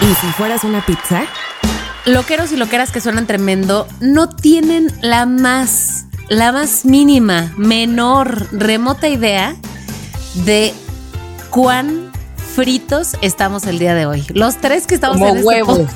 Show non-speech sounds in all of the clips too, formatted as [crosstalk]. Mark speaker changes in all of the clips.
Speaker 1: ¿Y si fueras una pizza?
Speaker 2: Loqueros y loqueras que suenan tremendo no tienen la más, la más mínima, menor, remota idea de cuán fritos estamos el día de hoy. Los tres que estamos
Speaker 1: Como
Speaker 2: en este
Speaker 1: huevos.
Speaker 2: po-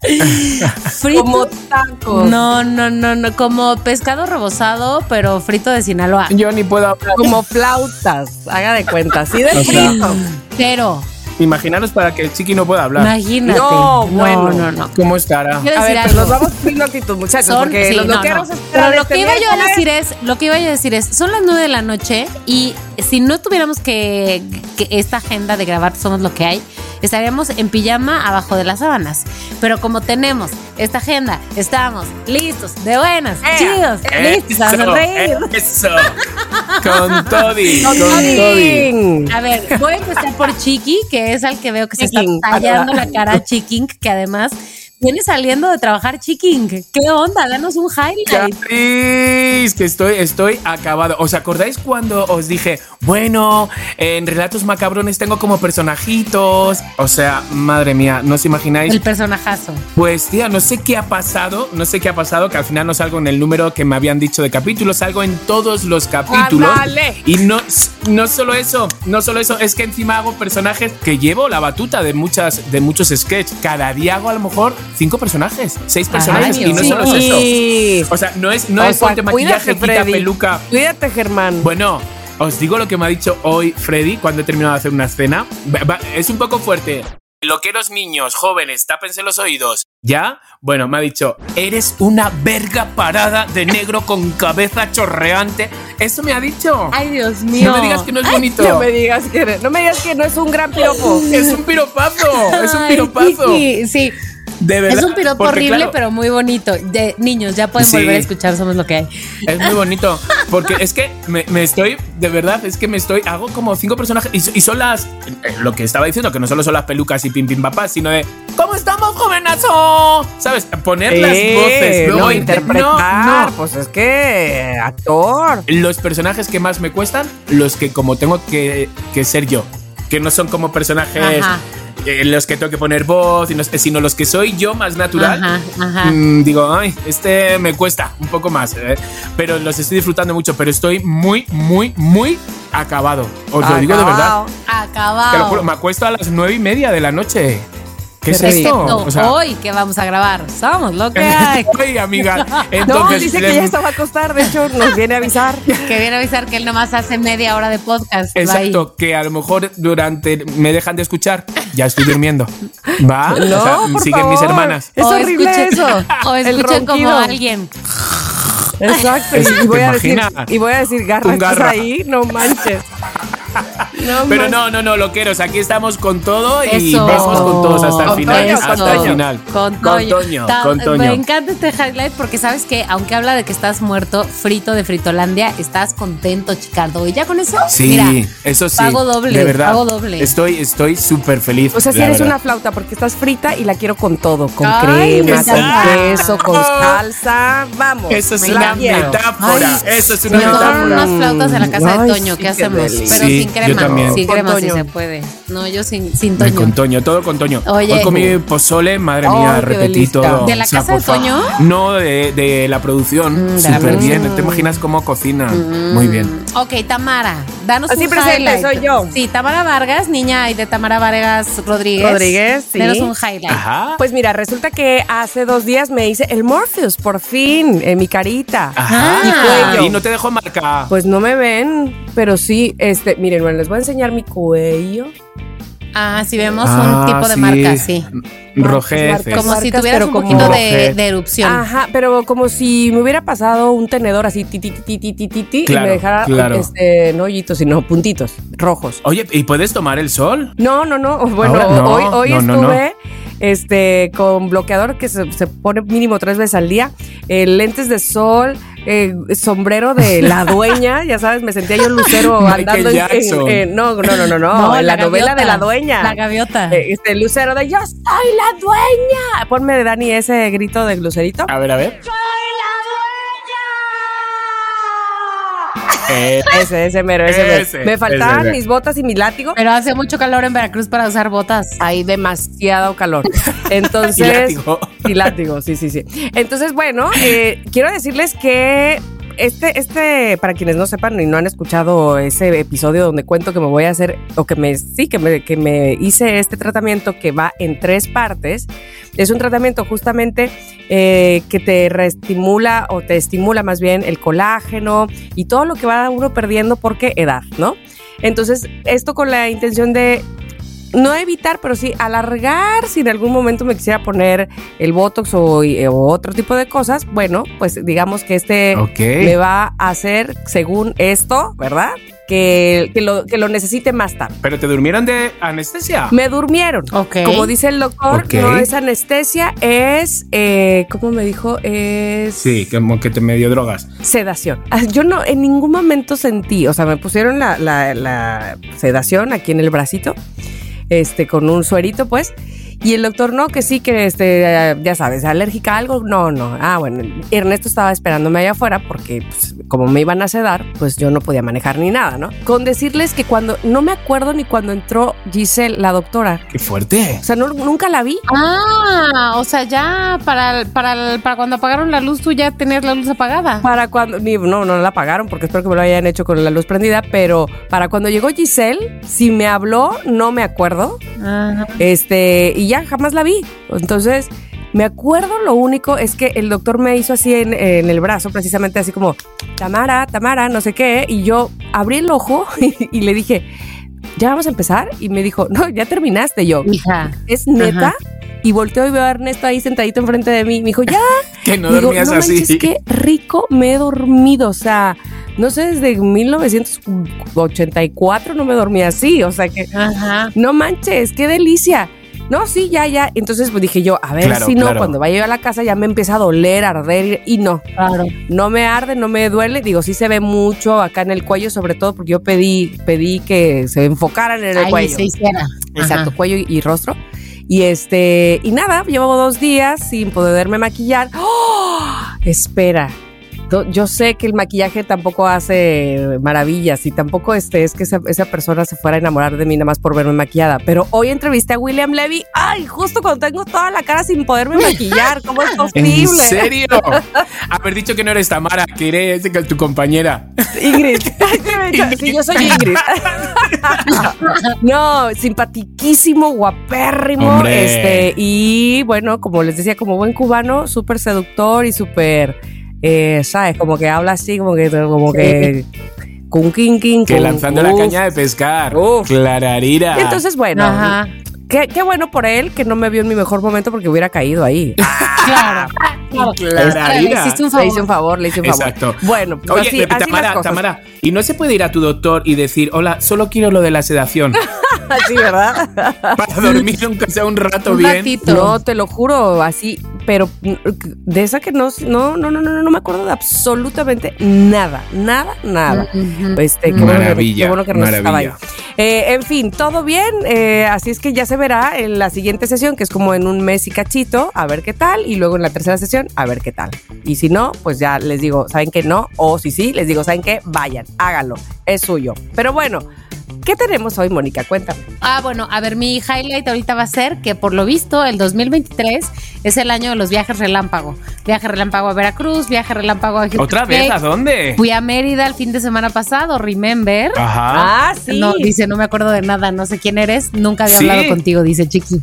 Speaker 2: [laughs] Fritos.
Speaker 1: Como tacos.
Speaker 2: No, no, no, no, como pescado rebozado, pero frito de Sinaloa.
Speaker 3: Yo ni puedo hablar.
Speaker 1: Como flautas. Haga de cuenta. Así de
Speaker 3: O sea,
Speaker 1: frito.
Speaker 2: Pero,
Speaker 3: Imaginaros para que el chiqui no pueda hablar.
Speaker 2: imagínate.
Speaker 1: No, bueno.
Speaker 2: no, no.
Speaker 3: ¿Cómo estará?
Speaker 2: Quiero
Speaker 1: A
Speaker 2: decir
Speaker 1: ver,
Speaker 2: algo.
Speaker 1: pues nos vamos poniendo actitud, muchachos,
Speaker 2: Son-
Speaker 1: porque
Speaker 2: sí,
Speaker 1: los
Speaker 2: no, no. Pero lo que iba yo a decir es, lo que iba yo a decir es, son las nueve de la noche y si no tuviéramos que, que esta agenda de grabar somos lo que hay, estaríamos en pijama abajo de las sábanas. Pero como tenemos esta agenda, estamos listos, de buenas,
Speaker 1: Ea,
Speaker 2: chidos, listos a sonreír.
Speaker 3: Eso. [laughs] Con Toddy.
Speaker 1: Con
Speaker 3: Con Toddy.
Speaker 2: A ver, voy a empezar por Chiqui, que es al que veo que se está tallando la cara Chiquín, que además viene saliendo de trabajar Chiquín. ¿Qué onda? Danos un highlight.
Speaker 3: Caris, que estoy, estoy acabado. ¿Os acordáis cuando os dije, bueno, en relatos macabrones tengo como personajitos? O sea, madre mía, no os imagináis.
Speaker 2: El personajazo.
Speaker 3: Pues tía, no sé qué ha pasado, no sé qué ha pasado, que al final no salgo en el número que me habían dicho de capítulos, salgo en todos los capítulos.
Speaker 1: Ándale.
Speaker 3: Y no, no solo eso, no solo eso, es que encima hago personajes que llevo la batuta de muchas, de muchos sketches. Cada día hago a lo mejor cinco personajes, seis personajes, y no
Speaker 2: Dios.
Speaker 3: solo es eso.
Speaker 1: Sí.
Speaker 3: O sea, no es, no
Speaker 1: O
Speaker 3: es
Speaker 1: sea,
Speaker 3: ponte maquillaje,
Speaker 1: cuídate,
Speaker 3: quita peluca.
Speaker 1: Cuídate, Germán.
Speaker 3: Bueno, os digo lo que me ha dicho hoy Freddy cuando he terminado de hacer una escena. Es un poco fuerte. Loqueros niños, jóvenes, tápense los oídos. ¿Ya? Bueno, me ha dicho, eres una verga parada de negro con cabeza chorreante. Eso me ha dicho.
Speaker 2: Ay, Dios mío.
Speaker 3: no me digas que no es bonito.
Speaker 1: No me digas que no me digas que no es un gran piropo.
Speaker 3: Es un piropazo, es un
Speaker 2: Ay,
Speaker 3: piropazo.
Speaker 2: Chiqui, sí,
Speaker 3: De verdad.
Speaker 2: es un piropo horrible,
Speaker 3: claro,
Speaker 2: pero muy bonito. De niños, ya pueden
Speaker 3: Sí.
Speaker 2: volver a escuchar Somos lo que hay.
Speaker 3: Es muy bonito. Porque es que me, me estoy, de verdad, es que me estoy, hago como cinco personajes y, y son las, eh, lo que estaba diciendo, que no solo son las pelucas y pim pim papás, sino de, ¿cómo estamos, jovenazo? ¿Sabes? Poner las
Speaker 1: Eh,
Speaker 3: voces.
Speaker 1: no,
Speaker 3: luego
Speaker 1: interpretar.
Speaker 3: no, no.
Speaker 1: Pues es que actor.
Speaker 3: Los personajes que más me cuestan, los que como tengo que, que ser yo. Que no son como personajes
Speaker 2: Ajá.
Speaker 3: Eh, los que tengo que poner voz, y no- sino los que soy yo más natural.
Speaker 2: Ajá, ajá.
Speaker 3: Mm, digo, ay, este me cuesta un poco más, ¿eh? pero los estoy disfrutando mucho, pero estoy muy, muy, muy acabado. Os lo digo de verdad.
Speaker 2: Acabado.
Speaker 3: Te lo juro, me acuesto a las nueve y media de la noche. ¿Qué es esto?
Speaker 2: Excepto
Speaker 3: O sea,
Speaker 2: hoy que vamos a grabar. Somos lo que hay. [laughs]
Speaker 3: Ay, amiga. [laughs]
Speaker 1: No,
Speaker 3: Entonces,
Speaker 1: dice que ya estaba a acostar, de hecho nos viene a avisar. [laughs]
Speaker 2: que viene a avisar que él nomás hace media hora de podcast. Bye.
Speaker 3: Exacto, que a lo mejor durante me dejan de escuchar, ya estoy durmiendo. ¿Va?
Speaker 1: No,
Speaker 3: o sea,
Speaker 1: por
Speaker 3: siguen
Speaker 1: favor.
Speaker 3: mis hermanas.
Speaker 1: Es
Speaker 2: O
Speaker 1: horrible
Speaker 2: escuchen-
Speaker 1: eso.
Speaker 2: O escuchen como alguien.
Speaker 1: Exacto.
Speaker 3: Es-
Speaker 1: Y voy
Speaker 3: ¿te
Speaker 1: a decir,
Speaker 3: imaginas?
Speaker 1: y voy a decir, garra,
Speaker 3: Un
Speaker 1: ¿estás
Speaker 3: garra.
Speaker 1: ahí? No manches. No
Speaker 3: Pero
Speaker 1: manches.
Speaker 3: no, no, no, loqueros, aquí estamos con todo y
Speaker 2: Eso.
Speaker 3: vamos con todos hasta el
Speaker 1: Con
Speaker 3: final.
Speaker 1: Toño,
Speaker 3: hasta
Speaker 1: con
Speaker 3: el
Speaker 1: Toño.
Speaker 3: final.
Speaker 2: Con
Speaker 3: Con
Speaker 2: Toño. Ta-
Speaker 3: con Toño.
Speaker 2: Me encanta este highlight porque sabes que, aunque habla de que estás muerto, frito de Fritolandia, estás contento, Chicardo. Y ya con eso,
Speaker 3: Sí,
Speaker 2: mira,
Speaker 3: eso sí.
Speaker 2: pago doble,
Speaker 3: de verdad.
Speaker 2: pago doble.
Speaker 3: Estoy, estoy súper feliz.
Speaker 1: O sea, si eres
Speaker 3: verdad.
Speaker 1: una flauta porque estás frita y la quiero con todo, con
Speaker 2: Ay,
Speaker 1: crema, con queso, con salsa, vamos.
Speaker 3: Eso es
Speaker 1: me
Speaker 3: una metáfora.
Speaker 2: Ay,
Speaker 3: eso es una metáfora.
Speaker 2: unas flautas en la casa
Speaker 1: Ay,
Speaker 2: de Toño.
Speaker 1: sí,
Speaker 2: ¿Qué hacemos? Pero
Speaker 3: Sí,
Speaker 2: sin crema.
Speaker 3: También.
Speaker 1: Con
Speaker 2: crema sí
Speaker 1: Toño.
Speaker 2: se puede. No, yo sin, sin Toño.
Speaker 3: Con Toño, todo con Toño.
Speaker 2: Oye.
Speaker 3: Hoy comí pozole, madre mía,
Speaker 1: qué
Speaker 3: repetí todo.
Speaker 2: ¿De la casa de Toño?
Speaker 3: No, de, de la producción.
Speaker 2: Mm,
Speaker 3: Súper bien. ¿Te imaginas cómo cocina? Muy bien.
Speaker 2: Ok, Tamara, danos
Speaker 1: Así
Speaker 2: un
Speaker 1: presente,
Speaker 2: highlight.
Speaker 1: soy yo.
Speaker 2: Sí, Tamara Vargas, niña y de Tamara Vargas Rodríguez.
Speaker 1: Rodríguez, sí.
Speaker 2: Danos un highlight.
Speaker 3: Ajá.
Speaker 1: Pues mira, resulta que hace dos días me hice el Morpheus, por fin, en mi carita.
Speaker 3: Ajá.
Speaker 1: Cuello.
Speaker 3: Y no te dejo marca.
Speaker 1: Pues no me ven, pero sí, este, miren, bueno, les voy puedo enseñar mi cuello?
Speaker 2: Ah, si vemos un ah, tipo de marca, sí.
Speaker 3: Mm, Rojeces.
Speaker 2: Como si tuvieras un poquito de, erupción.
Speaker 1: Ajá, pero como si me hubiera pasado un tenedor así, ti, ti, ti, ti, ti, ti, claro, y me dejara,
Speaker 3: claro.
Speaker 1: este, no hoyitos, sino puntitos rojos.
Speaker 3: Oye, ¿y puedes tomar el sol?
Speaker 1: No, no, no. Bueno, hoy, estuve este, con bloqueador que se, se pone mínimo tres veces al día, eh, lentes de sol, eh, sombrero de la [laughs] dueña, ya sabes, me sentía yo lucero andando en, en- en- no, no, no, no, no,
Speaker 2: No,
Speaker 1: en la,
Speaker 2: la
Speaker 1: novela
Speaker 2: gaviota,
Speaker 1: de la dueña.
Speaker 2: la gaviota.
Speaker 1: Eh, Este lucero de yo soy la dueña. Ponme de Dani ese grito de lucerito.
Speaker 3: A ver, a ver. Eh,
Speaker 1: Ese, ese mero, ese, mero.
Speaker 3: Ese,
Speaker 1: Me faltaban
Speaker 3: ese.
Speaker 1: mis botas y mi látigo.
Speaker 2: Pero hace mucho calor en Veracruz para usar botas.
Speaker 1: Hay demasiado calor. [laughs]
Speaker 3: Y
Speaker 1: Entonces.
Speaker 3: látigo.
Speaker 1: Y látigo, sí, sí, sí. Entonces, bueno, eh, quiero decirles que. Este, este, para quienes no sepan y no han escuchado ese episodio donde cuento que me voy a hacer, o que me, sí, que me, que me hice este tratamiento que va en tres partes, es un tratamiento justamente eh, que te reestimula o te estimula más bien el colágeno y todo lo que va uno perdiendo porque edad, ¿no? Entonces, esto con la intención de no evitar, pero sí alargar si en algún momento me quisiera poner el Botox o, o otro tipo de cosas, bueno, pues digamos que este me va a hacer según esto, ¿verdad? Que, que lo, que lo necesite más tarde.
Speaker 3: ¿Pero te durmieron de anestesia?
Speaker 1: Me durmieron.
Speaker 2: Ok.
Speaker 1: Como dice el doctor, no es anestesia, es, eh, ¿cómo me dijo? Es
Speaker 3: Sí, como que te medio drogas.
Speaker 1: sedación. Ah, Yo no, en ningún momento sentí, o sea, me pusieron la, la- la sedación aquí en el bracito, este, con un suerito, pues. Y el doctor, no, que sí, que este, eh, ya sabes, alérgica a algo. No, no. Ah, bueno. Ernesto estaba esperándome allá afuera porque, pues, como me iban a sedar, pues yo no podía manejar ni nada, ¿no? Con decirles que cuando, no me acuerdo ni cuando entró Giselle, la doctora.
Speaker 3: ¡Qué fuerte!
Speaker 1: O sea, no- nunca la vi.
Speaker 2: Ah, o sea, ya para, para, para cuando apagaron la luz, tú ya tenías la luz apagada.
Speaker 1: Para cuando, ni, no, no la pagaron porque espero que me lo hayan hecho con la luz prendida, pero para cuando llegó Giselle, si me habló, no me acuerdo,
Speaker 2: Ajá.
Speaker 1: este, y ya jamás la vi. Entonces, me acuerdo, lo único es que el doctor me hizo así en, en el brazo, precisamente así como, Tamara, Tamara, no sé qué, y yo abrí el ojo [laughs] y, y le dije, ¿ya vamos a empezar? Y me dijo, no, ya terminaste yo.
Speaker 2: Hija.
Speaker 1: ¿Es neta? Y volteo y veo a Ernesto ahí sentadito enfrente de mí. Me dijo, ya, [laughs]
Speaker 3: Que no
Speaker 1: Digo,
Speaker 3: dormías
Speaker 1: no
Speaker 3: así.
Speaker 1: manches, qué rico me he dormido. O sea, no sé, desde 1984 no me dormía así. O sea que,
Speaker 2: Ajá.
Speaker 1: no manches, qué delicia. No, sí, ya, ya. Entonces pues dije yo, a ver
Speaker 3: Claro,
Speaker 1: si no,
Speaker 3: claro.
Speaker 1: cuando vaya yo a la casa ya me empieza a doler, a arder y no.
Speaker 2: Claro.
Speaker 1: No me arde, no me duele. Digo, sí se ve mucho acá en el cuello, sobre todo porque yo pedí, pedí que se enfocaran en el
Speaker 2: Ahí
Speaker 1: cuello.
Speaker 2: se hiciera.
Speaker 1: Exacto,
Speaker 2: Ajá.
Speaker 1: cuello y, y rostro. Y este, y nada, llevo dos días sin poderme maquillar. ¡Oh! Espera. Yo sé que el maquillaje tampoco hace maravillas y tampoco este, es que esa, esa persona se fuera a enamorar de mí nada más por verme maquillada. Pero hoy entrevisté a William Levy. ¡Ay! Justo cuando tengo toda la cara sin poderme maquillar. ¿Cómo es [laughs]
Speaker 3: ¿En
Speaker 1: posible?
Speaker 3: serio? Haber dicho que no eres Tamara, que eres tu compañera.
Speaker 1: Ingrid. [laughs] Sí, yo soy Ingrid. no, simpatiquísimo, guapérrimo.
Speaker 3: Hombre.
Speaker 1: Este, y bueno, como les decía, como buen cubano, súper seductor y súper, eh, ¿sabes? Como que habla así, como que, como que, con king king.
Speaker 3: Que lanzando la caña de pescar.
Speaker 1: Uf.
Speaker 3: Clararira.
Speaker 1: Entonces, bueno,
Speaker 2: Ajá.
Speaker 1: Qué, qué bueno por él que no me vio en mi mejor momento porque hubiera caído ahí. [laughs]
Speaker 2: Claro. claro. Le hiciste un
Speaker 1: Le
Speaker 2: favor.
Speaker 1: hice un favor, le hice un favor.
Speaker 3: Exacto.
Speaker 1: Bueno, pues
Speaker 3: Oye,
Speaker 1: así,
Speaker 3: Tamara,
Speaker 1: las cosas.
Speaker 3: Tamara, ¿y no se puede ir a tu doctor y decir, hola, solo quiero lo de la sedación [laughs]
Speaker 1: Así, ¿verdad? [laughs]
Speaker 3: para dormir aunque sea un rato
Speaker 2: Un
Speaker 3: bien?
Speaker 2: ratito.
Speaker 1: No, te lo juro, así, pero de esa que no, no, no, no, no, no me acuerdo de absolutamente nada, nada, nada.
Speaker 2: Ujú.
Speaker 1: Este, qué bueno que-
Speaker 3: Maravilla,
Speaker 1: qué bueno que Ernesto estaba ahí.
Speaker 3: maravilla.
Speaker 1: Eh, en fin, todo bien, eh, así es que ya se verá en la siguiente sesión, que es como en un mes y cachito, a ver qué tal, y luego en la tercera sesión, a ver qué tal. Y si no, pues ya les digo, ¿saben que no? O si sí, les digo, ¿saben qué? Vayan, háganlo, es suyo. Pero bueno, ¿qué tenemos hoy, Mónica? Cuéntame.
Speaker 2: Ah, bueno, a ver, mi highlight ahorita va a ser que por lo visto el 2023 es el año de los viajes relámpago. Viaje relámpago a Veracruz, viaje relámpago a
Speaker 3: ¿Otra vez? ¿A dónde?
Speaker 2: Fui a Mérida el fin de semana pasado, remember.
Speaker 3: Ajá.
Speaker 1: Ah, sí.
Speaker 2: No, dice, no me acuerdo de nada, no sé quién eres, nunca había
Speaker 3: Sí.
Speaker 2: hablado contigo, dice Chiqui.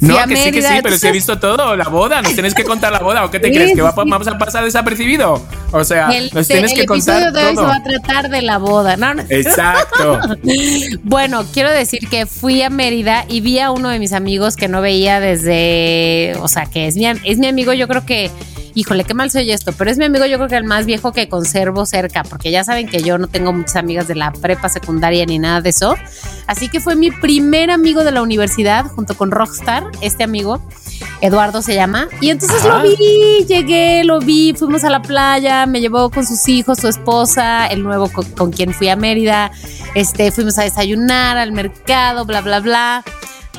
Speaker 3: No, que sí, que sí, pero
Speaker 2: entonces-
Speaker 3: se he visto todo, la boda, nos tienes que contar la boda, ¿o qué te
Speaker 2: Sí,
Speaker 3: crees? ¿Que va-
Speaker 2: sí.
Speaker 3: vamos a pasar desapercibido? O sea,
Speaker 2: El,
Speaker 3: nos
Speaker 2: te-
Speaker 3: tienes
Speaker 2: el
Speaker 3: que
Speaker 2: episodio
Speaker 3: contar
Speaker 2: de hoy
Speaker 3: todo.
Speaker 2: se va a tratar de la boda. No, no.
Speaker 3: Exacto. [laughs]
Speaker 2: Bueno, quiero decir que fui a Mérida y vi a uno de mis amigos que no veía desde, o sea, que es mi, es mi amigo, yo creo que híjole, qué mal soy esto, pero es mi amigo yo creo que el más viejo que conservo cerca, porque ya saben que yo no tengo muchas amigas de la prepa secundaria ni nada de eso. Así que fue mi primer amigo de la universidad junto con Rockstar, este amigo, Eduardo se llama. Y entonces
Speaker 3: Ajá.
Speaker 2: lo vi, llegué, lo vi, fuimos a la playa, me llevó con sus hijos, su esposa, el nuevo con, con quien fui a Mérida, este, fuimos a desayunar al mercado, bla, bla, bla.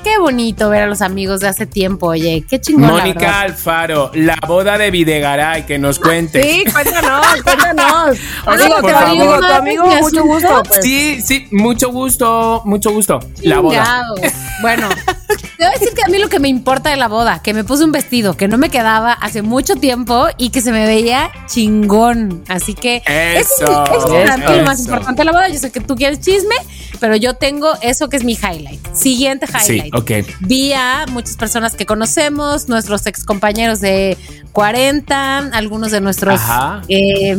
Speaker 2: Qué bonito ver a los amigos de hace tiempo, oye, qué chingón.
Speaker 3: Mónica. Alfaro, la boda de Videgaray, que nos cuentes.
Speaker 1: Sí, cuéntanos, cuéntanos. [laughs] Amigo,
Speaker 3: por
Speaker 1: tu amigo, tu amigo,
Speaker 2: ¿Me
Speaker 1: mucho gusto. pues.
Speaker 3: Sí, sí, mucho gusto, mucho gusto. La boda. [laughs]
Speaker 2: Bueno, te voy a decir que a mí lo que me importa de la boda, que me puse un vestido que no me quedaba hace mucho tiempo y que se me veía chingón. Así que
Speaker 3: Eso,
Speaker 2: es, eso es para mí lo más
Speaker 3: eso.
Speaker 2: importante de la boda. Yo sé que tú quieres chisme, pero yo tengo eso que es mi highlight. Siguiente
Speaker 3: Sí,
Speaker 2: highlight.
Speaker 3: ok.
Speaker 2: Vi a muchas personas que conocemos, nuestros ex compañeros de 40, algunos de nuestros eh,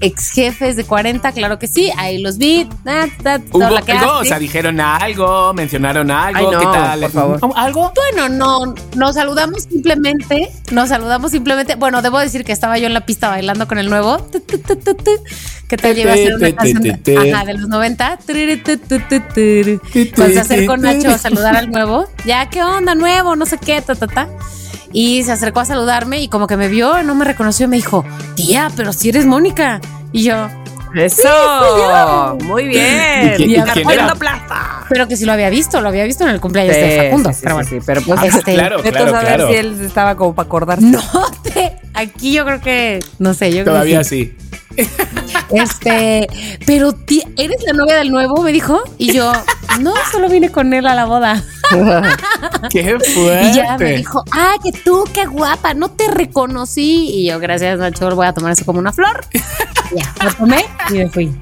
Speaker 2: ex jefes de 40, claro que sí, ahí los vi. Ah, ah, toda
Speaker 3: ¿Hubo
Speaker 2: la que
Speaker 3: algo? O sea, dijeron algo, mencionaron algo,
Speaker 1: Ay, no,
Speaker 3: ¿qué tal?
Speaker 1: Favor.
Speaker 3: ¿Algo?
Speaker 2: Bueno, no, nos saludamos simplemente, nos saludamos simplemente. Bueno, debo decir que estaba yo en la pista bailando con el nuevo, tu, tu, tu, tu, tu, que te lleva a hacer una canción de, ajá, de los 90. Turu, tu, tu, tu, tu. Cuando se acercó Nacho a [laughs] saludar al nuevo, ya, ¿qué onda, nuevo? No sé qué, ta, ta, ta. Y se acercó a saludarme y como que me vio, no me reconoció y me dijo, tía, pero si eres Mónica. Y yo,
Speaker 1: Eso, muy bien.
Speaker 3: ¿Y quién-
Speaker 2: y quién
Speaker 1: Agarrando
Speaker 3: era?
Speaker 1: plaza.
Speaker 2: pero que si lo había visto, lo había visto en el cumpleaños de Facundo.
Speaker 1: sí, sí,
Speaker 2: pero
Speaker 1: sí,
Speaker 2: bueno.
Speaker 1: sí, pero pues
Speaker 3: Ah,
Speaker 2: Este, [laughs]
Speaker 3: claro,
Speaker 1: Vete
Speaker 3: claro,
Speaker 1: a
Speaker 3: claro.
Speaker 1: si él estaba como para acordarse.
Speaker 2: No te, aquí yo creo que, no sé, yo creo
Speaker 3: Todavía
Speaker 2: que sí.
Speaker 3: sí.
Speaker 2: Este, pero eres la novia del nuevo, me dijo, y yo, no, solo vine con él a la boda. [laughs]
Speaker 3: Qué fuerte.
Speaker 2: Y ya me dijo, ah, que tú, qué guapa, no te reconocí. Y yo, gracias, Nacho, voy a tomar eso como una flor. [laughs] ya, lo tomé y me fui.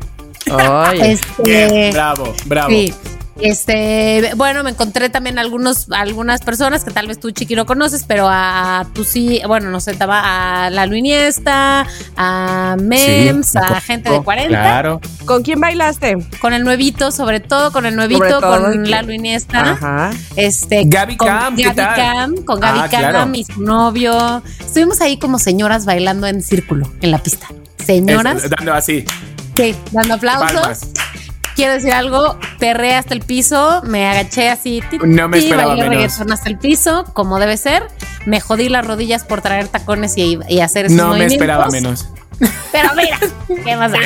Speaker 1: Oye,
Speaker 2: Este,
Speaker 3: Bien, bravo, bravo.
Speaker 2: Sí. Este, bueno, me encontré también algunos, algunas personas que tal vez tú, Chiqui, no conoces, pero a, tú sí, bueno, no sé, estaba a la Luiniesta, a Mems,
Speaker 3: Sí,
Speaker 2: a gente de
Speaker 3: conozco,
Speaker 2: 40,
Speaker 3: Claro.
Speaker 1: ¿con quién bailaste?
Speaker 2: con el nuevito, sobre todo con el nuevito, con
Speaker 1: ¿y
Speaker 2: la? Luiniesta.
Speaker 1: Ajá.
Speaker 2: Este,
Speaker 3: Gaby
Speaker 2: con
Speaker 3: Cam, ¿qué
Speaker 2: Gaby
Speaker 3: tal?
Speaker 2: Cam, con Gaby
Speaker 3: Ah,
Speaker 2: Cam
Speaker 3: claro.
Speaker 2: y su novio. Estuvimos ahí como señoras bailando en círculo en la pista. Señoras,
Speaker 3: Es- dando así.
Speaker 2: sí, dando aplausos.
Speaker 3: Palmas.
Speaker 2: Quiero decir algo, perré hasta el piso, me agaché así, ti,
Speaker 3: No me esperaba menos.
Speaker 2: hasta el piso, como debe ser. Me jodí las rodillas por traer tacones y, y hacer esos
Speaker 3: No me esperaba menos.
Speaker 2: Pero mira, ¿qué más da?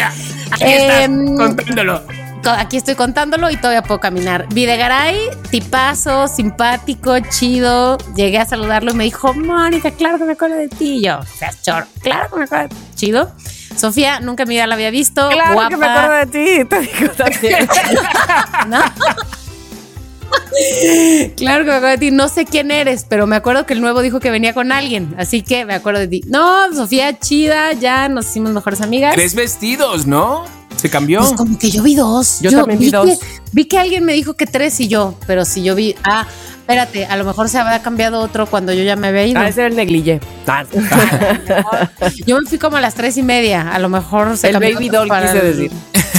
Speaker 3: Aquí estás,
Speaker 2: Em,
Speaker 3: contándolo.
Speaker 2: co- aquí estoy contándolo y todavía puedo caminar. Videgaray, tipazo, simpático, chido. Llegué a saludarlo y me dijo, Mónica, claro que me acuerdo de ti. Y yo, seas choro, claro que me acuerdo de ti. Chido. Sofía, nunca en mi vida la había visto.
Speaker 1: Claro
Speaker 2: guapa.
Speaker 1: que me acuerdo de ti. Te digo también. [laughs]
Speaker 2: ¿no? claro que me acuerdo de ti. No sé quién eres, pero me acuerdo que el nuevo dijo que venía con alguien. Así que me acuerdo de ti. No, Sofía, chida, ya nos hicimos mejores amigas.
Speaker 3: Tres vestidos, ¿no? Se cambió.
Speaker 2: Pues como que yo vi dos.
Speaker 1: Yo también vi dos.
Speaker 2: Que, vi que alguien me dijo que tres y yo, pero si yo vi. Ah, espérate, a lo mejor se había cambiado otro cuando yo ya me había ido.
Speaker 1: Ah, ese era el negligé. Ah,
Speaker 2: Yo me fui como a las tres y media. A lo mejor se
Speaker 1: El
Speaker 2: cambió
Speaker 1: baby doll,
Speaker 2: para
Speaker 1: quise
Speaker 2: el-
Speaker 1: decir.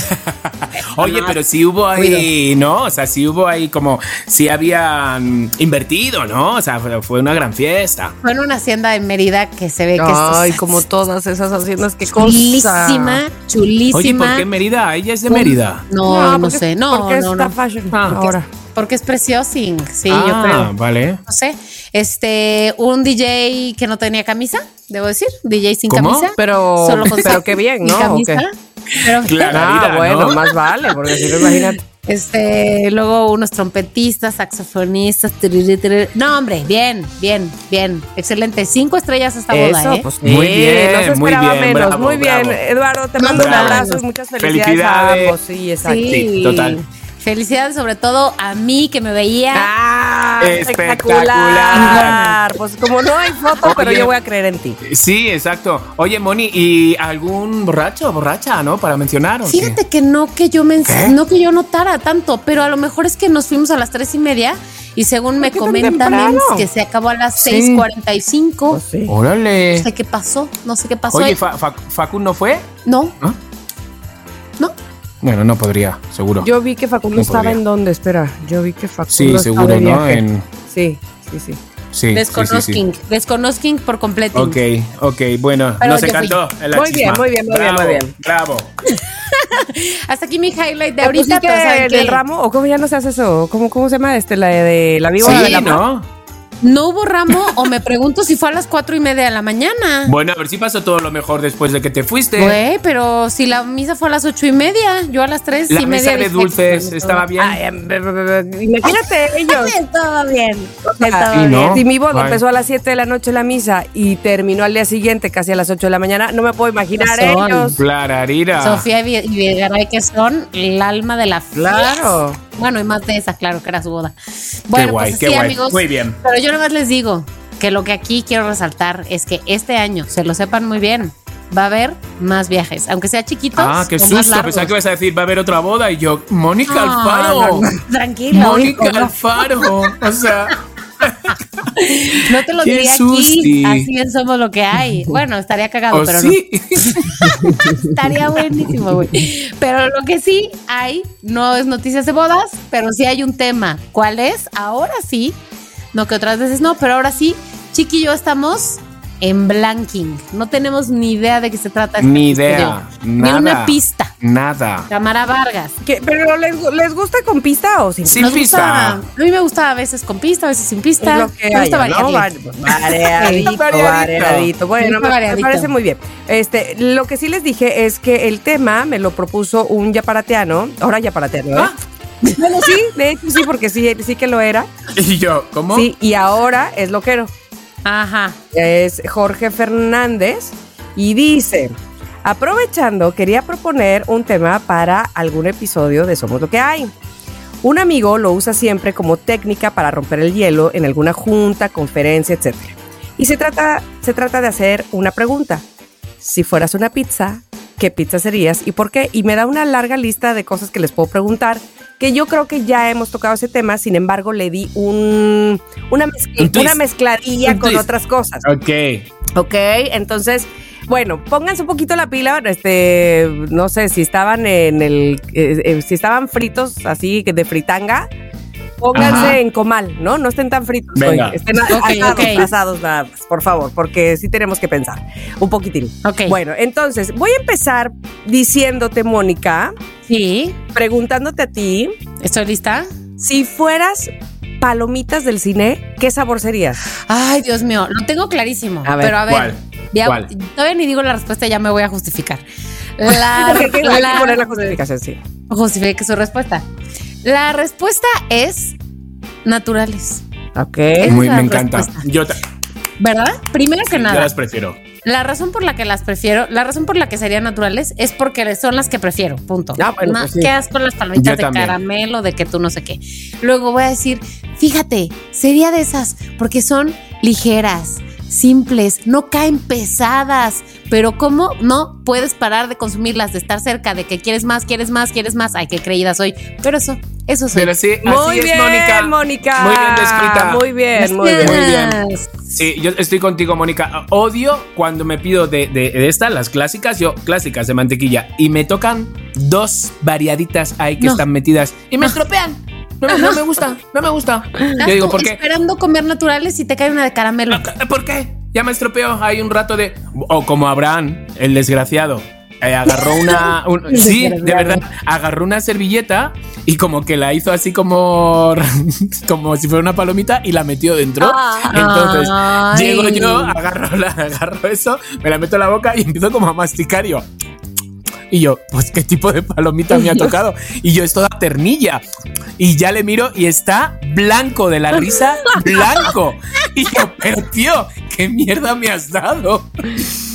Speaker 1: [laughs]
Speaker 3: Oye, pero sí hubo ahí, ¿no? O sea, sí hubo ahí como, sí habían invertido, ¿no? O sea, fue, fue una gran fiesta.
Speaker 2: Fue en una hacienda en Mérida que se ve que
Speaker 1: Ay,
Speaker 2: es
Speaker 1: como todas esas haciendas, qué cosa.
Speaker 2: chulísima, chulísima.
Speaker 3: Oye, ¿por qué Mérida? Ella es de Mérida.
Speaker 2: No, no,
Speaker 1: porque-
Speaker 2: sé, no,
Speaker 1: Porque
Speaker 2: no,
Speaker 1: está
Speaker 2: no.
Speaker 1: fashion
Speaker 3: Ah.
Speaker 1: ahora.
Speaker 2: Porque es preciosing, sí,
Speaker 3: ah,
Speaker 2: yo creo.
Speaker 3: vale.
Speaker 2: No sé. Este, un DJ que no tenía camisa, debo decir, DJ sin
Speaker 3: ¿Cómo?
Speaker 2: camisa.
Speaker 1: Pero,
Speaker 2: Solo con
Speaker 1: pero qué bien, ¿no? ¿O
Speaker 2: camisa. Pero, [laughs]
Speaker 3: Claro.
Speaker 1: Ah, bueno,
Speaker 3: ¿no?
Speaker 1: más vale, porque si no, imagínate.
Speaker 2: Este, luego unos trompetistas, saxofonistas. tiriri, tiriri. No, hombre, bien, bien, bien. Excelente. Cinco estrellas esta boda,
Speaker 1: Eso,
Speaker 2: ¿eh?
Speaker 1: pues sí,
Speaker 3: Muy bien,
Speaker 1: no se
Speaker 3: muy
Speaker 1: esperaba
Speaker 3: bien,
Speaker 1: menos.
Speaker 3: bravo,
Speaker 1: muy bien,
Speaker 3: bravo.
Speaker 1: Eduardo, te mando un
Speaker 2: Bravo.
Speaker 1: abrazo y muchas felicidades,
Speaker 3: Felicidades.
Speaker 1: a ambos. Sí, exacto.
Speaker 3: Sí, total.
Speaker 2: Felicidades sobre todo a mí que me veía.
Speaker 1: Ah,
Speaker 3: Espectacular.
Speaker 1: espectacular. Pues como no hay foto, pero yo voy a creer en ti.
Speaker 3: Sí, exacto. Oye, Moni, ¿y algún borracho o borracha, no? Para mencionar. ¿o qué?
Speaker 2: Fíjate que no que yo me
Speaker 3: ¿Qué?
Speaker 2: no que yo notara tanto, pero a lo mejor es que nos fuimos a las tres y media y según me
Speaker 1: qué tan
Speaker 2: comenta
Speaker 1: temprano?
Speaker 2: Mens, que se acabó a las
Speaker 3: Sí.
Speaker 2: 6:45.
Speaker 1: Pues sí.
Speaker 3: Órale.
Speaker 2: No sé qué pasó, no sé qué pasó.
Speaker 3: Oye,
Speaker 2: ahí.
Speaker 3: Fa- Fa- Facu no fue?
Speaker 2: no,
Speaker 3: ¿Ah?
Speaker 2: no.
Speaker 3: Bueno, no podría, seguro.
Speaker 1: Yo vi que Facundo
Speaker 3: No
Speaker 1: estaba
Speaker 3: podría.
Speaker 1: en dónde, espera. Yo vi que Facundo
Speaker 3: sí,
Speaker 1: estaba
Speaker 3: seguro,
Speaker 1: de
Speaker 3: ¿no?
Speaker 1: viaje.
Speaker 3: En,
Speaker 1: Sí, sí, sí.
Speaker 3: Sí.
Speaker 2: Desconozking, desconozking por completo.
Speaker 3: Ok, ok, bueno,
Speaker 2: Pero fui.
Speaker 3: encantó. la
Speaker 1: Muy bien, muy bien, muy bien,
Speaker 3: Bravo,
Speaker 1: muy bien.
Speaker 3: Bravo.
Speaker 2: Hasta aquí mi highlight de
Speaker 1: ¿Te
Speaker 2: ahorita,
Speaker 1: del ramo? ¿O cómo ya no se hace eso? ¿Cómo, cómo se llama este? La de la víbora de
Speaker 3: Sí,
Speaker 1: la mar?
Speaker 3: ¿no?
Speaker 2: No hubo ramo o me pregunto si fue a las cuatro y media de la mañana.
Speaker 3: Bueno, a ver si pasó todo lo mejor después de que te fuiste.
Speaker 2: Güey, pero si la misa fue a las ocho y media, yo a las tres
Speaker 3: la
Speaker 2: y
Speaker 3: mesa
Speaker 2: media.
Speaker 3: de
Speaker 2: dije,
Speaker 3: dulces
Speaker 2: "Pues,
Speaker 3: estaba bien.
Speaker 1: Ay, imagínate [laughs] ellos.
Speaker 2: Estaba bien.
Speaker 1: Ah,
Speaker 2: Estaba
Speaker 3: y
Speaker 2: bien.
Speaker 3: no.
Speaker 1: Si mi boda empezó a las 7 de la noche la misa y terminó al día siguiente casi a las 8 de la mañana, no me puedo imaginar
Speaker 2: Son.
Speaker 1: ellos.
Speaker 3: Clararira.
Speaker 2: Sofía y Videgaray, que son el alma de la fiesta.
Speaker 1: Claro.
Speaker 2: Bueno, y más de esa, claro, que era su boda. Bueno,
Speaker 3: guay,
Speaker 2: pues
Speaker 3: qué guay. Muy bien.
Speaker 2: Pero yo nomás les digo que lo que aquí quiero resaltar es que este año, se lo sepan muy bien, va a haber más viajes, aunque sea chiquitos.
Speaker 3: Ah, qué susto. Pensaba que ibas a decir, va a haber otra boda. Y yo, Mónica
Speaker 2: No,
Speaker 3: Alfaro.
Speaker 2: no, no, tranquila,
Speaker 3: Mónica. Alfaro. O sea, [laughs]
Speaker 2: No te lo
Speaker 3: Qué
Speaker 2: diría
Speaker 3: susti.
Speaker 2: aquí, así bien somos lo que hay. [laughs] Bueno, estaría cagado,
Speaker 3: o
Speaker 2: pero
Speaker 3: sí.
Speaker 2: no. [laughs] Estaría buenísimo, güey. Pero lo que sí hay, no es noticias de bodas, pero sí hay un tema. ¿Cuál es? Ahora sí, no que otras veces no, pero ahora sí, Chiqui y yo estamos en blanking. No tenemos ni idea de qué se trata. este
Speaker 3: Ni idea.
Speaker 2: Ni
Speaker 3: Nada.
Speaker 2: una pista.
Speaker 3: Nada.
Speaker 2: Tamara Vargas.
Speaker 1: ¿Qué? ¿Pero les, les gusta con pista o sin
Speaker 3: Sin pista.
Speaker 2: gusta- a mí me gusta a veces con pista, a veces sin pista.
Speaker 1: Lo que
Speaker 2: me gusta
Speaker 1: haya, ¿no? Variadito,
Speaker 3: Variadito.
Speaker 1: Bueno, me, me parece muy bien. Este, lo que sí les dije es que el tema me lo propuso un yaparateano, ahora yaparateano, ¿eh?
Speaker 3: Ah.
Speaker 1: Bueno, sí, de hecho sí, porque sí, sí que lo era. [laughs]
Speaker 3: Y yo, ¿cómo?
Speaker 1: Sí, y ahora es loquero.
Speaker 2: Ajá.
Speaker 1: Es Jorge Fernández y dice, aprovechando, quería proponer un tema para algún episodio de Somos lo que hay. Un amigo lo usa siempre como técnica para romper el hielo en alguna junta, conferencia, etc. Y se trata, se trata de hacer una pregunta. Si fueras una pizza, ¿qué pizza serías y por qué? Y me da una larga lista de cosas que les puedo preguntar, que yo creo que ya hemos tocado ese tema, sin embargo le di un, una,
Speaker 3: Un
Speaker 1: una mezcladilla
Speaker 3: Un
Speaker 1: con
Speaker 3: twist.
Speaker 1: otras cosas.
Speaker 3: Ok.
Speaker 1: Ok, entonces, bueno, pónganse un poquito la pila, este, no sé, si estaban en el, eh, eh, si estaban fritos así de fritanga, pónganse
Speaker 3: Ajá.
Speaker 1: en comal, ¿no? No estén tan fritos.
Speaker 3: Venga.
Speaker 1: hoy, Estén
Speaker 2: Ok,
Speaker 1: asados,
Speaker 2: ok.
Speaker 1: asados nada más, por favor, porque sí tenemos que pensar un poquitín.
Speaker 2: Ok.
Speaker 1: Bueno, entonces, voy a empezar diciéndote, Mónica,
Speaker 2: Sí.
Speaker 1: preguntándote a ti,
Speaker 2: ¿Estoy lista?
Speaker 1: si fueras palomitas del cine, ¿qué sabor serías?
Speaker 2: Ay, Dios mío, lo tengo clarísimo.
Speaker 1: A ver,
Speaker 2: pero a ver,
Speaker 3: ¿cuál?
Speaker 2: ya-
Speaker 3: ¿Cuál?
Speaker 2: todavía ni digo la respuesta, ya me voy a justificar. [laughs] La,
Speaker 1: hay que- poner la justificación, sí.
Speaker 2: justifique su respuesta. La respuesta es naturales.
Speaker 1: Ok.
Speaker 3: Muy, me encanta.
Speaker 2: respuesta.
Speaker 3: Yo, ta-
Speaker 2: ¿Verdad? Primero que
Speaker 3: yo
Speaker 2: nada,
Speaker 3: las prefiero.
Speaker 2: la razón por la que las prefiero, la razón por la que serían naturales es porque son las que prefiero, punto.
Speaker 1: Ah, bueno,
Speaker 2: Más
Speaker 1: pues sí.
Speaker 2: que asco las palomitas
Speaker 3: Yo
Speaker 2: de
Speaker 3: también.
Speaker 2: caramelo, de que tú no sé qué. Luego voy a decir, fíjate, sería de esas porque son ligeras, simples, no caen pesadas, pero ¿cómo no puedes parar de consumirlas, de estar cerca, de que quieres más, quieres más, quieres más? Ay, qué creída soy. Pero eso, eso soy.
Speaker 3: Pero sí, así
Speaker 1: Muy
Speaker 3: es,
Speaker 1: bien,
Speaker 3: Mónica.
Speaker 1: Mónica.
Speaker 3: Muy bien descrita.
Speaker 1: Muy bien, muy bien.
Speaker 3: Muy bien. Sí, yo estoy contigo, Mónica. Odio cuando me pido de, de, de estas, las clásicas, yo, clásicas de mantequilla, y me tocan dos variaditas ahí que
Speaker 2: No.
Speaker 3: están metidas y me estropean. No, me- no me gusta, no me gusta. Yo digo, ¿por qué?
Speaker 2: esperando comer naturales y te cae una de caramelo.
Speaker 3: ¿Por qué? Ya me estropeó. Hay un rato de. O como Abraham, el desgraciado. eh, agarró una. [laughs] un- sí, de verdad. Agarró una servilleta y como que la hizo así como. [laughs] como si fuera una palomita y la metió dentro. Entonces,
Speaker 2: Ay.
Speaker 3: llego yo, agarro, la, [laughs] agarro eso, me la meto en la boca y empiezo como a masticar. Yo. Y yo, pues, ¿qué tipo de palomita me ha tocado? Y yo, es toda ternilla. Y ya le miro y está blanco de la risa, blanco. Y yo, pero tío, ¿qué mierda me has dado?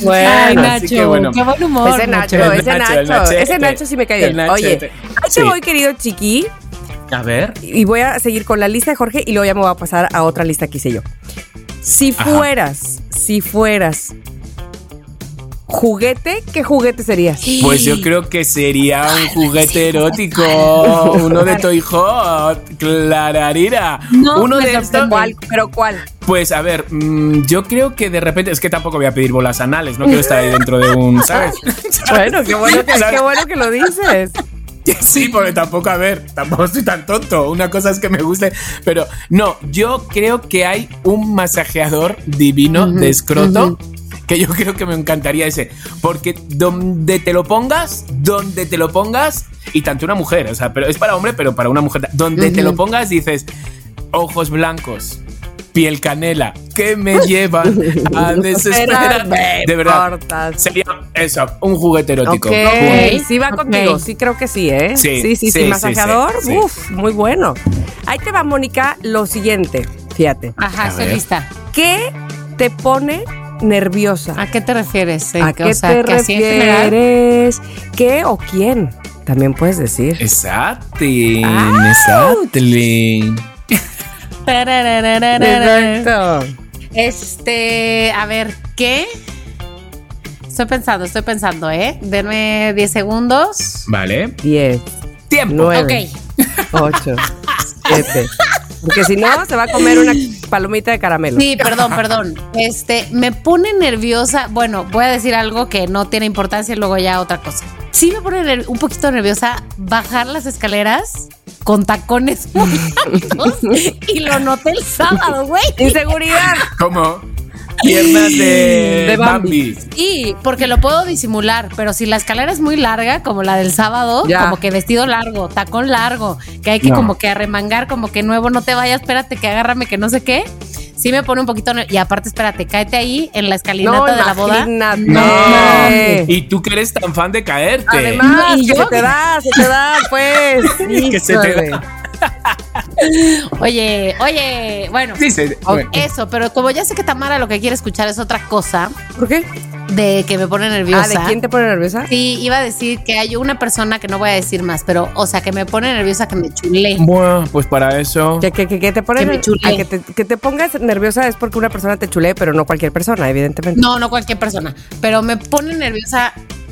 Speaker 1: Bueno,
Speaker 2: Ay, Nacho,
Speaker 3: que bueno.
Speaker 2: qué buen humor.
Speaker 1: ese Nacho,
Speaker 3: El
Speaker 1: ese
Speaker 3: Nacho,
Speaker 1: Nacho,
Speaker 3: Nachete.
Speaker 1: ese Nacho sí me cae bien. Oye, ahí te
Speaker 3: Sí.
Speaker 1: voy, querido chiqui,
Speaker 3: A ver.
Speaker 1: y voy a seguir con la lista de Jorge y luego ya me voy a pasar a otra lista que hice yo. Si
Speaker 3: Ajá.
Speaker 1: fueras, si fueras juguete, ¿qué juguete serías?
Speaker 3: Pues yo creo que sería un juguete erótico, uno de Toy Hot, clararira.
Speaker 2: No,
Speaker 3: uno
Speaker 2: me
Speaker 3: de estos.
Speaker 1: ¿Cuál? ¿Pero cuál?
Speaker 3: Pues a ver, mm, yo creo que de repente, es que tampoco voy a pedir bolas anales, no quiero estar ahí dentro de un, ¿sabes? [laughs]
Speaker 1: Bueno, qué bueno que, qué bueno que lo dices. [laughs]
Speaker 3: Sí, porque tampoco, a ver, tampoco estoy tan tonto. Una cosa es que me guste, pero no, yo creo que hay un masajeador divino de escroto. Que yo creo que me encantaría ese. Porque donde te lo pongas, donde te lo pongas, y tanto una mujer, o sea, pero es para hombre, pero para una mujer. Donde te lo pongas, dices, ojos blancos, piel canela, que me [laughs] llevan a desesperar. De verdad.
Speaker 1: Cortas.
Speaker 3: Sería eso, un juguete erótico.
Speaker 1: Ok,
Speaker 2: Punto.
Speaker 1: sí va
Speaker 2: Ok.
Speaker 1: contigo, sí creo que sí, ¿eh?
Speaker 3: Sí,
Speaker 1: sí, sí,
Speaker 3: sí, sí,
Speaker 1: masajeador,
Speaker 3: sí, sí.
Speaker 1: uf, muy bueno. Ahí te va, Mónica, lo siguiente, fíjate.
Speaker 2: Ajá,
Speaker 3: A
Speaker 2: estoy lista.
Speaker 1: ¿Qué te pone nerviosa?
Speaker 2: ¿A qué te refieres?
Speaker 1: ¿A
Speaker 2: Eh,
Speaker 1: qué
Speaker 2: o sea,
Speaker 1: te
Speaker 2: que general.
Speaker 1: refieres? ¿Qué o quién? También puedes decir.
Speaker 3: Exacti,
Speaker 1: Ouch.
Speaker 3: exactly.
Speaker 1: Exacto.
Speaker 2: Este, a ver, ¿qué? Estoy pensando, estoy pensando, ¿eh? Denme 10 segundos.
Speaker 3: Vale.
Speaker 1: 10,
Speaker 3: Tiempo.
Speaker 1: Nueve.
Speaker 2: Ok.
Speaker 1: 8, 7. [laughs] Porque si no, se va a comer una palomita de caramelo.
Speaker 2: Sí, perdón, perdón. Este, me pone nerviosa. Bueno, voy a decir algo que no tiene importancia y luego ya otra cosa. Sí me pone un poquito nerviosa bajar las escaleras con tacones [laughs] muy altos y lo noté el sábado, güey.
Speaker 1: Inseguridad.
Speaker 3: ¿Cómo? Piernas de,
Speaker 1: De Bambi.
Speaker 3: Bambi.
Speaker 2: Y porque lo puedo disimular, pero si la escalera es muy larga, como la del sábado,
Speaker 1: Ya.
Speaker 2: como que vestido largo, tacón largo, que hay que
Speaker 3: No.
Speaker 2: como que arremangar, como que nuevo, no te vayas, espérate que agárrame, que no sé qué. Sí me pone un poquito y aparte espérate, cáete ahí en la escalinata
Speaker 1: No,
Speaker 2: de la boda.
Speaker 3: No. Y tú que eres tan fan de caerte.
Speaker 1: Además,
Speaker 2: No, y
Speaker 1: que
Speaker 2: yo-
Speaker 1: se te da, se te da, pues. [laughs]
Speaker 3: Que se te da. [laughs]
Speaker 2: Oye, oye, bueno,
Speaker 3: Sí, sí. bueno.
Speaker 2: eso, pero como ya sé que Tamara lo que quiere escuchar es otra cosa
Speaker 1: ¿Por qué?
Speaker 2: de que me pone nerviosa.
Speaker 1: Ah, ¿de quién te pone nerviosa?
Speaker 2: Sí, iba a decir que hay una persona que no voy a decir más, pero, o sea, que me pone nerviosa que me chulé.
Speaker 3: Bueno, pues para eso.
Speaker 1: Que, que, que, te pone
Speaker 2: Que me chulé.
Speaker 1: a que, te, que te pongas nerviosa es porque una persona te chulé, pero no cualquier persona, evidentemente.
Speaker 2: No, no cualquier persona, pero me pone nerviosa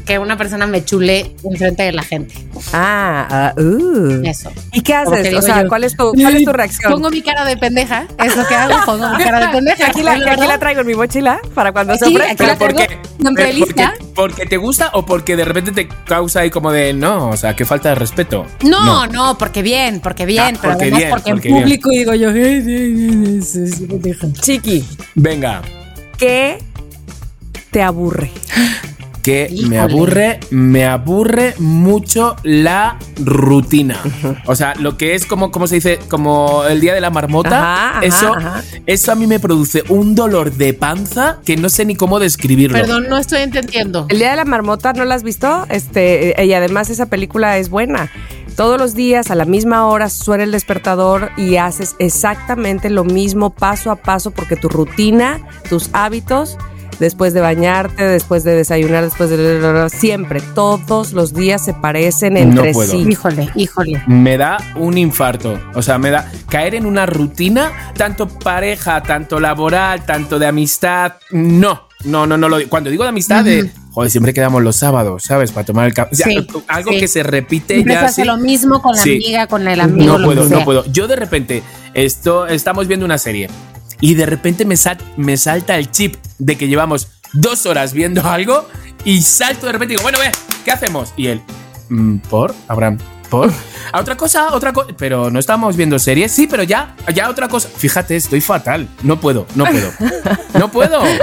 Speaker 2: que una persona me chule enfrente de la gente.
Speaker 1: Ah, ah, uh.
Speaker 2: Eso.
Speaker 1: ¿Y qué haces? O sea,
Speaker 2: yo.
Speaker 1: ¿cuál es tu, cuál es tu reacción?
Speaker 2: Pongo mi cara de pendeja, es lo que hago, pongo mi cara de [laughs] pendeja.
Speaker 1: Aquí la, traigo en mi mochila para cuando
Speaker 2: Sí,
Speaker 1: sobre.
Speaker 2: aquí
Speaker 3: Pero
Speaker 2: la
Speaker 3: ¿por qué? porque, porque te gusta o porque de repente te causa ahí como de no, o sea, que falta de respeto.
Speaker 2: No, no, porque bien, porque bien,
Speaker 3: Ah,
Speaker 2: pero
Speaker 3: porque
Speaker 2: además
Speaker 3: bien,
Speaker 2: porque,
Speaker 3: porque
Speaker 2: en
Speaker 3: bien.
Speaker 2: público digo yo, "Eh, eh, eh, pendeja".
Speaker 1: Chiqui,
Speaker 3: Venga,
Speaker 1: ¿qué te aburre?
Speaker 3: Que
Speaker 2: Híjole.
Speaker 3: me aburre, me aburre mucho la rutina. O sea, lo que es como, como se dice, como el día de la marmota,
Speaker 1: Ajá, ajá,
Speaker 3: eso,
Speaker 1: ajá.
Speaker 3: eso a mí me produce un dolor de panza que no sé ni cómo describirlo.
Speaker 2: Perdón, no estoy entendiendo.
Speaker 1: El día de la marmota, ¿no la has visto? Este, eh, y además esa película es buena. Todos los días a la misma hora suena el despertador y haces exactamente lo mismo paso a paso porque tu rutina, tus hábitos, después de bañarte, después de desayunar, después de... Siempre, todos los días se parecen entre
Speaker 3: puedo.
Speaker 1: sí.
Speaker 2: Híjole, híjole.
Speaker 3: me da un infarto. O sea, me da caer en una rutina, tanto pareja, tanto laboral, tanto de amistad. No, no, no, no lo digo. Cuando digo de amistad, de joder, siempre quedamos los sábados, ¿sabes? Para tomar el café. O sea,
Speaker 2: Sí,
Speaker 3: algo
Speaker 2: sí.
Speaker 3: que se repite
Speaker 2: Siempre se
Speaker 3: ya.
Speaker 2: hace
Speaker 3: así.
Speaker 2: lo mismo con la
Speaker 3: Sí.
Speaker 2: amiga, con el amigo.
Speaker 3: No
Speaker 2: lo
Speaker 3: puedo, no puedo. Yo de repente, esto, estamos viendo una serie y de repente me, sal- me salta el chip de que llevamos dos horas viendo algo y salto de repente y digo, bueno, ve, ¿qué hacemos? Y él, "Mm, ¿por? Abraham, ¿por? A otra cosa, otra cosa. Pero no estamos viendo series, sí, pero ya, ya otra cosa. Fíjate, estoy fatal. No puedo, no puedo. No puedo. [laughs]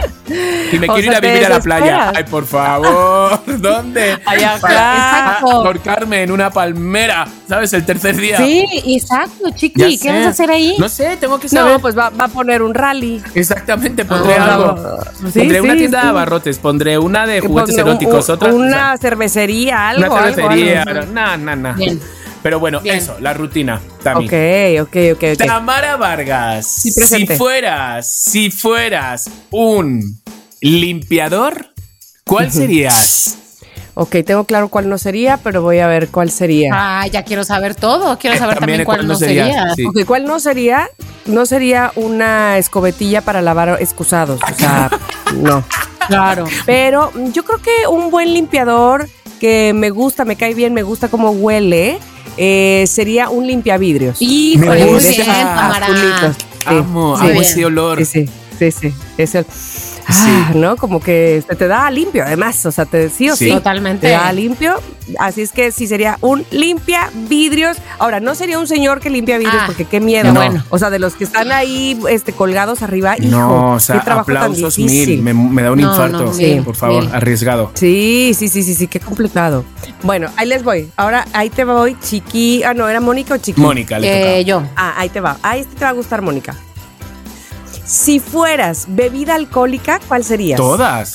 Speaker 3: Y me
Speaker 1: O
Speaker 3: quiero ir a vivir a la playa. Ay, por favor, [laughs] ¿dónde?
Speaker 1: Allá acá.
Speaker 3: Ahorcarme en una palmera, ¿sabes? El tercer día.
Speaker 2: Sí, exacto, chiqui. ¿Qué vas a hacer ahí?
Speaker 3: No sé, tengo que saber.
Speaker 1: No, pues va, va a poner un rally.
Speaker 3: Exactamente, pondré
Speaker 2: Ah,
Speaker 3: algo.
Speaker 1: Sí,
Speaker 3: pondré una
Speaker 1: sí,
Speaker 3: tienda de abarrotes, pondré una de juguetes eróticos,
Speaker 1: un-
Speaker 3: otra.
Speaker 1: Una cervecería, algo.
Speaker 3: una
Speaker 1: algo,
Speaker 3: cervecería.
Speaker 1: algo.
Speaker 3: No, no, no.
Speaker 2: Bien.
Speaker 3: Pero bueno,
Speaker 2: Bien.
Speaker 3: eso, la rutina también.
Speaker 1: Ok, ok, ok.
Speaker 3: Tamara Vargas,
Speaker 1: Sí,
Speaker 3: si fueras, si fueras un limpiador, ¿cuál serías?
Speaker 1: Ok, tengo claro cuál no sería, pero voy a ver cuál sería.
Speaker 2: Ah, ya quiero saber todo. Quiero
Speaker 3: Eh,
Speaker 2: saber
Speaker 3: también
Speaker 2: también, cuál no sería.
Speaker 3: sí.
Speaker 1: Ok, ¿cuál no sería? No sería una escobetilla para lavar excusados. O sea, [laughs] no.
Speaker 2: Claro.
Speaker 1: Pero yo creo que un buen limpiador que me gusta, me cae bien, me gusta cómo huele, eh, sería un limpiavidrios.
Speaker 2: Híjole, muy bien.
Speaker 1: Sí,
Speaker 3: amo,
Speaker 1: sí.
Speaker 3: amo ese olor.
Speaker 1: Sí, sí, sí, sí. Es el- ah, ¿no? Como que se te da limpio, además, o sea, te, sí o sí,
Speaker 3: Sí.
Speaker 2: Totalmente.
Speaker 1: te da limpio. Así es que sí sería un limpia vidrios. Ahora, no sería un señor que limpia vidrios,
Speaker 2: Ah,
Speaker 1: porque qué miedo.
Speaker 3: no.
Speaker 1: Bueno, o sea, de los que están ahí este, colgados arriba, hijo,
Speaker 3: No, o sea,
Speaker 1: qué trabajo tan
Speaker 3: aplausos
Speaker 1: difícil.
Speaker 3: mil. Me, me da un
Speaker 2: No,
Speaker 3: infarto.
Speaker 2: no,
Speaker 1: mil,
Speaker 3: por favor,
Speaker 2: mil.
Speaker 3: arriesgado.
Speaker 1: Sí, sí, sí, sí, sí, qué complicado. Bueno, ahí les voy. Ahora ahí te voy, chiqui. Ah, no, ¿era Mónica o chiqui?
Speaker 3: Mónica, le toca.
Speaker 2: Eh, yo.
Speaker 1: Ah, ahí te va. Ahí este te va a gustar, Mónica. Si fueras bebida alcohólica, ¿cuál serías?
Speaker 3: Todas.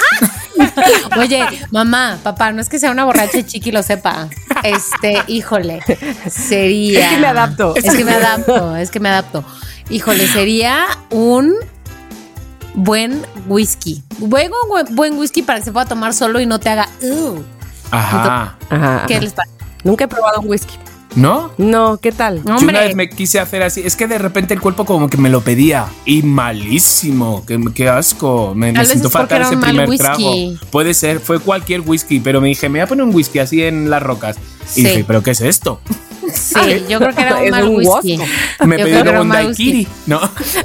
Speaker 3: [laughs]
Speaker 2: Oye, mamá, papá, no es que sea una borracha chiqui lo sepa. Este, híjole, sería.
Speaker 1: Es que me adapto.
Speaker 2: Es que me adapto, es que me adapto. Híjole, sería un buen whisky. Buen, buen, buen whisky para que se pueda tomar solo y no te haga. "Ugh".
Speaker 3: Ajá.
Speaker 1: Ajá.
Speaker 2: ¿Qué les parece?
Speaker 1: Nunca he probado un whisky.
Speaker 3: ¿No?
Speaker 1: No, ¿qué tal?
Speaker 3: Yo una vez me quise hacer así. Es que de repente el cuerpo como que me lo pedía. Y malísimo. Qué, qué asco. Me, me siento fatal ese
Speaker 2: un
Speaker 3: primer
Speaker 2: whisky.
Speaker 3: trago. Puede ser. Fue cualquier whisky. Pero me dije, me voy a poner un whisky así en las rocas.
Speaker 2: Sí.
Speaker 3: Y dije, ¿pero qué es esto?
Speaker 2: sí, [laughs] yo creo que era un
Speaker 1: Es
Speaker 2: mal
Speaker 1: un
Speaker 2: whisky.
Speaker 3: Me
Speaker 2: Yo era
Speaker 3: un
Speaker 2: mal
Speaker 3: daiquiri. No.
Speaker 2: whisky.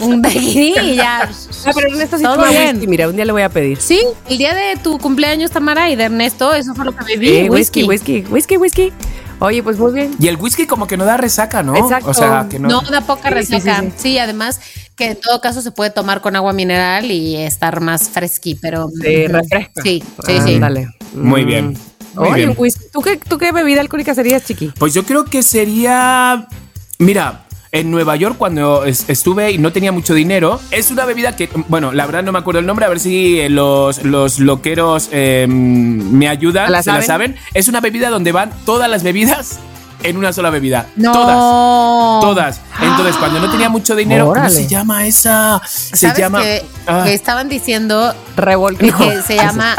Speaker 2: [laughs] Un daiquiri y ya.
Speaker 1: Ah, pero Ernesto sí toma whisky. Mira, un día le voy a pedir.
Speaker 2: Sí, el día de tu cumpleaños, Tamara, y de Ernesto, eso fue lo que bebí.
Speaker 1: Sí, whisky, whisky, whisky, whisky. Oye, pues muy bien.
Speaker 3: Y el whisky como que no da resaca, ¿no?
Speaker 1: Exacto.
Speaker 3: O sea, que no.
Speaker 2: No, da poca
Speaker 1: Sí, sí,
Speaker 2: resaca.
Speaker 1: sí,
Speaker 2: Sí, además que en todo caso se puede tomar con agua mineral y estar más fresqui, pero.
Speaker 1: Sí, refresca.
Speaker 2: Sí, sí, sí.
Speaker 1: Ándale.
Speaker 3: Muy
Speaker 1: Mm.
Speaker 3: bien. Muy
Speaker 1: Oye,
Speaker 3: bien.
Speaker 1: un whisky. ¿Tú qué, ¿Tú qué bebida alcohólica serías, chiqui?
Speaker 3: Pues yo creo que sería. Mira. En Nueva York, cuando es- estuve y no tenía mucho dinero, es una bebida que, bueno, la verdad no me acuerdo el nombre, a ver si eh, los, los loqueros eh, me ayudan,
Speaker 1: ¿La
Speaker 3: se la
Speaker 1: saben?
Speaker 3: saben. Es una bebida donde van todas las bebidas en una sola bebida.
Speaker 2: No.
Speaker 3: Todas. Todas. Entonces, cuando no tenía mucho dinero, ¿cómo
Speaker 1: Órale.
Speaker 3: se llama esa? Se
Speaker 2: ¿Sabes
Speaker 3: llama.
Speaker 2: que,
Speaker 3: Ah.
Speaker 2: que estaban diciendo
Speaker 1: Revolcón.
Speaker 2: que se llama.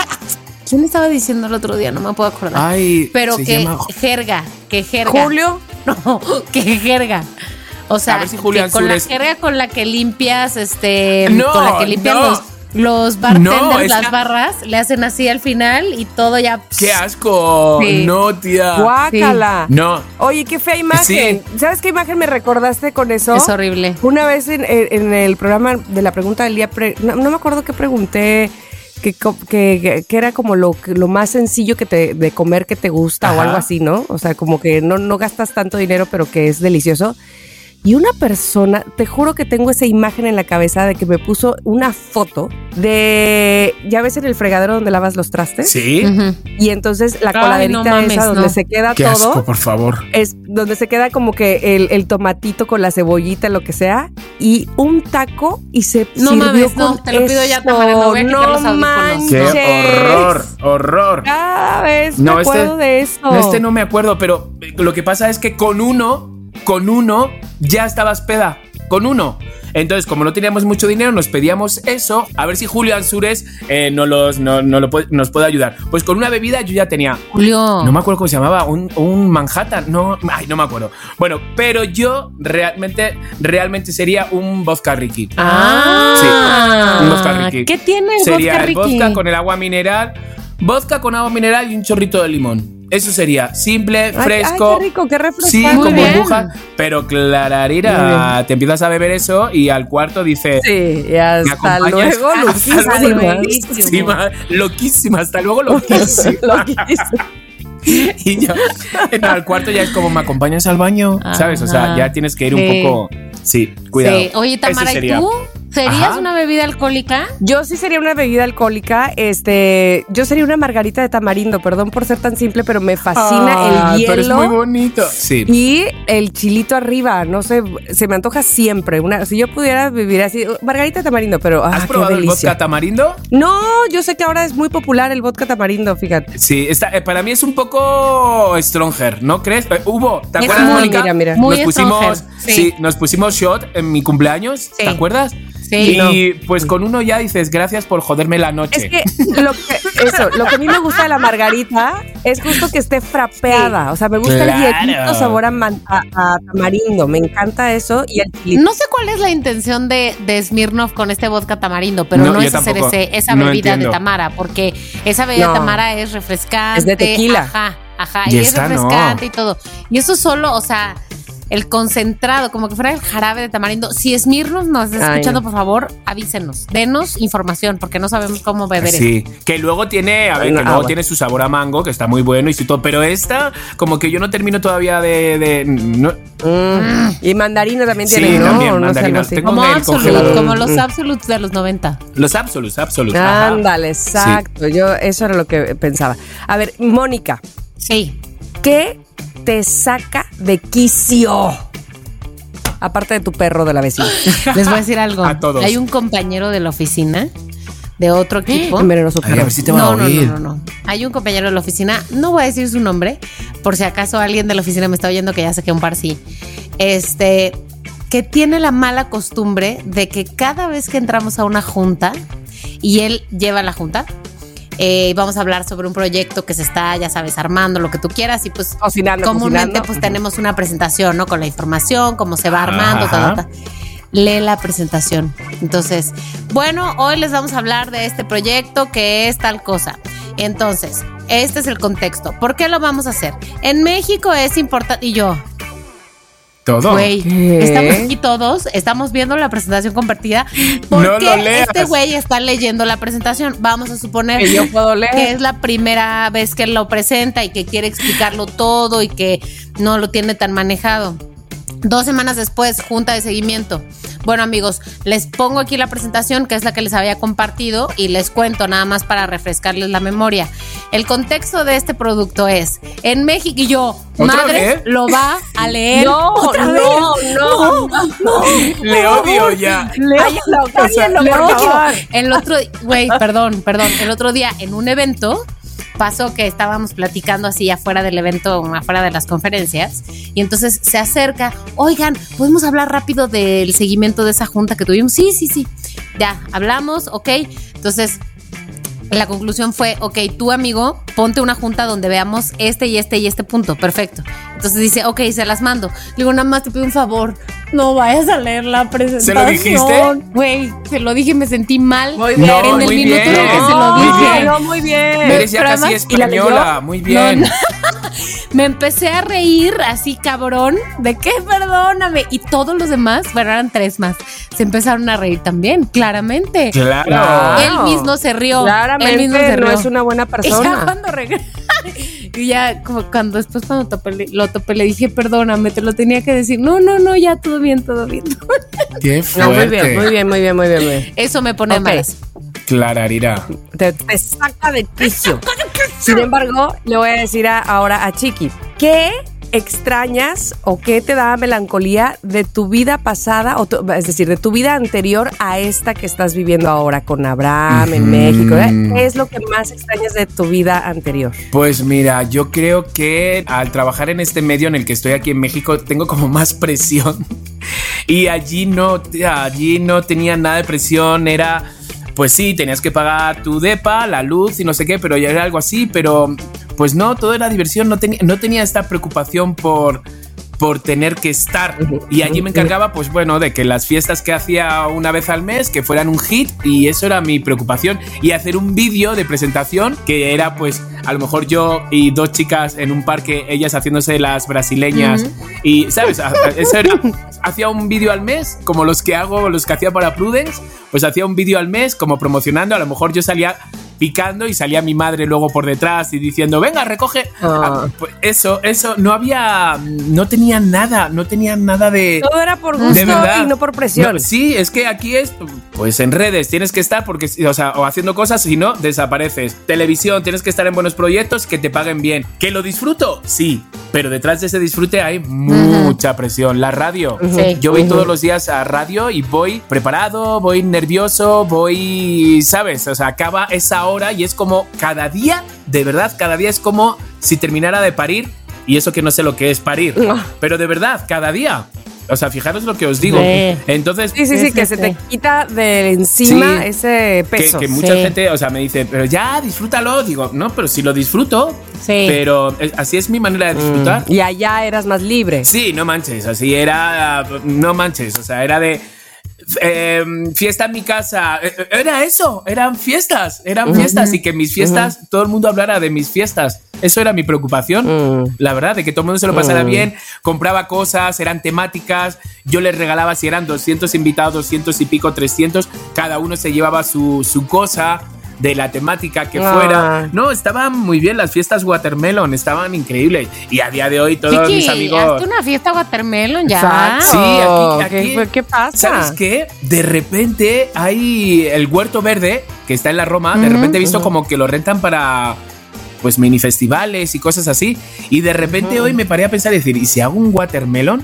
Speaker 2: ¿Quién estaba diciendo el otro día? No me puedo acordar.
Speaker 3: Ay,
Speaker 2: Pero
Speaker 3: se
Speaker 2: que
Speaker 3: llama-
Speaker 2: jerga, que jerga.
Speaker 1: Julio. [laughs]
Speaker 2: No, que jerga. O sea,
Speaker 3: A ver si Julián
Speaker 2: que con la jerga con la que limpias, este,
Speaker 3: No,
Speaker 2: con la que limpian
Speaker 3: no.
Speaker 2: los, los bartenders,
Speaker 3: No,
Speaker 2: las
Speaker 3: que-
Speaker 2: barras, le hacen así al final y todo ya.
Speaker 3: ¡Qué asco!
Speaker 2: Sí.
Speaker 3: No, tía.
Speaker 1: Guácala.
Speaker 3: No.
Speaker 1: Oye, qué fea imagen. ¿Sabes qué imagen me recordaste con eso?
Speaker 2: Es horrible.
Speaker 1: Una vez en, en- el programa de la pregunta del día, pre- no, no me acuerdo qué pregunté, que, que, que- era como lo, que- lo más sencillo que te, de comer que te gusta o algo así, ¿no? O sea, como que no, no gastas tanto dinero, pero que es delicioso. Y una persona, te juro que tengo esa imagen en la cabeza de que me puso una foto de, ya ves en el fregadero donde lavas los trastes,
Speaker 3: ¿Sí?
Speaker 1: Y entonces la
Speaker 2: Ay,
Speaker 1: coladerita
Speaker 2: no mames,
Speaker 1: esa donde
Speaker 2: no.
Speaker 1: se queda
Speaker 3: Qué
Speaker 1: todo
Speaker 3: asco, por favor.
Speaker 1: es donde se queda como que el, el tomatito con la cebollita, lo que sea, y un taco y se
Speaker 2: No
Speaker 1: sirvió
Speaker 2: mames, no, te lo pido ya,
Speaker 1: esto.
Speaker 2: Tamara, me voy a quitar
Speaker 1: no
Speaker 2: los audífonos.
Speaker 3: ¡Qué
Speaker 1: manches.
Speaker 3: horror! ¡Horror!
Speaker 1: Cada vez
Speaker 3: No,
Speaker 1: me
Speaker 3: este-
Speaker 1: acuerdo de eso.
Speaker 3: Este no me acuerdo, pero lo que pasa es que con uno, con uno, ya estabas peda. Con uno. Entonces, como no teníamos mucho dinero, nos pedíamos eso. A ver si Julio Ansures eh, no los, no, no lo puede- nos puede ayudar. Pues con una bebida yo ya tenía.
Speaker 2: Julio.
Speaker 3: No me acuerdo cómo se llamaba, un, un Manhattan, no, ay, no me acuerdo. Bueno, pero yo realmente, realmente sería un vodka Ricky.
Speaker 2: Ah,
Speaker 3: Sí, un vodka Ricky.
Speaker 2: ¿Qué tiene el
Speaker 3: sería
Speaker 2: vodka Ricky?
Speaker 3: vodka con el agua mineral, vodka con agua mineral y un chorrito de limón. Eso sería simple, fresco.
Speaker 1: Ay, qué rico, qué
Speaker 3: Sí,
Speaker 1: refrescante.
Speaker 2: Muy
Speaker 3: como
Speaker 2: bien.
Speaker 3: burbuja, pero clararira, te empiezas a beber eso y al cuarto dices,
Speaker 1: Sí, y
Speaker 3: ¿me
Speaker 1: hasta luego, [laughs]
Speaker 3: Hasta
Speaker 1: loquísima.
Speaker 3: loquísima, loquísima, hasta luego, [laughs] loquísima.
Speaker 1: Loquísima. [laughs]
Speaker 3: y yo, no, al cuarto ya es como, ¿me acompañas al baño? ¿Sabes? O sea, ya tienes que ir
Speaker 2: Sí.
Speaker 3: un poco, sí, cuidado.
Speaker 2: Sí. Oye, Tamara, ¿y tú? ¿Serías
Speaker 3: Ajá.
Speaker 2: una bebida alcohólica?
Speaker 1: Yo sí sería una bebida alcohólica, este, yo sería una margarita de tamarindo, perdón por ser tan simple, pero me fascina
Speaker 3: Ah,
Speaker 1: el
Speaker 3: tú eres muy
Speaker 1: hielo.
Speaker 3: bonito. Sí.
Speaker 1: Y el chilito arriba, no sé, se me antoja siempre. Una, si yo pudiera vivir así, margarita de tamarindo, pero ah,
Speaker 3: ¿Has
Speaker 1: qué
Speaker 3: probado el vodka tamarindo?
Speaker 1: No, yo sé que ahora es muy popular el vodka tamarindo, fíjate.
Speaker 3: Sí, está, eh, para mí es un poco stronger, ¿no crees? Eh, Hubo, ¿te
Speaker 2: Es
Speaker 3: acuerdas,
Speaker 2: muy-
Speaker 3: Mónica?
Speaker 1: mira, mira.
Speaker 2: Muy
Speaker 3: nos pusimos,
Speaker 2: stronger,
Speaker 3: sí.
Speaker 2: sí.
Speaker 3: nos pusimos shot en mi cumpleaños, ¿te
Speaker 2: Sí.
Speaker 3: acuerdas?
Speaker 2: Sí.
Speaker 3: Y pues con uno ya dices, gracias por joderme la noche.
Speaker 1: Es que lo que, eso, lo que a mí me gusta de la margarita es justo que esté frapeada. O sea, me gusta
Speaker 3: Claro.
Speaker 1: el hielito sabor a, man- a- a tamarindo. Me encanta eso. Y el.
Speaker 2: No sé cuál es la intención de, de Smirnoff con este vodka tamarindo, pero
Speaker 3: No,
Speaker 2: es hacer ese, esa
Speaker 3: No
Speaker 2: bebida
Speaker 3: entiendo.
Speaker 2: de Tamara, porque esa bebida
Speaker 1: No.
Speaker 2: de Tamara es refrescante.
Speaker 1: Es de tequila.
Speaker 2: Ajá, ajá.
Speaker 3: Y
Speaker 2: Y, es refrescante y todo. Y eso solo, o sea, el concentrado, como que fuera el jarabe de tamarindo. Si Esmirnos nos está
Speaker 1: Ay,
Speaker 2: escuchando,
Speaker 1: no.
Speaker 2: por favor, avísenos. Denos información, porque no sabemos cómo beber
Speaker 3: Sí, que luego tiene, a ver, que luego tiene su sabor a mango, que está muy bueno y su todo, pero esta, como que yo no termino todavía de... de- no-
Speaker 1: Mm. Y mandarina también
Speaker 3: Sí,
Speaker 1: tiene, ¿no?
Speaker 3: también, mandarina. Tengo-
Speaker 2: Como Absolute, como los
Speaker 1: Mm.
Speaker 2: Absolutes de los 90.
Speaker 3: los absolutos, absolutos. ajá.
Speaker 1: Ándale, exacto. Yo, eso era lo que pensaba. A ver, Mónica,
Speaker 2: Sí.
Speaker 1: ¿qué te saca de quicio? Aparte de tu perro de la vecina. [laughs]
Speaker 2: Les voy a decir algo.
Speaker 3: A todos.
Speaker 2: Hay un compañero de la oficina de otro equipo.
Speaker 1: Venenoso
Speaker 3: Ay, a ver si te va
Speaker 2: no,
Speaker 3: a
Speaker 2: no, no, no, no. Hay un compañero de la oficina, no voy a decir su nombre, por si acaso alguien de la oficina me está oyendo, que ya sé que un par sí. Este, que tiene la mala costumbre de que cada vez que entramos a una junta y él lleva la junta, eh, vamos a hablar sobre un proyecto que se está, ya sabes, armando, lo que tú quieras, y pues
Speaker 1: Cocinando,
Speaker 2: comúnmente
Speaker 1: cocinando.
Speaker 2: pues tenemos una presentación, ¿no? Con la información, cómo se va armando, ta, ta. Lee la presentación. Entonces, bueno, hoy les vamos a hablar de este proyecto que es tal cosa. Entonces, este es el contexto. ¿Por qué lo vamos a hacer? En México es importante, y yo,
Speaker 3: Todo.
Speaker 2: güey, estamos aquí todos, estamos viendo la presentación compartida. ¿Por
Speaker 3: No
Speaker 2: qué
Speaker 3: lo leas.
Speaker 2: este güey está leyendo la presentación? Vamos a suponer
Speaker 1: Que yo puedo leer.
Speaker 2: que es la primera vez que lo presenta y que quiere explicarlo todo y que no lo tiene tan manejado. Dos semanas después, junta de seguimiento. Bueno amigos, les pongo aquí la presentación que es la que les había compartido y les cuento nada más para refrescarles la memoria. El contexto de este producto es, en México y yo,
Speaker 3: ¿Otra
Speaker 2: madre,
Speaker 3: vez?
Speaker 2: lo va a leer.
Speaker 1: No,
Speaker 2: otra
Speaker 1: no,
Speaker 2: vez.
Speaker 1: no, no.
Speaker 3: Le odio ya.
Speaker 1: Cállalo, cállalo,
Speaker 2: Le
Speaker 1: por
Speaker 2: odio. El otro, güey, perdón, perdón. El otro día en un evento pasó que estábamos platicando así afuera del evento, afuera de las conferencias, y entonces se acerca, oigan, ¿podemos hablar rápido del seguimiento de esa junta que tuvimos? Sí, sí, sí. Ya, hablamos, ok. Entonces, la conclusión fue, ok, tú amigo, ponte una junta donde veamos este y este y este punto, perfecto. Entonces dice, ok, se las mando. Le digo, nada más te pido un favor, no vayas a leer la presentación.
Speaker 3: dijiste?
Speaker 2: Güey, se lo dije, me sentí mal.
Speaker 1: Muy
Speaker 2: en
Speaker 1: bien.
Speaker 2: el
Speaker 3: No, muy
Speaker 2: minuto en el
Speaker 3: bien.
Speaker 2: que se lo dije.
Speaker 3: bien.
Speaker 1: no, muy bien.
Speaker 3: Ya
Speaker 2: pero
Speaker 3: casi
Speaker 2: además- ¿y la leyó?
Speaker 3: española. Muy bien.
Speaker 2: No, no. Me empecé a reír así cabrón, de que perdóname. Y todos los demás, bueno, eran tres más, se empezaron a reír también, claramente.
Speaker 3: Claro.
Speaker 2: Él mismo se rió.
Speaker 1: Claramente
Speaker 2: él mismo se
Speaker 1: no
Speaker 2: rió.
Speaker 1: es una buena
Speaker 2: Y ya
Speaker 1: persona.
Speaker 2: cuando [laughs] y ya como cuando después cuando topé, le- lo topé, le dije, perdóname, te lo tenía que decir. No, no, no, ya todo bien, todo bien. [laughs]
Speaker 3: Qué
Speaker 1: No, muy
Speaker 3: fuerte.
Speaker 1: bien, muy bien, muy bien, muy bien, muy bien.
Speaker 2: Eso me pone
Speaker 1: Ok.
Speaker 2: malas.
Speaker 3: Clararira.
Speaker 1: Te, te saca de quicio. Sin embargo, le voy a decir a- ahora a Chiqui, ¿qué extrañas o qué te da melancolía de tu vida pasada, o tu- es decir, de tu vida anterior a esta que estás viviendo ahora con Abraham en. México? ¿eh? ¿Qué es lo que más extrañas de tu vida anterior?
Speaker 3: Pues mira, yo creo que al trabajar en este medio en el que estoy aquí en México tengo como más presión. [laughs] Y allí no, allí no tenía nada de presión, era pues sí, tenías que pagar tu depa, la luz y no sé qué, pero ya era algo así, pero pues no, todo era diversión, no no tenía esta preocupación por por tener que estar. Y allí me encargaba pues bueno de que las fiestas que hacía una vez al mes que fueran un hit y eso era mi preocupación. Y hacer un vídeo de presentación que era pues a lo mejor yo y dos chicas en un parque ellas haciéndose las brasileñas. Y sabes eso era hacía un vídeo al mes como los que hago los que hacía para Prudence pues hacía un vídeo al mes como promocionando. A lo mejor yo salía picando y salía mi madre luego por detrás y diciendo venga recoge
Speaker 1: Ah.
Speaker 3: Ah, pues eso eso no había no tenía nada no tenía nada de
Speaker 1: Todo era por
Speaker 3: de
Speaker 1: gusto
Speaker 3: verdad
Speaker 1: y no por presión.
Speaker 3: No, sí, es que aquí es, pues en redes tienes que estar porque, o sea, o haciendo cosas, si no, desapareces. Televisión, tienes que estar en buenos proyectos que te paguen bien. ¿Que lo disfruto? Sí, pero detrás de ese disfrute hay mucha presión. La radio. Yo voy todos los días a radio y voy preparado, voy nervioso, voy, ¿sabes? O sea, acaba esa hora y es como cada día, de verdad, cada día es como si terminara de parir. Y eso que no sé lo que es parir.
Speaker 1: No.
Speaker 3: Pero de verdad, cada día. O sea, fijaros lo que os digo.
Speaker 2: Sí.
Speaker 3: Entonces,
Speaker 1: Sí, sí, sí, que se te quita de encima
Speaker 3: Sí.
Speaker 1: ese
Speaker 3: que,
Speaker 1: peso.
Speaker 3: que mucha
Speaker 2: Sí.
Speaker 3: gente, o sea, me dice, pero ya, disfrútalo. Digo, no, pero si lo disfruto.
Speaker 2: Sí.
Speaker 3: Pero así es mi manera de disfrutar.
Speaker 1: Y allá eras más libre.
Speaker 3: Sí, no manches, así era, no manches, o sea, era de eh, fiesta en mi casa, eh, eh, era eso, eran fiestas, eran fiestas y que mis fiestas, todo el mundo hablara de mis fiestas. Eso era mi preocupación.
Speaker 1: Mm.
Speaker 3: La verdad, de que todo el mundo se lo pasara
Speaker 1: Mm.
Speaker 3: bien, compraba cosas, eran temáticas, yo les regalaba si eran 200 invitados, 200 y pico, 300, cada uno se llevaba su, su cosa de la temática que
Speaker 1: Ah.
Speaker 3: fuera. No, estaban muy bien las fiestas Watermelon, estaban increíbles. Y a día de hoy todos
Speaker 2: Chiqui,
Speaker 3: mis amigos...
Speaker 2: hazte una fiesta watermelon ya.
Speaker 1: Exacto.
Speaker 3: Sí, aquí- aquí-
Speaker 1: ¿Qué, pasa?
Speaker 3: ¿Sabes qué? De repente hay el huerto verde que está en la Roma. De repente he visto como que lo rentan para pues mini festivales y cosas así. Y de repente hoy me paré a pensar y decir, ¿y si hago un watermelon?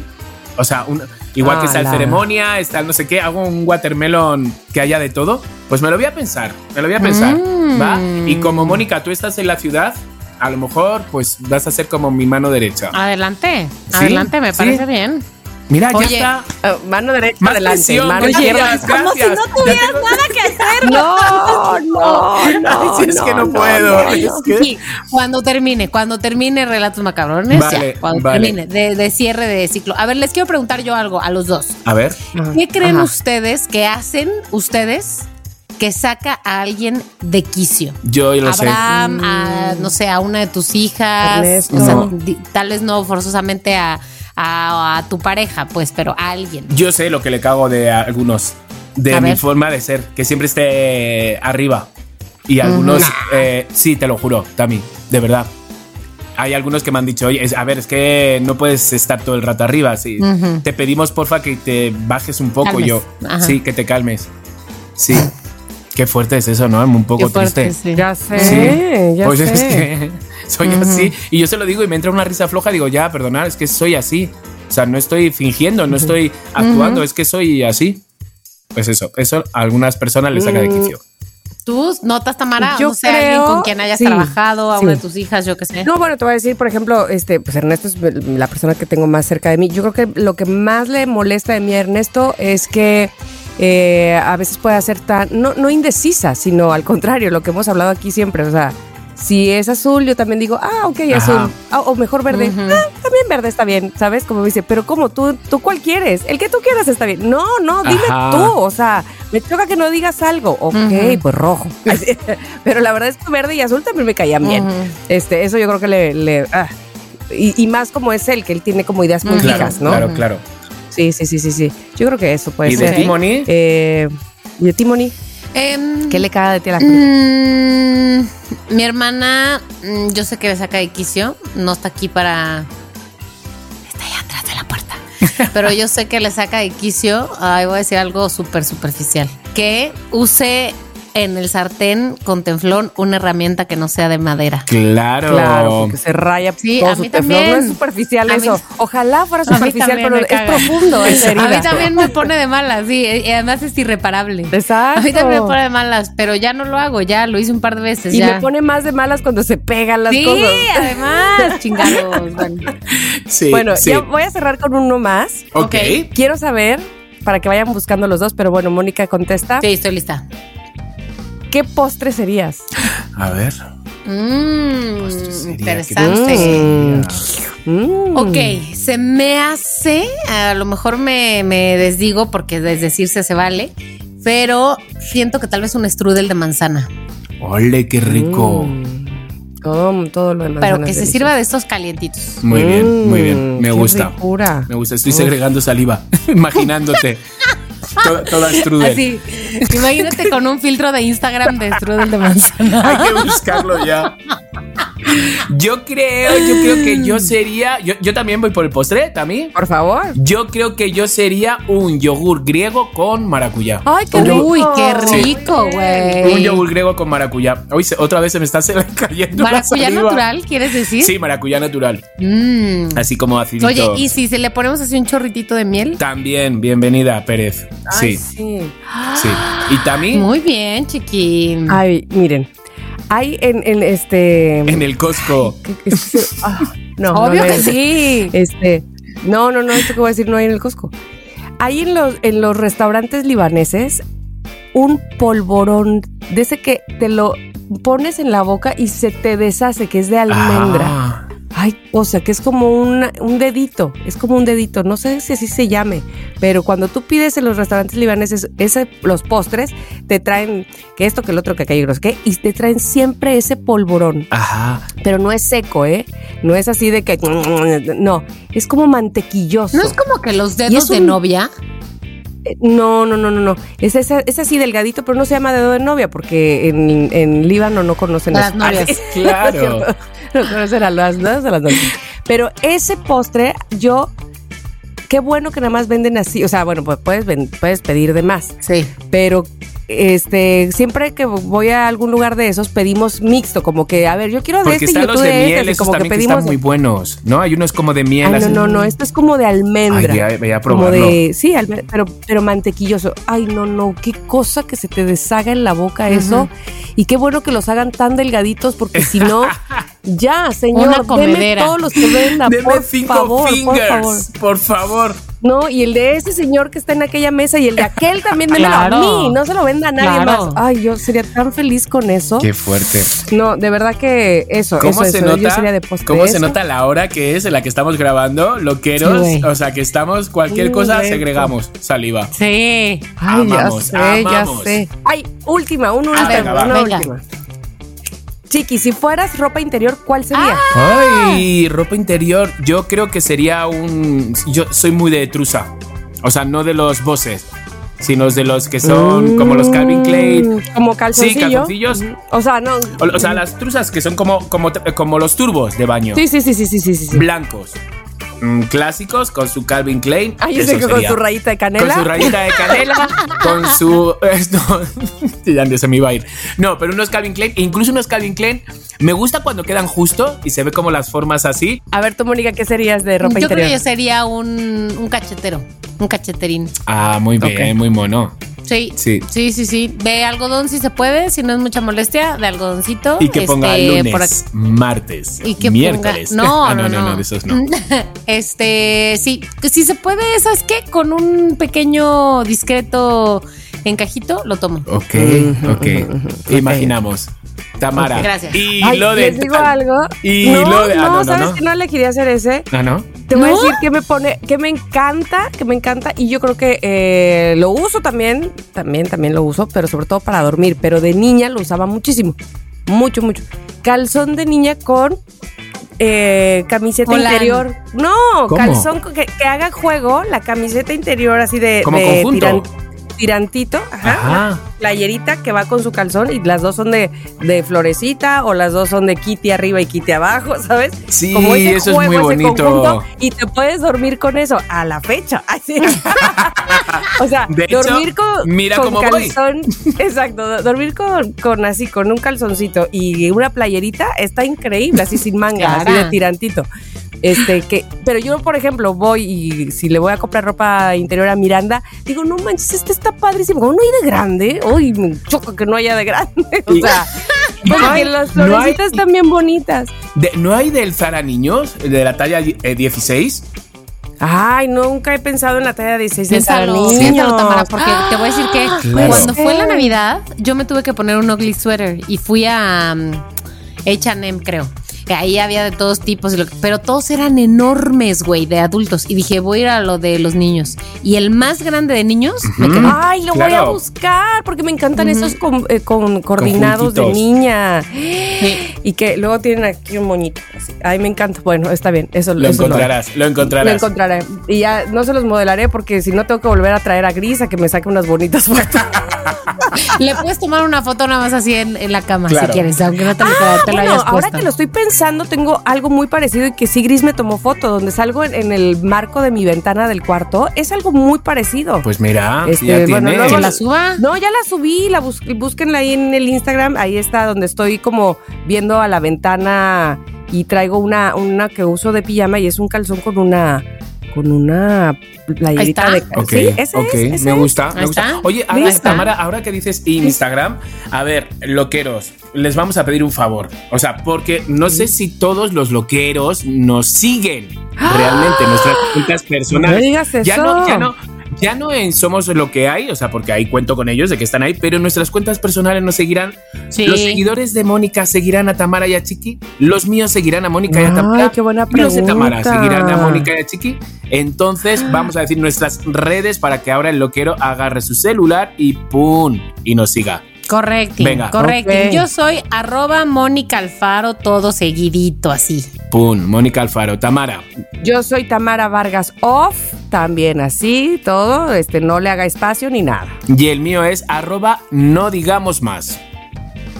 Speaker 3: O sea, un- igual que está el
Speaker 1: Ala.
Speaker 3: ceremonia, está el no sé qué, hago un watermelon que haya de todo. Pues me lo voy a pensar, me lo voy a pensar.
Speaker 2: Mm.
Speaker 3: ¿Va? Y como Mónica, tú estás en la ciudad, a lo mejor pues vas a ser como mi mano derecha.
Speaker 2: Adelante,
Speaker 3: Sí,
Speaker 2: adelante, me
Speaker 3: sí.
Speaker 2: parece bien.
Speaker 3: Mira, ya está.
Speaker 1: Ah, mano derecha
Speaker 3: Más
Speaker 1: adelante,
Speaker 3: presión,
Speaker 1: mano izquierda.
Speaker 2: Como si no tuvieras
Speaker 3: tengo- [laughs]
Speaker 2: nada que hacer.
Speaker 1: No, [laughs] no, no.
Speaker 3: Ay, si es que no puedo. es que-
Speaker 2: Sí, cuando termine, cuando termine Relatos Macabrones,
Speaker 3: Vale,
Speaker 2: ya, cuando
Speaker 3: vale.
Speaker 2: termine, de, de cierre de ciclo. A ver, les quiero preguntar yo algo a los dos.
Speaker 3: A ver.
Speaker 2: ¿Qué creen
Speaker 1: Ajá.
Speaker 2: ustedes que hacen ustedes que saca a alguien de quicio?
Speaker 3: Yo lo sé.
Speaker 2: Abraham, a, no sé, a una de tus hijas,
Speaker 1: Ernesto.
Speaker 2: o sea,
Speaker 3: No.
Speaker 2: tal vez no forzosamente a, a- a tu pareja, pues, pero a alguien.
Speaker 3: Yo sé lo que le cago de algunos. De
Speaker 2: A
Speaker 3: mi
Speaker 2: ver.
Speaker 3: forma de ser. Que siempre esté arriba. Y algunos. eh, sí, te lo juro, Tami. De verdad. Hay algunos que me han dicho, oye, es- a ver, es que no puedes estar todo el rato arriba. Sí.
Speaker 2: Ujú.
Speaker 3: Te pedimos, porfa, que te bajes un poco.
Speaker 2: Calmes.
Speaker 3: Yo.
Speaker 2: Ajá.
Speaker 3: Sí, que te calmes. Sí. Qué fuerte es eso, ¿no? Un poco
Speaker 2: Qué fuerte,
Speaker 3: triste.
Speaker 2: sí.
Speaker 1: Ya sé,
Speaker 3: Sí,
Speaker 1: ya
Speaker 3: pues
Speaker 1: sé.
Speaker 3: es que [laughs] soy así. Y yo se lo digo y me entra una risa floja. Digo, ya, perdonad, es que soy así. O sea, no estoy fingiendo, no estoy actuando, es que soy así. Pues eso, eso a algunas personas les saca de
Speaker 1: Mm.
Speaker 3: quicio.
Speaker 2: ¿Tú notas, Tamara?
Speaker 1: Yo
Speaker 2: no sé, alguien
Speaker 1: creo-
Speaker 2: con quien hayas
Speaker 1: sí,
Speaker 2: trabajado, a
Speaker 1: sí.
Speaker 2: una de tus hijas, yo qué sé.
Speaker 1: No, bueno, te voy a decir, por ejemplo, este, pues Ernesto es la persona que tengo más cerca de mí. Yo creo que lo que más le molesta de mí a Ernesto es que eh, a veces puede ser tan, no, no indecisa, sino al contrario, lo que hemos hablado aquí siempre. O sea, si es azul, yo también digo, ah, ok,
Speaker 3: Ajá.
Speaker 1: azul. Ah, o mejor verde. Ah, también verde está bien, ¿sabes? Como me dice, pero ¿cómo? ¿Tú, ¿Tú cuál quieres? El que tú quieras está bien. No, no, dime
Speaker 3: Ajá.
Speaker 1: tú. O sea, me choca que no digas algo. Ok, pues rojo. [laughs] pero la verdad es que verde y azul también me caían bien. Este, eso yo creo que le. le- ah. y, y más como es él, que él tiene como ideas muy
Speaker 2: Claro,
Speaker 1: ¿no?
Speaker 3: Claro, claro.
Speaker 1: Sí, sí, sí, sí, sí. Yo creo que eso puede
Speaker 3: ¿Y
Speaker 1: ser.
Speaker 3: de Timony?
Speaker 1: Eh, ¿Y de Timony?
Speaker 2: Em,
Speaker 1: ¿Qué le caga de ti a la
Speaker 2: mm, mi hermana, mm, yo sé que me saca de quicio, no está aquí para... Está ahí atrás de la puerta. [laughs] Pero yo sé que le saca de quicio, ay, voy a decir algo súper superficial, que use en el sartén con tenflón una herramienta que no sea de madera.
Speaker 3: Claro.
Speaker 1: Claro, porque se raya
Speaker 2: Sí,
Speaker 1: todo
Speaker 2: a
Speaker 1: su
Speaker 2: mí
Speaker 1: teflón. No
Speaker 2: también.
Speaker 1: es superficial
Speaker 2: A mí-
Speaker 1: eso. Ojalá fuera superficial,
Speaker 2: también
Speaker 1: pero es profundo esa herida.
Speaker 2: A mí también me [laughs] pone de malas, sí, y además es irreparable.
Speaker 1: Exacto.
Speaker 2: A mí también me pone de malas, pero ya no lo hago, ya lo hice un par de veces.
Speaker 1: Y
Speaker 2: ya.
Speaker 1: me pone más de malas cuando se pegan las
Speaker 2: sí,
Speaker 1: cosas.
Speaker 2: además, [laughs] chingados. Bueno.
Speaker 3: Sí,
Speaker 1: Bueno,
Speaker 3: sí.
Speaker 1: ya voy a cerrar con uno más.
Speaker 3: Ok.
Speaker 1: Quiero saber, para que vayan buscando los dos, pero bueno, Mónica contesta.
Speaker 2: Sí, estoy lista.
Speaker 1: ¿Qué postre serías?
Speaker 3: A ver.
Speaker 2: Mmm, interesante.
Speaker 1: Mm. Mm.
Speaker 2: Ok, se me hace, a lo mejor me, me desdigo porque des- decirse se vale, pero siento que tal vez un strudel de manzana,
Speaker 3: Ole, qué rico.
Speaker 1: Mm. Todo, todo lo demás.
Speaker 2: pero que se sirva de estos calientitos.
Speaker 3: Muy bien, muy bien. Me
Speaker 1: Mm, qué
Speaker 3: gusta.
Speaker 1: ricura.
Speaker 3: Me gusta. Estoy segregando saliva, [laughs] imaginándote. [laughs] Toda, toda strudel.
Speaker 2: Así, imagínate con un filtro de Instagram de strudel de manzana.
Speaker 3: Hay que buscarlo ya. [laughs] Yo creo, yo creo que yo sería. Yo, yo también voy por el postre, también.
Speaker 1: Por favor.
Speaker 3: Yo creo que yo sería un yogur griego con maracuyá.
Speaker 1: Ay, qué
Speaker 3: Un
Speaker 2: Uy, qué
Speaker 1: Sí.
Speaker 2: rico,
Speaker 3: Un
Speaker 2: güey.
Speaker 3: yogur griego con maracuyá. Hoy se- otra vez se me está [laughs] cayendo. la
Speaker 2: Maracuyá natural, ¿quieres decir?
Speaker 3: Sí, maracuyá natural.
Speaker 2: Mm.
Speaker 3: Así como acidito.
Speaker 2: Oye, ¿y si se le ponemos así un chorritito de miel?
Speaker 3: También, bienvenida, Pérez.
Speaker 1: Ay,
Speaker 3: Sí,
Speaker 1: sí.
Speaker 3: sí. Y también
Speaker 2: Muy bien, chiquín.
Speaker 1: Ay, miren. Hay en, en este.
Speaker 3: en el Costco.
Speaker 1: ¿qué- es- ah, no,
Speaker 2: Obvio
Speaker 1: no
Speaker 2: que sí.
Speaker 1: Este, no, no, no, esto que voy a decir no hay en el Costco. Hay en los, en los restaurantes libaneses un polvorón de ese que te lo pones en la boca y se te deshace, que es de almendra.
Speaker 3: Ah,
Speaker 1: Ay, o sea, que es como una- un dedito, es como un dedito, no sé si así se llame, pero cuando tú pides en los restaurantes libaneses ese, los postres, te traen que esto, que el otro, que aquello, no sé qué, y te traen siempre ese polvorón,
Speaker 3: Ajá.
Speaker 1: pero no es seco, ¿eh? No es así de que, no, es como mantequilloso.
Speaker 2: No es como que los dedos
Speaker 1: es
Speaker 2: de
Speaker 1: un-
Speaker 2: novia.
Speaker 1: Eh, No, no, no, no, no. Es, esa- es así delgadito, pero no se llama dedo de novia porque en, en Líbano no conocen
Speaker 2: Las
Speaker 1: eso.
Speaker 2: novias. [laughs]
Speaker 1: Ah, sí.
Speaker 3: Claro. [laughs]
Speaker 1: a las las. Pero ese postre, yo, qué bueno que nada más venden así. O sea, bueno, pues puedes, puedes pedir de más.
Speaker 2: Sí.
Speaker 1: Pero este, siempre que voy a algún lugar de esos, pedimos mixto, como que, a ver, yo quiero de
Speaker 3: Porque
Speaker 1: este y
Speaker 3: están
Speaker 1: yo
Speaker 3: los de
Speaker 1: de este,
Speaker 3: miel, esos
Speaker 1: como que
Speaker 3: también que,
Speaker 1: pedimos.
Speaker 3: están muy buenos, ¿no? Hay unos como de miel.
Speaker 1: Ay, no, no, no, esto es como de almendra.
Speaker 3: Ay, ya- voy a
Speaker 1: Como
Speaker 3: probarlo.
Speaker 1: de, sí, pero, pero mantequilloso. Ay, no, no, qué cosa que se te deshaga en la boca eso. Y qué bueno que los hagan tan delgaditos, porque si no, [laughs] ya, señor,
Speaker 2: Una
Speaker 1: deme todos los que vendan, [laughs]
Speaker 3: Deme
Speaker 1: por
Speaker 3: cinco
Speaker 1: favor, por favor.
Speaker 3: fingers, por favor.
Speaker 1: No, y el de ese señor que está en aquella mesa y el de aquel también, démelo
Speaker 2: Claro.
Speaker 1: a mí, no se lo venda a nadie
Speaker 2: Claro.
Speaker 1: más. Ay, yo sería tan feliz con eso.
Speaker 3: Qué fuerte.
Speaker 1: No, de verdad que eso,
Speaker 3: ¿Cómo
Speaker 1: eso,
Speaker 3: se
Speaker 1: eso, yo
Speaker 3: nota?
Speaker 1: sería de postre
Speaker 3: ¿Cómo se nota la hora que es en la que estamos grabando? Loqueros,
Speaker 2: Sí,
Speaker 3: o sea, que estamos cualquier cosa
Speaker 1: rico.
Speaker 3: segregamos saliva.
Speaker 2: Sí.
Speaker 1: Ay,
Speaker 3: Amamos,
Speaker 1: ya sé,
Speaker 3: amamos.
Speaker 1: ya sé. Ay, última, un última, una última. Chiqui, si fueras ropa interior, ¿cuál sería?
Speaker 3: Ay, ropa interior. Yo creo que sería un. Yo soy muy de trusa. O sea, no de los bosses, sino de los que son como los Calvin Klein.
Speaker 1: Mm, Como calzoncillo.
Speaker 3: Sí, calzoncillos.
Speaker 1: O sea, no.
Speaker 3: O, o sea, las truzas que son como, como, como los turbos de baño.
Speaker 1: Sí, sí, sí, sí, sí, sí. sí.
Speaker 3: Blancos. Mm, clásicos con su Calvin Klein.
Speaker 1: Ay, yo
Speaker 3: eso
Speaker 1: sé que con su rayita de
Speaker 3: Con
Speaker 1: canela.
Speaker 3: su rayita de canela, con su. [laughs] Esto. [laughs] ya ni se me iba a ir. No, pero unos Calvin Klein, incluso unos Calvin Klein, me gusta cuando quedan justo y se ve como las formas así.
Speaker 1: A ver, tú, Mónica, ¿qué serías de ropa
Speaker 2: Yo creo
Speaker 1: interior?
Speaker 2: que yo sería un, un cachetero. Un cacheterín.
Speaker 3: Ah, muy bien,
Speaker 1: Ok.
Speaker 3: muy mono.
Speaker 2: Sí.
Speaker 3: Sí.
Speaker 2: Sí, sí, sí. De algodón si se puede, si no es mucha molestia, de algodoncito.
Speaker 3: Y que ponga
Speaker 2: este,
Speaker 3: lunes, martes,
Speaker 2: Y que
Speaker 3: miércoles.
Speaker 2: ponga. No, [laughs]
Speaker 3: Ah,
Speaker 2: no, no,
Speaker 3: de esos no.
Speaker 2: Este, sí, que si se puede, ¿sabes qué? Con un pequeño, discreto encajito, lo tomo.
Speaker 3: Ok, ok. Imaginamos. Tamara.
Speaker 2: Ok, gracias.
Speaker 3: Y
Speaker 1: Ay,
Speaker 3: lo de.
Speaker 1: les digo algo.
Speaker 3: Y
Speaker 1: no,
Speaker 3: lo de. ah,
Speaker 1: no,
Speaker 3: no, no,
Speaker 1: ¿sabes
Speaker 3: no.
Speaker 1: que no elegiría hacer ese?
Speaker 3: Ah, no.
Speaker 1: Te voy a
Speaker 2: ¿No?
Speaker 1: decir que me pone, que me encanta, que me encanta y yo creo que eh, lo uso también, también, también lo uso, pero sobre todo para dormir. Pero de niña lo usaba muchísimo, mucho, mucho. Calzón de niña con eh, camiseta interior. No,
Speaker 3: ¿Cómo?
Speaker 1: calzón que, que haga juego, la camiseta interior así de,
Speaker 3: Como
Speaker 1: de
Speaker 3: conjunto.
Speaker 1: Tirantito, ajá,
Speaker 3: Ajá.
Speaker 1: una playerita que va con su calzón y las dos son de, de florecita o las dos son de kitty arriba y kitty abajo, [laughs] ¿sabes?
Speaker 3: Sí,
Speaker 1: ese
Speaker 3: eso es
Speaker 1: juego,
Speaker 3: muy
Speaker 1: ese
Speaker 3: bonito.
Speaker 1: conjunto, y te puedes dormir con eso a la fecha. [laughs] O sea,
Speaker 3: De hecho,
Speaker 1: dormir con,
Speaker 3: mira
Speaker 1: con
Speaker 3: cómo voy.
Speaker 1: calzón. [laughs] Exacto, do- dormir con, con así, con un calzoncito y una playerita está increíble, así sin manga, así de tirantito. Este, que, pero yo, por ejemplo, voy y si le voy a comprar ropa interior a Miranda, digo, no manches, este está padrísimo. Como no hay de grande, uy, me choca que no haya de grande. [laughs] O sea,
Speaker 3: No hay-
Speaker 1: las
Speaker 3: no hay-
Speaker 1: florecitas están bien bonitas.
Speaker 3: De- ¿No hay del Zara Niños? De la talla eh, 16.
Speaker 1: Ay, nunca he pensado en la talla de 16 de
Speaker 2: Piénsalo,
Speaker 1: niños.
Speaker 2: piénsalo, Tamara, porque te voy a decir que
Speaker 3: Claro.
Speaker 2: cuando fue la. Navidad, yo me tuve que poner un ugly sweater y fui a um, H&M, creo. Que ahí había de todos tipos, y lo- pero todos eran enormes, güey, de adultos. Y dije, voy a ir a lo de los niños. Y el más grande de niños me quedé.
Speaker 1: Ay, lo voy a buscar porque me encantan esos con, eh, con coordinados de niña.
Speaker 2: Sí.
Speaker 1: Y que luego tienen aquí un moñito. así. Ay, me encanta. Bueno, está bien. Eso
Speaker 3: Lo
Speaker 1: eso
Speaker 3: encontrarás, lo
Speaker 1: Lo,
Speaker 3: encontrarás.
Speaker 1: encontraré. Y ya no se los modelaré porque si no tengo que volver a traer a Gris a que me saque unas bonitas fotos. [laughs]
Speaker 2: Le puedes tomar una foto nada más así en, en la cama
Speaker 3: Claro.
Speaker 2: si quieres, aunque no te lo, te lo
Speaker 1: Ah, bueno,
Speaker 2: hayas
Speaker 1: ahora que lo estoy pensando, tengo algo muy parecido y que sí, Gris me tomó foto, donde salgo en, en el marco de mi ventana del cuarto. Es algo muy parecido.
Speaker 3: Pues mira,
Speaker 1: Este,
Speaker 3: ya
Speaker 1: bueno,
Speaker 3: tiene.
Speaker 1: luego
Speaker 2: ¿Que la suba?
Speaker 1: No, ya la subí, la bus- búsquenla ahí en el Instagram, ahí está donde estoy como viendo a la ventana y traigo una, una que uso de pijama y es un calzón con una con una playerita de
Speaker 2: está.
Speaker 3: Ok,
Speaker 1: Sí, ese es, ese
Speaker 3: me gusta, me
Speaker 2: Ahí
Speaker 3: gusta.
Speaker 2: está.
Speaker 3: Oye, ahora. Tamara, ahora que dices Instagram, a ver, loqueros, les vamos a pedir un favor. O sea, porque no sé si todos los loqueros nos siguen realmente nuestras cuentas personales.
Speaker 1: No digas
Speaker 3: Ya no,
Speaker 1: eso.
Speaker 3: ya no. Ya no en Somos lo que hay, o sea, porque ahí cuento con ellos de que están ahí, pero nuestras cuentas personales nos seguirán.
Speaker 2: Sí.
Speaker 3: Los seguidores de Mónica seguirán a Tamara y a Chiqui. Los míos seguirán a Mónica y a
Speaker 1: Ay,
Speaker 3: Tamara.
Speaker 1: qué buena
Speaker 3: Y los de Tamara
Speaker 1: pregunta.
Speaker 3: seguirán a Mónica y a Chiqui. Entonces, vamos a decir nuestras redes para que ahora el loquero agarre su celular y ¡pum! y nos siga.
Speaker 2: Correcto,
Speaker 3: Venga.
Speaker 2: correcto.
Speaker 1: Ok.
Speaker 2: Yo soy arroba Mónica Alfaro, todo seguidito así.
Speaker 3: ¡Pum! Mónica Alfaro. Tamara.
Speaker 1: Yo soy Tamara Vargas Off, también así, todo, este, no le haga espacio ni nada.
Speaker 3: Y el mío es arroba no digamos más.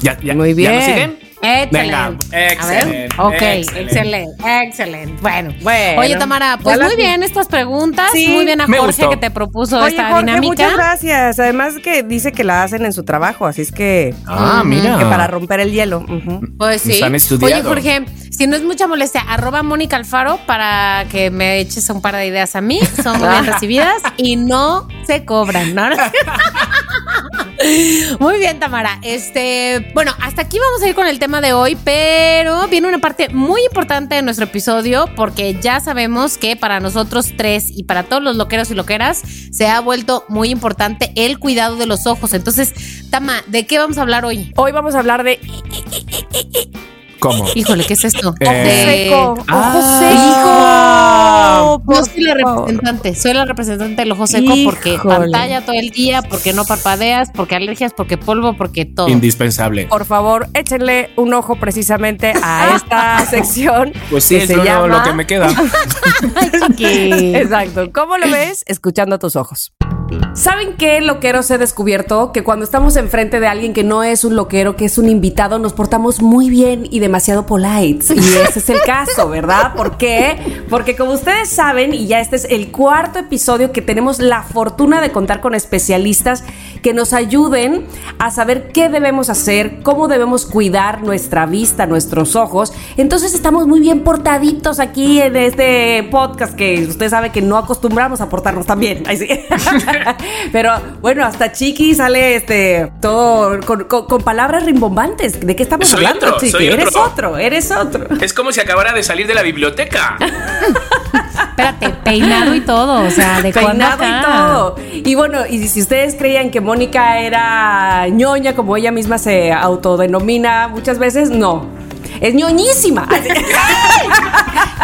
Speaker 3: Ya, ya,
Speaker 1: Muy
Speaker 3: ¿ya
Speaker 1: bien.
Speaker 3: nos siguen?
Speaker 2: Excelente.
Speaker 3: Venga,
Speaker 2: A ver.
Speaker 3: excelente,
Speaker 2: Ok,
Speaker 3: excelente.
Speaker 2: excelente, excelente. Bueno.
Speaker 1: Bueno,
Speaker 2: Oye, Tamara, pues muy bien estas preguntas.
Speaker 1: Sí,
Speaker 2: muy bien a Jorge
Speaker 3: gustó.
Speaker 2: que te propuso
Speaker 1: Oye,
Speaker 2: esta
Speaker 1: Jorge,
Speaker 2: dinámica.
Speaker 1: muchas gracias. Además que dice que la hacen en su trabajo, así es que,
Speaker 3: Ah, mira.
Speaker 1: que para romper el hielo.
Speaker 2: Pues sí.
Speaker 3: Han
Speaker 2: Oye. Jorge, si no es mucha molestia, arroba Mónica Alfaro para que me eches un par de ideas a mí. Son muy bien [laughs] recibidas y no se cobran, ¿no? [laughs] Muy bien, Tamara. Este, bueno, hasta aquí vamos a ir con el tema de hoy, pero viene una parte muy importante de nuestro episodio porque ya sabemos que para nosotros tres y para todos los loqueros y loqueras se ha vuelto muy importante el cuidado de los ojos. Entonces, Tama, ¿de qué vamos a hablar hoy?
Speaker 1: Hoy vamos a hablar de
Speaker 3: ¿Cómo?
Speaker 2: Híjole, ¿qué es esto?
Speaker 3: Eh,
Speaker 1: ojo
Speaker 2: De-
Speaker 1: seco. Ojo
Speaker 3: Ah.
Speaker 1: seco.
Speaker 2: Yo soy la representante, soy la representante del ojo seco porque pantalla todo el día, porque no parpadeas, porque alergias, porque polvo, porque todo.
Speaker 3: Indispensable.
Speaker 1: Por favor, échenle un ojo precisamente a [laughs] esta sección.
Speaker 3: Pues sí,
Speaker 1: que
Speaker 3: es
Speaker 1: se
Speaker 3: lo,
Speaker 1: llama-
Speaker 3: lo que me queda. [laughs] [laughs]
Speaker 1: Exacto. ¿Cómo lo ves? Escuchando tus ojos. ¿Saben qué loqueros he descubierto? Que cuando estamos enfrente de alguien que no es un loquero, que es un invitado, nos portamos muy bien y demasiado polite. Y [laughs] ese es el caso, ¿verdad? ¿Por qué? Porque como ustedes saben, y ya este es el cuarto episodio que tenemos la fortuna de contar con especialistas que nos ayuden a saber qué debemos hacer, cómo debemos cuidar nuestra vista, nuestros ojos. Entonces estamos muy bien portaditos aquí en este podcast que usted sabe que no acostumbramos a portarnos tan bien. Ay, sí. [laughs] Pero bueno, hasta Chiqui sale este todo con, con- con palabras rimbombantes. ¿De qué estamos
Speaker 3: Soy
Speaker 1: hablando,
Speaker 3: otro,
Speaker 1: Chiqui?
Speaker 3: soy
Speaker 1: eres
Speaker 3: otro.
Speaker 1: otro, eres otro.
Speaker 3: Es como si acabara de salir de la biblioteca.
Speaker 2: Espérate, peinado y todo, o sea, de
Speaker 1: Peinado y todo. Y bueno, y si ustedes creían que Mónica era ñoña, como ella misma se autodenomina muchas veces, no. Es ñoñísima. [laughs]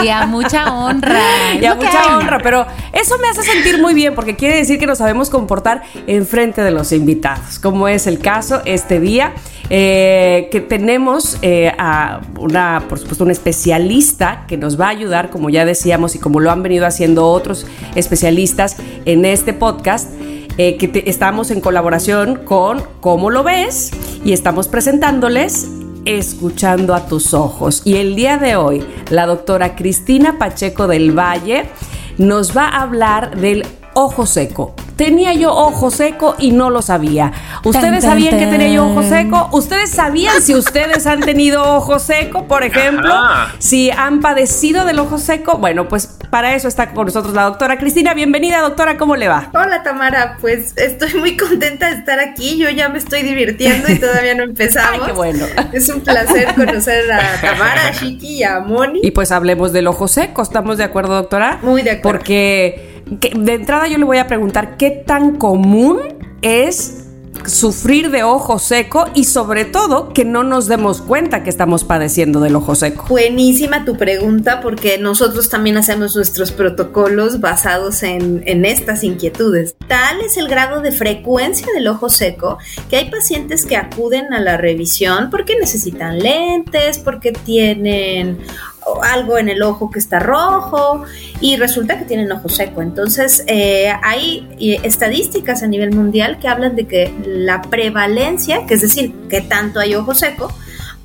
Speaker 2: Y a mucha honra.
Speaker 1: y a mucha
Speaker 2: hay.
Speaker 1: honra, pero eso me hace sentir muy bien porque quiere decir que nos sabemos comportar enfrente de los invitados, como es el caso este día, eh, que tenemos eh, a una, por supuesto, un especialista que nos va a ayudar, como ya decíamos y como lo han venido haciendo otros especialistas en este podcast. Eh, que estamos en colaboración con ¿Cómo lo ves? Y estamos presentándoles escuchando a tus ojos. Y el día de hoy, la doctora Cristina Pacheco del Valle nos va a hablar del ojo seco. Tenía yo ojo seco y no lo sabía. ¿Ustedes
Speaker 2: Tan, tan,
Speaker 1: sabían que tenía yo ojo seco? ¿Ustedes sabían si ustedes han tenido ojo seco, por ejemplo?
Speaker 3: Ajá.
Speaker 1: Si han padecido del ojo seco. Bueno, pues para eso está con nosotros la doctora Cristina. Bienvenida, doctora. ¿Cómo le va?
Speaker 4: Hola Tamara, pues estoy muy contenta de estar aquí. Yo ya me estoy divirtiendo y todavía no [laughs] empezamos.
Speaker 1: Ay, qué bueno.
Speaker 4: Es un placer conocer a Tamara, a Shiki y a Moni.
Speaker 1: Y pues hablemos del ojo seco. ¿Estamos de acuerdo, doctora?
Speaker 4: Muy de acuerdo.
Speaker 1: Porque de entrada yo le voy a preguntar qué tan común es sufrir de ojo seco y sobre todo que no nos demos cuenta que estamos padeciendo del ojo seco.
Speaker 4: Buenísima tu pregunta porque nosotros también hacemos nuestros protocolos basados en, en estas inquietudes. Tal es el grado de frecuencia del ojo seco que hay pacientes que acuden a la revisión porque necesitan lentes, porque tienen algo en el ojo que está rojo y resulta que tienen ojo seco. Entonces eh, hay eh, estadísticas a nivel mundial que hablan de que la prevalencia, que es decir, que tanto hay ojo seco,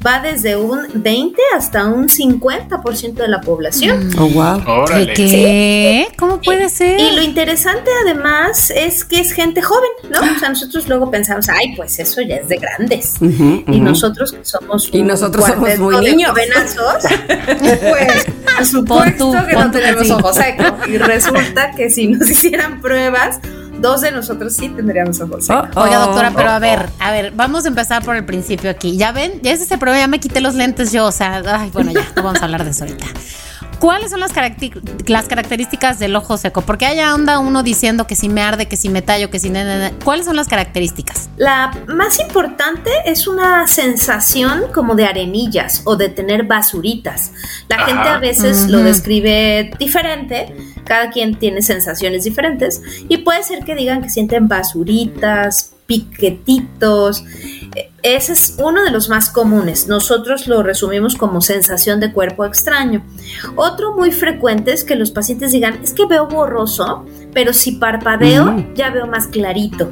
Speaker 4: va desde un 20 hasta un 50% de la población.
Speaker 1: Oh, wow.
Speaker 3: Órale.
Speaker 2: ¿Qué? qué? ¿Cómo puede ser?
Speaker 4: Y lo interesante además es que es gente joven, ¿no? O sea, nosotros luego pensamos, ay, pues eso ya es de grandes. Y nosotros que somos
Speaker 1: Y nosotros somos muy
Speaker 4: de
Speaker 1: niños.
Speaker 4: jovenazos, [laughs] pues por supuesto
Speaker 2: tú,
Speaker 4: que no tenemos
Speaker 2: sí.
Speaker 4: ojo seco. Y resulta que si nos hicieran pruebas, dos de nosotros sí tendríamos ojo seco.
Speaker 1: Oh,
Speaker 2: Oiga,
Speaker 1: oh.
Speaker 2: doctora, pero a ver, a ver, vamos a empezar por el principio aquí. Ya ven, ya es ese problema, ya me quité los lentes yo, o sea, ay, bueno, ya, no vamos a hablar de eso ahorita. ¿Cuáles son las, las características del ojo seco? Porque haya anda uno diciendo que si me arde, que si me tallo, que si... ¿Cuáles son las características?
Speaker 4: La más importante es una sensación como de arenillas o de tener basuritas. La gente a veces lo describe diferente, cada quien tiene sensaciones diferentes y puede ser que digan que sienten basuritas, piquetitos. Ese es uno de los más comunes. Nosotros lo resumimos como sensación de cuerpo extraño. Otro muy frecuente es que los pacientes digan, es que veo borroso, pero si parpadeo ya veo más clarito.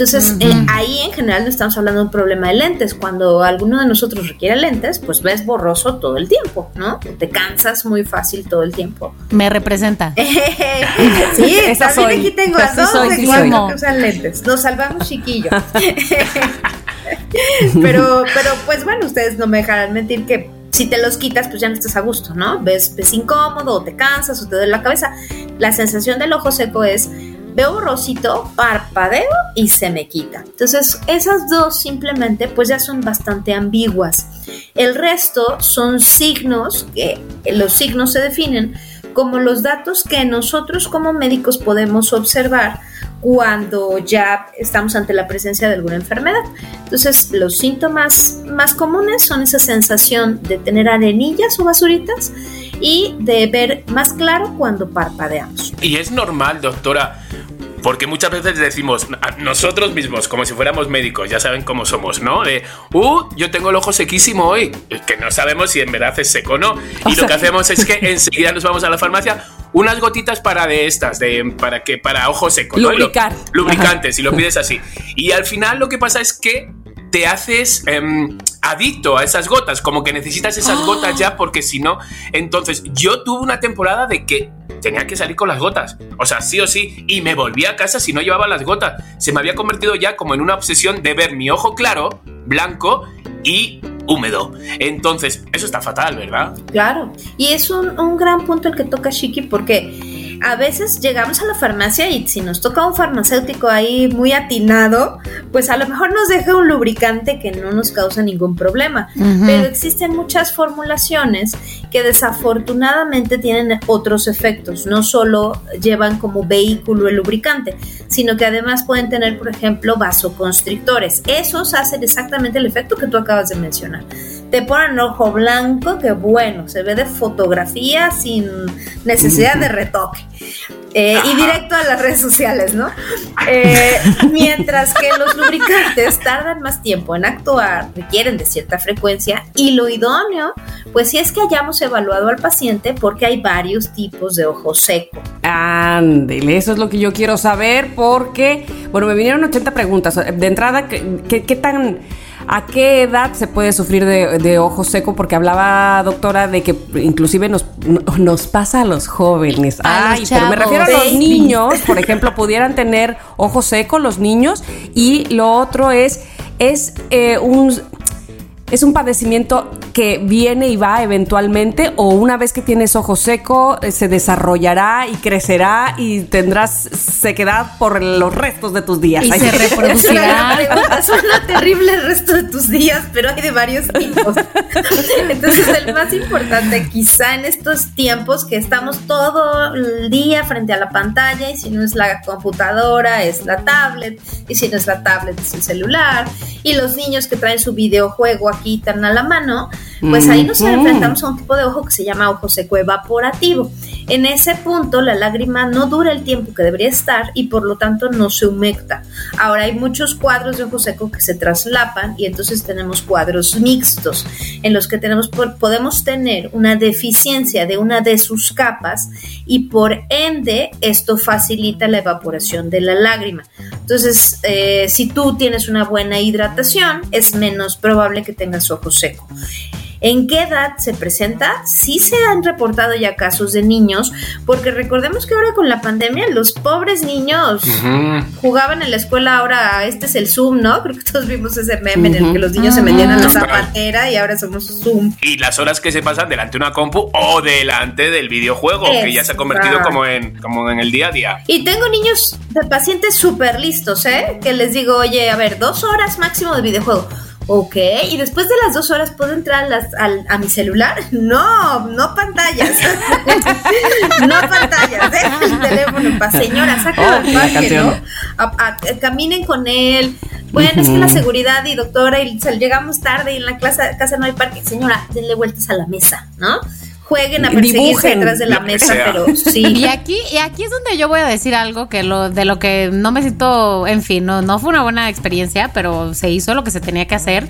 Speaker 4: Entonces, eh, ahí en general no estamos hablando de un problema de lentes. Cuando alguno de nosotros requiere lentes, pues ves borroso todo el tiempo, ¿no? Te cansas muy fácil todo el tiempo.
Speaker 2: Me representa. [laughs]
Speaker 4: sí, [laughs] Esa también aquí tengo a dos de que usan lentes. Nos salvamos chiquillo. [laughs] [laughs] pero, pero pues bueno, ustedes no me dejarán mentir que si te los quitas, pues ya no estás a gusto, ¿no? Ves, ves incómodo, o te cansas, o te duele la cabeza. La sensación del ojo seco es veo borrosito, parpadeo y se me quita. Entonces, esas dos simplemente pues ya son bastante ambiguas. El resto son signos que los signos se definen como los datos que nosotros como médicos podemos observar cuando ya estamos ante la presencia de alguna enfermedad. Entonces, los síntomas más comunes son esa sensación de tener arenillas o basuritas y de ver más claro cuando parpadeamos.
Speaker 3: Y es normal, doctora, porque muchas veces decimos nosotros mismos, como si fuéramos médicos, ya saben cómo somos, ¿no? De, uh, yo tengo el ojo sequísimo hoy, que no sabemos si en verdad es seco o no. Y lo que [laughs] hacemos es que enseguida nos vamos a la farmacia, unas gotitas para de estas, de, para que para ojo seco.
Speaker 1: Lubricar.
Speaker 3: lubricantes, si lo pides así. Y al final lo que pasa es que te haces em, adicto a esas gotas, como que necesitas esas gotas ya porque si no, entonces yo tuve una temporada de que tenía que salir con las gotas. O sea, sí o sí. Y me volví a casa si no llevaba las gotas. Se me había convertido ya como en una obsesión de ver mi ojo claro, blanco y húmedo. Entonces, eso está fatal, ¿verdad?
Speaker 4: Claro. Y es un, un gran punto el que toca Shiki porque a veces llegamos a la farmacia y si nos toca un farmacéutico ahí muy atinado, pues a lo mejor nos deja un lubricante que no nos causa ningún problema. Pero existen muchas formulaciones que desafortunadamente tienen otros efectos. No solo llevan como vehículo el lubricante, sino que además pueden tener, por ejemplo, vasoconstrictores. Esos hacen exactamente el efecto que tú acabas de mencionar te ponen ojo blanco, que bueno, se ve de fotografía sin necesidad de retoque. Eh, y directo a las redes sociales, ¿no? Eh, [laughs] mientras que los lubricantes tardan más tiempo en actuar, requieren de cierta frecuencia y lo idóneo, pues si es que hayamos evaluado al paciente porque hay varios tipos de ojo seco.
Speaker 1: Ándele, eso es lo que yo quiero saber porque, bueno, me vinieron 80 preguntas. De entrada, ¿qué, qué tan ¿A qué edad se puede sufrir de, ojo seco? Porque hablaba, doctora, de que inclusive nos, nos pasa a los jóvenes. Ay, pero me refiero a los niños, por ejemplo, pudieran tener ojo seco los niños. Y lo otro es, es eh, un ¿Es un padecimiento que viene y va eventualmente o una vez que tienes ojo seco eh, se desarrollará y crecerá y tendrás sequedad por los restos de tus días?
Speaker 2: Y se reproducirá. [laughs]
Speaker 4: Suena terrible el resto de tus días, pero hay de varios tipos. [laughs] Entonces el más importante quizá en estos tiempos que estamos todo el día frente a la pantalla y si no es la computadora es la tablet y si no es la tablet es el celular y los niños que traen su videojuego aquí tan a la mano, pues ahí nos enfrentamos a un tipo de ojo que se llama ojo seco evaporativo. En ese punto la lágrima no dura el tiempo que debería estar y por lo tanto no se humecta. Ahora hay muchos cuadros de ojo seco que se traslapan y entonces tenemos cuadros mixtos en los que tenemos podemos tener una deficiencia de una de sus capas y por ende esto facilita la evaporación de la lágrima. Entonces, eh, si tú tienes una buena hidratación, es menos probable que tengas ojo seco. ¿En qué edad se presenta? Sí se han reportado ya casos de niños, porque recordemos que ahora con la pandemia los pobres niños jugaban en la escuela, ahora este es el Zoom, ¿no? Creo que todos vimos ese meme en el que los niños se metían a la zapatera y ahora somos Zoom.
Speaker 3: Y las horas que se pasan delante de una compu o delante del videojuego, que ya se ha convertido como en, como en el día a día.
Speaker 4: Y tengo niños de pacientes súper listos, ¿eh? Que les digo, oye, a ver, dos horas máximo de videojuego Ok, y después de las dos horas puedo entrar a, las- al- a mi celular. No, no pantallas. [laughs] no pantallas. Deja el teléfono para señora, sácalo
Speaker 1: Oh,
Speaker 4: al
Speaker 1: la
Speaker 4: parque. ¿no? A- a- caminen con él. Bueno, es que la seguridad y doctora, y sal- llegamos tarde y en la clase, casa no hay parque. Señora, denle vueltas a la mesa, ¿no? Jueguen a perseguirse
Speaker 1: Dibujen.
Speaker 4: detrás de la mesa,
Speaker 3: sea.
Speaker 4: pero [laughs]
Speaker 2: Y
Speaker 4: sí.
Speaker 2: aquí, y aquí es donde yo voy a decir algo que lo, de lo que no me siento, en fin, no, no fue una buena experiencia, pero se hizo lo que se tenía que hacer.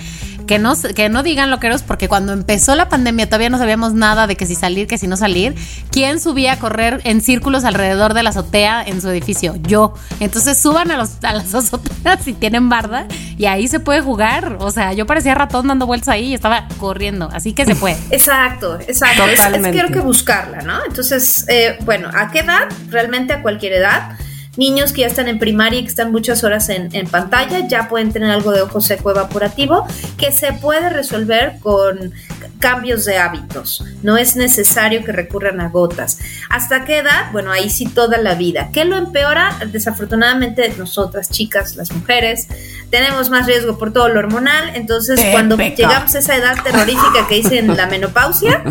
Speaker 2: Que no, se- que no digan loqueros, porque cuando empezó la pandemia todavía no sabíamos nada de que si salir, que si no salir. ¿Quién subía a correr en círculos alrededor de la azotea en su edificio? Yo. Entonces suban a, los, a las [laughs] azoteas si tienen barda y ahí se puede jugar. O sea, yo parecía ratón dando vueltas ahí y estaba corriendo. Así que se puede. [laughs]
Speaker 4: Exacto, exacto. Es, es
Speaker 1: Totalmente.
Speaker 4: quiero que buscarla, ¿no? Entonces, eh, bueno, ¿a qué edad? Realmente a cualquier edad. Niños que ya están en primaria y que están muchas horas en, en pantalla ya pueden tener algo de ojo seco evaporativo que se puede resolver con cambios de hábitos. No es necesario que recurran a gotas. ¿Hasta qué edad? Bueno, ahí sí toda la vida. ¿Qué lo empeora? Desafortunadamente nosotras chicas, las mujeres, tenemos más riesgo por todo lo hormonal. Entonces, cuando llegamos a esa edad terrorífica que dicen la menopausia,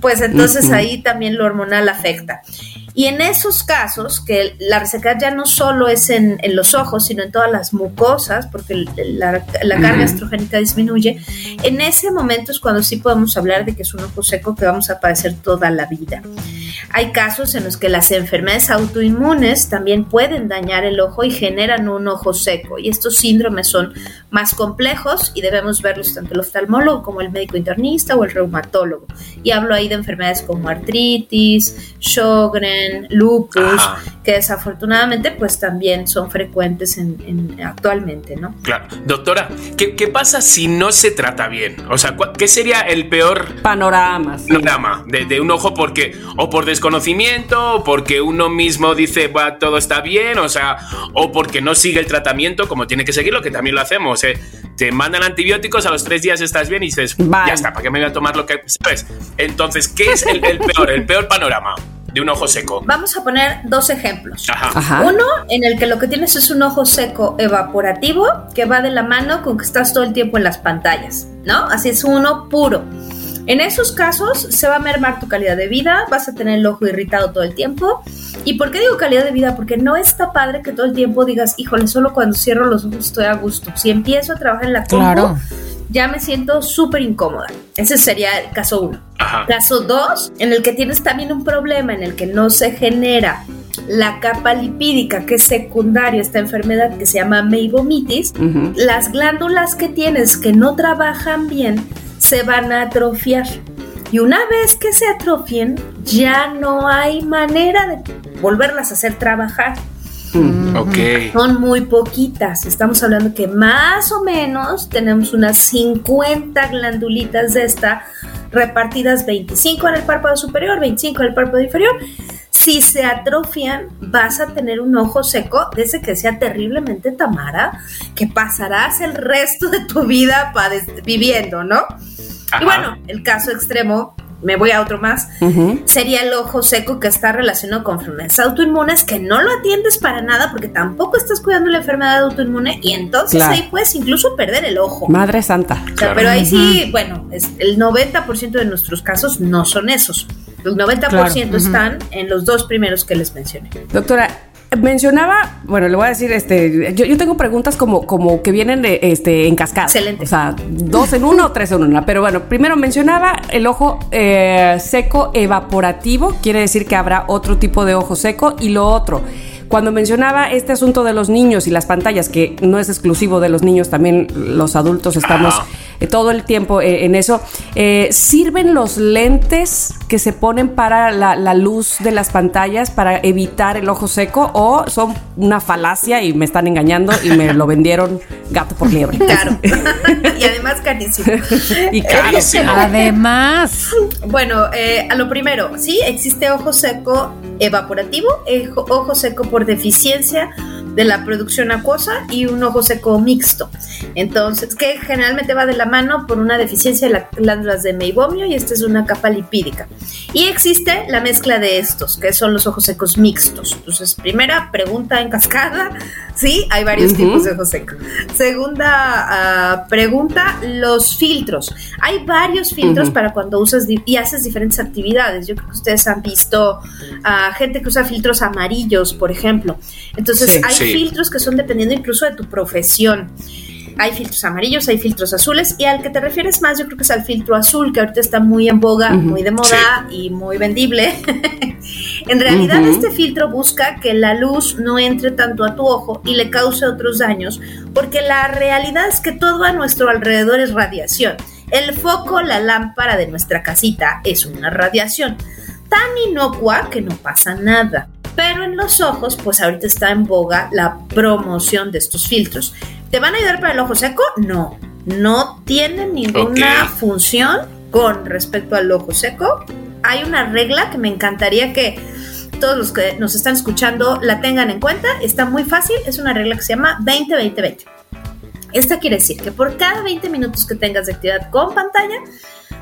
Speaker 4: pues entonces ahí también lo hormonal afecta. Y en esos casos, que la resequedad ya no solo es en, en los ojos, sino en todas las mucosas, porque la, la carga estrogénica disminuye, en ese momento es cuando sí podemos hablar de que es un ojo seco que vamos a padecer toda la vida. Hay casos en los que las enfermedades autoinmunes también pueden dañar el ojo y generan un ojo seco. Y estos síndromes son más complejos y debemos verlos tanto el oftalmólogo como el médico internista o el reumatólogo. Y hablo ahí de enfermedades como artritis, Sjogren, lupus,
Speaker 3: Ajá.
Speaker 4: que desafortunadamente pues también son frecuentes en, en- actualmente, ¿no?
Speaker 3: Claro. Doctora, ¿qué, qué pasa si no se trata bien? O sea, ¿cuál- ¿qué sería el peor
Speaker 1: Panoramas.
Speaker 3: panorama de, de un ojo porque o por desconocimiento o porque uno mismo dice "Buah, todo está bien o sea o porque no sigue el tratamiento como tiene que seguirlo que también lo hacemos ¿eh? te mandan antibióticos a los tres días estás bien y dices
Speaker 1: Vale.
Speaker 3: ya está para qué me voy a tomar lo que sabes entonces qué es el, el peor el peor panorama de un ojo seco
Speaker 4: Vamos a poner dos ejemplos.
Speaker 3: Ajá.
Speaker 1: Ajá.
Speaker 4: Uno en el que lo que tienes es un ojo seco evaporativo que va de la mano con que estás todo el tiempo en las pantallas, ¿no? Así es uno puro. En esos casos se va a mermar tu calidad de vida, vas a tener el ojo irritado todo el tiempo. ¿Y por qué digo calidad de vida? Porque no está padre que todo el tiempo digas, híjole, solo cuando cierro los ojos estoy a gusto. Si empiezo a trabajar en la compu,
Speaker 2: Claro.
Speaker 4: ya me siento súper incómoda. Ese sería el caso uno.
Speaker 3: Ajá.
Speaker 4: Caso 2, en el que tienes también un problema en el que no se genera la capa lipídica que es secundaria a esta enfermedad que se llama meibomitis, las glándulas que tienes que no trabajan bien se van a atrofiar. Y una vez que se atrofien, ya no hay manera de volverlas a hacer trabajar.
Speaker 3: ok
Speaker 4: Son muy poquitas. Estamos hablando que más o menos tenemos unas 50 glandulitas de esta repartidas 25 en el párpado superior, 25 en el párpado inferior. Si se atrofian, vas a tener un ojo seco, de ese que sea terriblemente Tamara, que pasarás el resto de tu vida viviendo, ¿no?
Speaker 3: Ajá.
Speaker 4: Y bueno, el caso extremo, me voy a otro más, sería el ojo seco que está relacionado con enfermedades autoinmunes que no lo atiendes para nada porque tampoco estás cuidando la enfermedad autoinmune y entonces
Speaker 1: Claro.
Speaker 4: ahí puedes incluso perder el ojo.
Speaker 1: Madre santa.
Speaker 4: O sea,
Speaker 3: Claro.
Speaker 4: pero ahí sí, bueno, es, el 90% de nuestros casos no son esos. El 90%
Speaker 2: Claro.
Speaker 4: están en los dos primeros que les mencioné.
Speaker 1: Doctora, mencionaba, bueno, le voy a decir, este, yo, yo tengo preguntas como, como que vienen de, este, en cascada.
Speaker 4: Excelente.
Speaker 1: O sea, dos en una o [laughs] tres en una. Pero bueno, primero mencionaba el ojo eh, seco evaporativo, quiere decir que habrá otro tipo de ojo seco. Y lo otro, cuando mencionaba este asunto de los niños y las pantallas, que no es exclusivo de los niños, también los adultos estamos
Speaker 3: Ajá.
Speaker 1: Eh, todo el tiempo eh, en eso. Eh, ¿Sirven los lentes que se ponen para la, la luz de las pantallas para evitar el ojo seco o son una falacia y me están engañando y me lo vendieron gato por liebre?
Speaker 4: Claro. [laughs] y además carísimo.
Speaker 1: Y.
Speaker 3: Carísimo.
Speaker 2: Además,
Speaker 4: Bueno, eh, a lo primero, sí, existe ojo seco evaporativo, ojo seco por deficiencia de la producción acuosa y un ojo seco mixto. Entonces, que generalmente va de la mano por una deficiencia de las glándulas de meibomio y esta es una capa lipídica. Y existe la mezcla de estos, que son los ojos secos mixtos. Entonces, primera pregunta en cascada, [laughs] sí, hay varios tipos de ojos secos. Segunda ah, pregunta, los filtros. Hay varios filtros para cuando usas y haces diferentes actividades. Yo creo que ustedes han visto a gente que usa filtros amarillos, por ejemplo. Entonces, hay filtros que son dependiendo incluso de tu profesión. Hay filtros amarillos, hay filtros azules y al que te refieres más yo creo que es al filtro azul que ahorita está muy en boga, muy de moda y muy vendible. [laughs] en realidad este filtro busca que la luz no entre tanto a tu ojo y le cause otros daños porque la realidad es que todo a nuestro alrededor es radiación. El foco, la lámpara de nuestra casita es una radiación tan inocua que no pasa nada. Pero en los ojos, pues ahorita está en boga la promoción de estos filtros. ¿Te van a ayudar para el ojo seco? No, no tienen ninguna función con respecto al ojo seco. Hay una regla que me encantaría que todos los que nos están escuchando la tengan en cuenta. Está muy fácil, es una regla que se llama 20-20-20. Esta quiere decir que por cada 20 minutos que tengas de actividad con pantalla,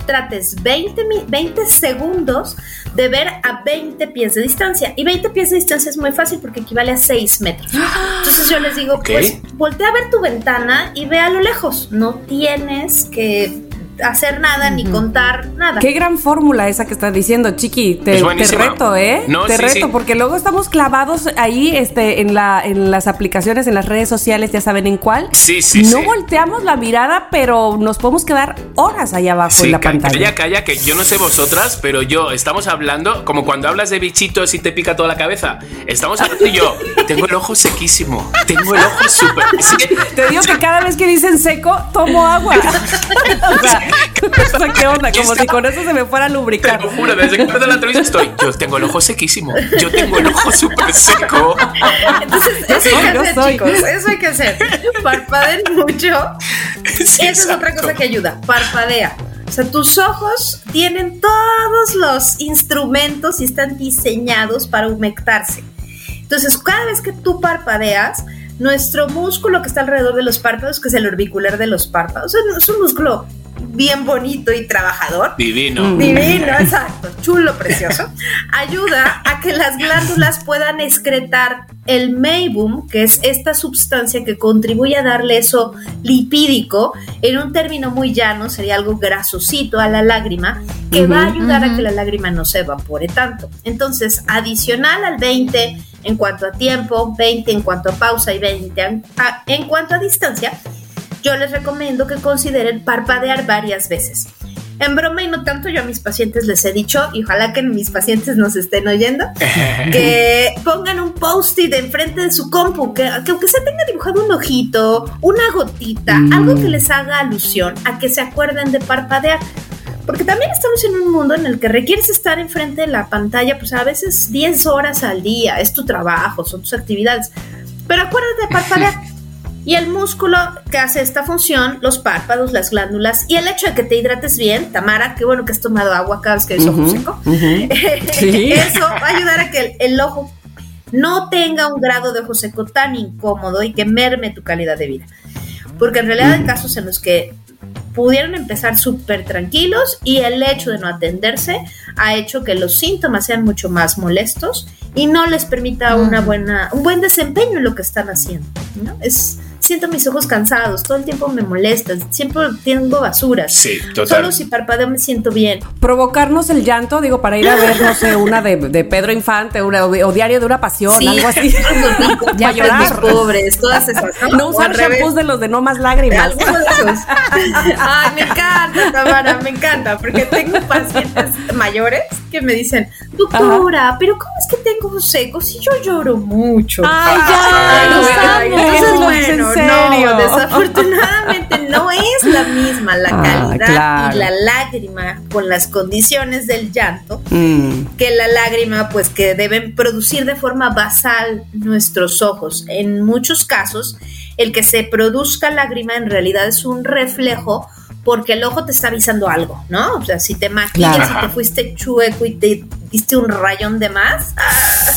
Speaker 4: trates 20, 20 segundos de ver a 20 pies de distancia. Y 20 pies de distancia es muy fácil porque equivale a 6 metros. Entonces yo les digo, pues voltea a ver tu ventana y ve a lo lejos. No tienes que hacer nada ni contar nada.
Speaker 1: Qué gran fórmula esa que estás diciendo, Chiqui. Te, reto, ¿eh? te reto, porque luego estamos clavados ahí este, en, la, en las aplicaciones, en las redes sociales, ya saben en cuál.
Speaker 3: Sí, sí.
Speaker 1: No volteamos la mirada, pero nos podemos quedar horas allá abajo en la pantalla.
Speaker 3: Calla, calla, que yo no sé vosotras, pero yo estamos hablando, como cuando hablas de bichitos y te pica toda la cabeza. Estamos hablando y yo, tengo el ojo sequísimo. Tengo el ojo súper. [laughs]
Speaker 1: Te digo que cada vez que dicen seco, tomo agua. [laughs] o sea, ¿Qué onda? Como si con eso se me fuera a lubricar.
Speaker 3: Te lo juro, desde que de la televisión estoy. Yo tengo el ojo sequísimo. Yo tengo el ojo súper seco.
Speaker 4: Entonces, eso hay que hacer, chicos. Eso hay que hacer. Parpadeen mucho. Esa es otra cosa que ayuda. Parpadea. O sea, tus ojos tienen todos los instrumentos y están diseñados para humectarse. Entonces, cada vez que tú parpadeas, nuestro músculo que está alrededor de los párpados, que es el orbicular de los párpados, es un músculo bien bonito y trabajador.
Speaker 3: Divino.
Speaker 4: Divino, exacto. Chulo, [laughs] precioso. Ayuda a que las glándulas puedan excretar el meibum, que es esta sustancia que contribuye a darle eso lipídico, en un término muy llano, sería algo grasosito a la lágrima, que va a ayudar a que la lágrima no se evapore tanto. Entonces, adicional al 20 en cuanto a tiempo, 20 en cuanto a pausa y 20 en cuanto a distancia, yo les recomiendo que consideren parpadear varias veces. En broma y no tanto, yo a mis pacientes les he dicho, y ojalá que mis pacientes nos estén oyendo, [laughs] que pongan un post-it enfrente de su compu, que, aunque se tenga dibujado un ojito, una gotita, mm. algo que les haga alusión a que se acuerden de parpadear. Porque también estamos en un mundo en el que requieres estar enfrente de la pantalla, pues a veces 10 horas al día, es tu trabajo, son tus actividades. Pero acuérdate de parpadear. [laughs] Y el músculo que hace esta función, los párpados, las glándulas y el hecho de que te hidrates bien, Tamara, qué bueno que has tomado agua cada vez que ves ojo seco, [laughs] eso va a ayudar a que el, ojo no tenga un grado de ojo seco tan incómodo y que merme tu calidad de vida. Porque en realidad hay casos en los que pudieron empezar súper tranquilos y el hecho de no atenderse ha hecho que los síntomas sean mucho más molestos y no les permita una buena, un buen desempeño en lo que están haciendo. ¿no? Es, siento mis ojos cansados, todo el tiempo me molestan, siempre tengo basuras.
Speaker 3: Sí, total.
Speaker 4: Solo si parpadeo me siento bien.
Speaker 1: Provocarnos el llanto, digo, para ir a ver, no sé, una de, de Pedro Infante una, o, Diario de una Pasión, algo así. [laughs]
Speaker 4: ya llorar. pobres, todas esas.
Speaker 1: No, usar shampoos de los de no más lágrimas.
Speaker 4: Ay, me encanta, Tamara, me encanta, porque tengo pacientes mayores que me dicen, doctora, pero ¿cómo es que tengo seco si yo lloro mucho?
Speaker 1: Ay, ya,
Speaker 4: ay, entonces, bueno, no, desafortunadamente no es la misma la ah, calidad y la lágrima con las condiciones del llanto mm. que la lágrima pues que deben producir de forma basal nuestros ojos. En muchos casos, el que se produzca lágrima en realidad es un reflejo porque el ojo te está avisando algo, ¿no? O sea, si te maquillas y te fuiste chueco y te diste un rayón de más, ah,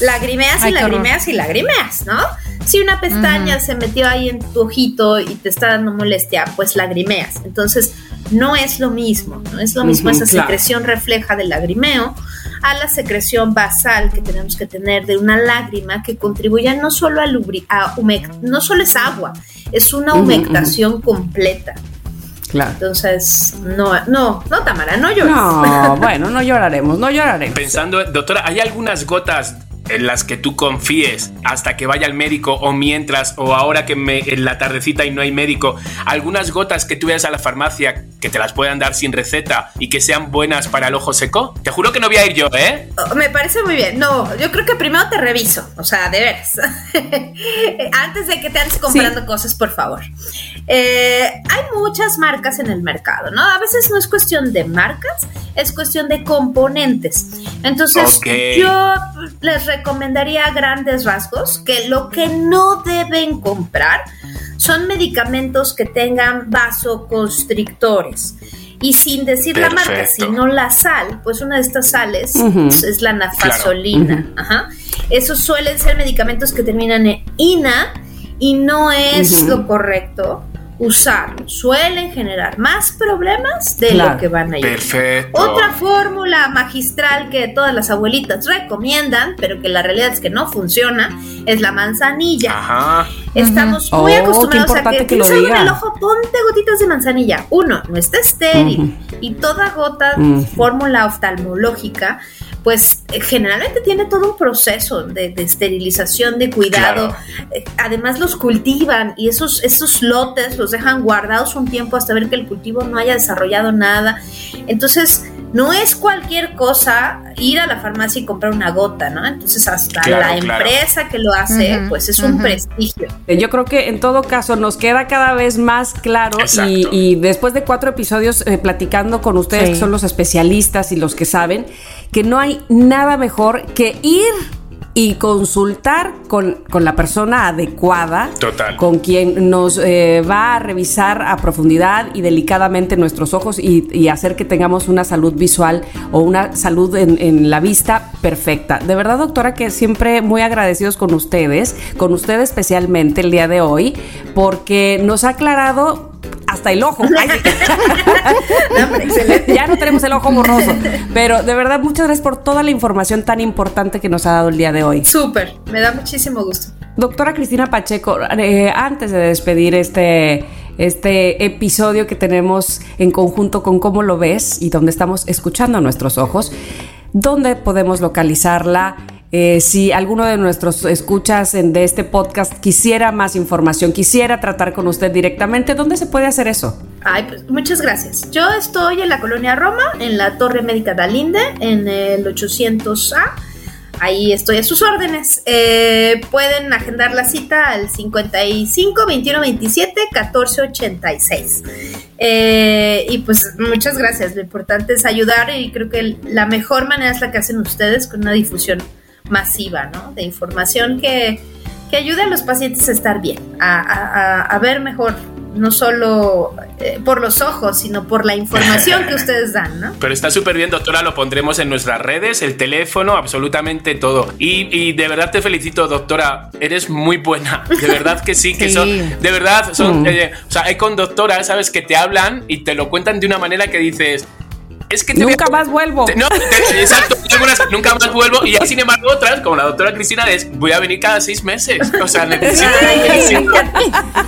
Speaker 4: lagrimeas y lagrimeas y lagrimeas, ¿no? Si una pestaña se metió ahí en tu ojito y te está dando molestia, pues lagrimeas. Entonces, no es lo mismo, no es lo mismo esa secreción refleja del lagrimeo a la secreción basal que tenemos que tener de una lágrima que contribuya no solo a, lubri a no solo es agua, es una humectación completa.
Speaker 1: Claro.
Speaker 4: Entonces, no, no, no, Tamara, no llores.
Speaker 1: No, [laughs] bueno, no lloraremos, no lloraremos.
Speaker 3: Pensando, doctora, ¿hay algunas gotas en las que tú confíes hasta que vaya al médico o mientras o ahora que me, en la tardecita y no hay médico, algunas gotas que tú veas a la farmacia que te las puedan dar sin receta y que sean buenas para el ojo seco? Te juro que no voy a ir yo, ¿eh?
Speaker 4: Oh, me parece muy bien. No, yo creo que primero te reviso, o sea, de veras. [laughs] Antes de que te andes comprando cosas, por favor. Eh, hay muchas marcas en el mercado, ¿no? A veces no es cuestión de marcas, es cuestión de componentes. Entonces, yo les recomendaría grandes rasgos que lo que no deben comprar son medicamentos que tengan vasoconstrictores. Y sin decir la marca, sino la sal, pues una de estas sales es la nafasolina. Esos suelen ser medicamentos que terminan en ina y no es lo correcto usar suelen generar más problemas de lo que van a ir.
Speaker 3: Perfecto.
Speaker 4: Otra fórmula magistral que todas las abuelitas recomiendan, pero que la realidad es que no funciona, es la manzanilla. Ajá. Estamos muy oh, acostumbrados a que, que lo en el ojo, ponte gotitas de manzanilla. Uno, no está estéril y toda gota, fórmula oftalmológica, pues eh, generalmente tiene todo un proceso de, esterilización, de cuidado. Eh, además los cultivan y esos, esos lotes los dejan guardados un tiempo hasta ver que el cultivo no haya desarrollado nada. Entonces, no es cualquier cosa ir a la farmacia y comprar una gota, ¿no? Entonces, hasta la empresa que lo hace, pues es un prestigio.
Speaker 1: Yo creo que en todo caso nos queda cada vez más claro y, después de cuatro episodios eh, platicando con ustedes, que son los especialistas y los que saben, que no hay nada mejor que ir y consultar con, la persona adecuada, con quien nos eh, va a revisar a profundidad y delicadamente nuestros ojos y, hacer que tengamos una salud visual o una salud en, en, la vista perfecta. De verdad, doctora, que siempre muy agradecidos con ustedes, con usted especialmente el día de hoy, porque nos ha aclarado hasta el ojo. [laughs] ya no tenemos el ojo borroso. Pero de verdad, muchas gracias por toda la información tan importante que nos ha dado el día de hoy.
Speaker 4: Súper, me da muchísimo gusto.
Speaker 1: Doctora Cristina Pacheco, eh, antes de despedir este, este episodio que tenemos en conjunto con cómo lo ves y donde estamos escuchando a nuestros ojos, ¿dónde podemos localizarla? Eh, si alguno de nuestros escuchas de este podcast quisiera más información, quisiera tratar con usted directamente, ¿dónde se puede hacer eso?
Speaker 4: Ay, pues muchas gracias. Yo estoy en la colonia Roma, en la Torre Médica Dalinde, en el 800A. Ahí estoy a sus órdenes. Eh, pueden agendar la cita al 55 21 27 14 86. y pues muchas gracias. Lo importante es ayudar y creo que la mejor manera es la que hacen ustedes con una difusión masiva, ¿no? De información que, que ayude a los pacientes a estar bien, a, ver mejor no solo eh, por los ojos, sino por la información que ustedes dan, ¿no?
Speaker 3: Pero está súper bien, doctora, lo pondremos en nuestras redes, el teléfono, absolutamente todo. Y, de verdad te felicito, doctora, eres muy buena, de verdad que sí, que son, de verdad, son, mm. eh, o sea, hay con doctoras, ¿sabes? Que te hablan y te lo cuentan de una manera que dices, es que
Speaker 1: nunca más vuelvo.
Speaker 3: no, exacto, nunca más vuelvo. Y hay, sin embargo, otras, como la doctora Cristina, es voy a venir cada seis meses. O sea, necesito.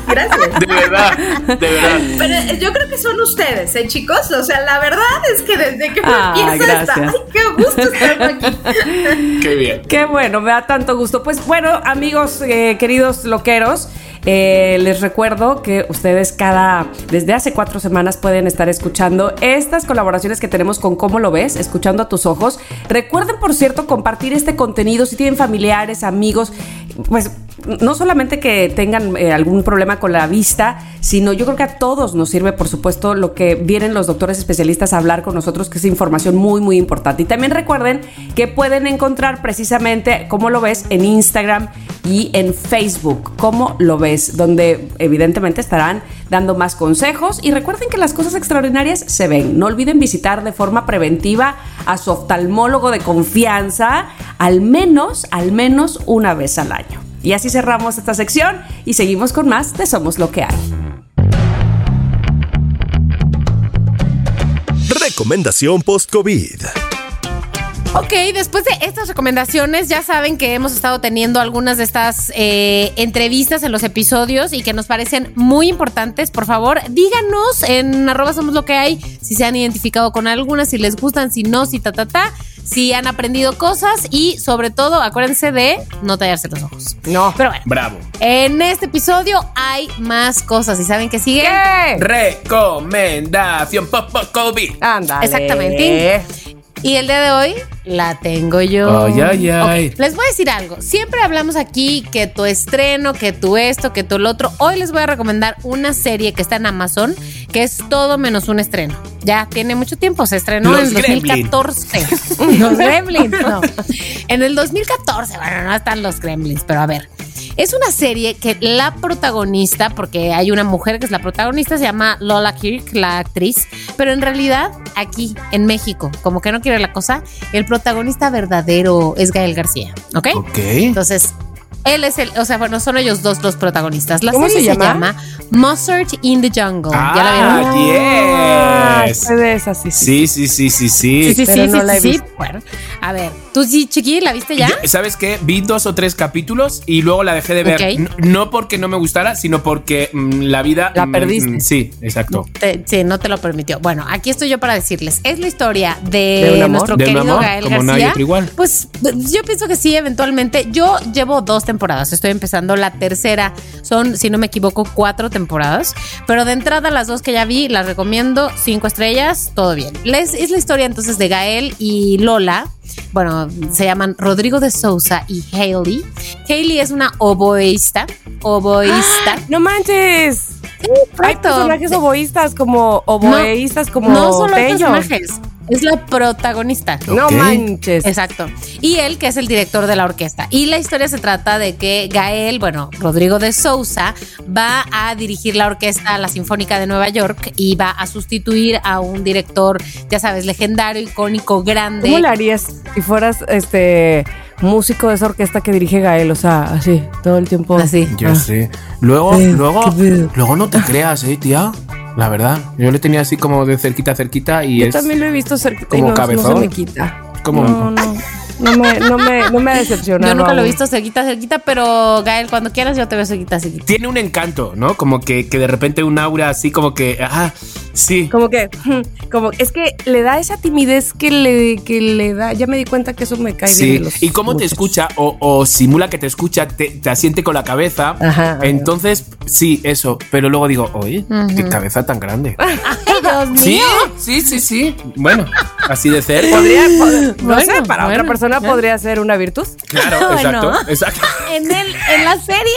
Speaker 4: Gracias.
Speaker 3: De verdad, de verdad.
Speaker 4: Pero eh, yo creo que son ustedes, ¿eh, chicos? O sea, la verdad es que desde que ah, empieza hasta. ¡Ay, qué gusto estar aquí!
Speaker 3: Qué bien.
Speaker 1: Qué bueno, me da tanto gusto. Pues bueno, amigos, eh, queridos loqueros. Eh, les recuerdo que ustedes cada, desde hace cuatro semanas pueden estar escuchando estas colaboraciones que tenemos con Cómo lo ves, escuchando a tus ojos. Recuerden, por cierto, compartir este contenido si tienen familiares, amigos, pues no solamente que tengan eh, algún problema con la vista, sino yo creo que a todos nos sirve, por supuesto, lo que vienen los doctores especialistas a hablar con nosotros, que es información muy, muy importante. Y también recuerden que pueden encontrar precisamente cómo lo ves en Instagram y en Facebook, cómo lo ves, donde evidentemente estarán dando más consejos. Y recuerden que las cosas extraordinarias se ven. No olviden visitar de forma preventiva a su oftalmólogo de confianza, al menos, al menos una vez al año.
Speaker 5: Y así cerramos esta sección y seguimos con más de Somos lo que hay.
Speaker 6: Recomendación post-COVID.
Speaker 2: Ok, después de estas recomendaciones, ya saben que hemos estado teniendo algunas de estas eh, entrevistas en los episodios y que nos parecen muy importantes. Por favor, díganos en arroba somos lo que hay si se han identificado con algunas, si les gustan, si no, si ta, ta, ta, si han aprendido cosas y sobre todo, acuérdense de no tallarse los ojos.
Speaker 1: No.
Speaker 2: Pero bueno,
Speaker 3: Bravo.
Speaker 2: en este episodio hay más cosas y ¿saben qué sigue?
Speaker 1: ¿Qué?
Speaker 3: Recomendación post-COVID.
Speaker 1: Ándale.
Speaker 2: Exactamente. Y el día de hoy la tengo yo.
Speaker 3: Ay, ay, ay.
Speaker 2: Les voy a decir algo. Siempre hablamos aquí que tu estreno, que tu esto, que tu lo otro. Hoy les voy a recomendar una serie que está en Amazon, que es todo menos un estreno. Ya tiene mucho tiempo, se estrenó
Speaker 3: Los
Speaker 2: en
Speaker 3: Gremlin.
Speaker 2: 2014. [laughs] los Gremlins, no. En el 2014, bueno, no están los Gremlins, pero a ver. Es una serie que la protagonista, porque hay una mujer que es la protagonista, se llama Lola Kirk, la actriz, pero en realidad aquí en México, como que no quiere la cosa, el protagonista verdadero es Gael García, ¿ok?
Speaker 3: Ok.
Speaker 2: Entonces, él es el, o sea, bueno, son ellos dos los protagonistas. La
Speaker 1: ¿Cómo
Speaker 2: serie
Speaker 1: se
Speaker 2: se
Speaker 1: llama?
Speaker 2: Mustard in the Jungle. ¿Ya la vieron?
Speaker 3: Ah, yes.
Speaker 1: Fue de esas, sí, sí.
Speaker 3: Sí, sí, sí, sí, sí.
Speaker 2: Sí, sí, sí,
Speaker 1: no
Speaker 2: sí, sí. Bueno, a ver, tú sí, Chiqui, ¿la viste ya?
Speaker 3: Yo- ¿Sabes qué? Vi dos o tres capítulos y luego la dejé de ver. No porque no me gustara, sino porque mm, la vida.
Speaker 1: La
Speaker 3: mm,
Speaker 1: perdiste.
Speaker 3: sí, exacto.
Speaker 2: Te- sí, no te lo permitió. Bueno, aquí estoy yo para decirles. Es la historia de,
Speaker 1: ¿De un amor?
Speaker 2: nuestro
Speaker 3: De un
Speaker 2: querido
Speaker 3: amor,
Speaker 2: Gael
Speaker 3: como
Speaker 2: García.
Speaker 3: otro igual.
Speaker 2: Pues yo pienso que sí, eventualmente. Yo llevo dos temporadas. Estoy empezando la tercera. Son, si no me equivoco, cuatro temporadas. Pero de entrada, las dos que ya vi, las recomiendo. Cinco estrellas, todo bien. Les, es la historia entonces de Gael y Lola. Bueno, se llaman Rodrigo de Sousa y Hailey. Hailey es una oboísta. Oboísta. [gasps]
Speaker 1: No manches. Hay
Speaker 2: Correcto.
Speaker 1: personajes oboístas como oboístas como
Speaker 2: No solo hay personajes, es la protagonista.
Speaker 1: No manches.
Speaker 2: Exacto. Y él, que es el director de la orquesta. Y la historia se trata de que Gael, bueno, Rodrigo de Sousa, va a dirigir la orquesta, la Sinfónica de Nueva York, y va a sustituir a un director, ya sabes, legendario, icónico, grande.
Speaker 1: ¿Cómo le harías si fueras este músico de esa orquesta que dirige Gael? O sea, así, todo el tiempo.
Speaker 2: Así.
Speaker 3: Ya
Speaker 1: Ah.
Speaker 3: sé. Luego,
Speaker 1: Eh,
Speaker 3: luego, luego no te creas, eh, tía. La verdad. Yo le tenía así como de cerquita a cerquita y
Speaker 1: Yo
Speaker 3: es
Speaker 1: también lo he visto cerquita y
Speaker 3: como
Speaker 1: no, no
Speaker 3: cabezón.
Speaker 1: se me quita.
Speaker 3: como.
Speaker 1: No, no. No me, no me, no me ha decepcionado.
Speaker 2: Yo nunca lo he visto cerquita, cerquita, pero Gael, cuando quieras yo te veo cerquita, cerquita.
Speaker 3: Tiene un encanto, ¿no? Como que, que de repente un aura así como que. Ah, sí.
Speaker 1: Como que, [laughs] como, es que le da esa timidez que le, que le da. Ya me di cuenta que eso me cae bien.
Speaker 3: Sí,
Speaker 1: los
Speaker 3: y cómo te escucha o, o simula que te escucha, te, te asiente con la cabeza.
Speaker 1: Ajá.
Speaker 3: Entonces, sí, eso. Pero luego digo, oye, qué
Speaker 2: Ujú.
Speaker 3: cabeza tan grande. [laughs]
Speaker 2: ¡Ay, Dios
Speaker 3: Sí,
Speaker 2: mío!
Speaker 3: sí, sí, sí. Bueno, así de cerca.
Speaker 1: Podría, pod- no
Speaker 2: Bueno,
Speaker 1: sé, para
Speaker 2: bueno,
Speaker 1: otra persona podría ser una virtud.
Speaker 3: Claro, exacto, exacto.
Speaker 2: en, el, en la serie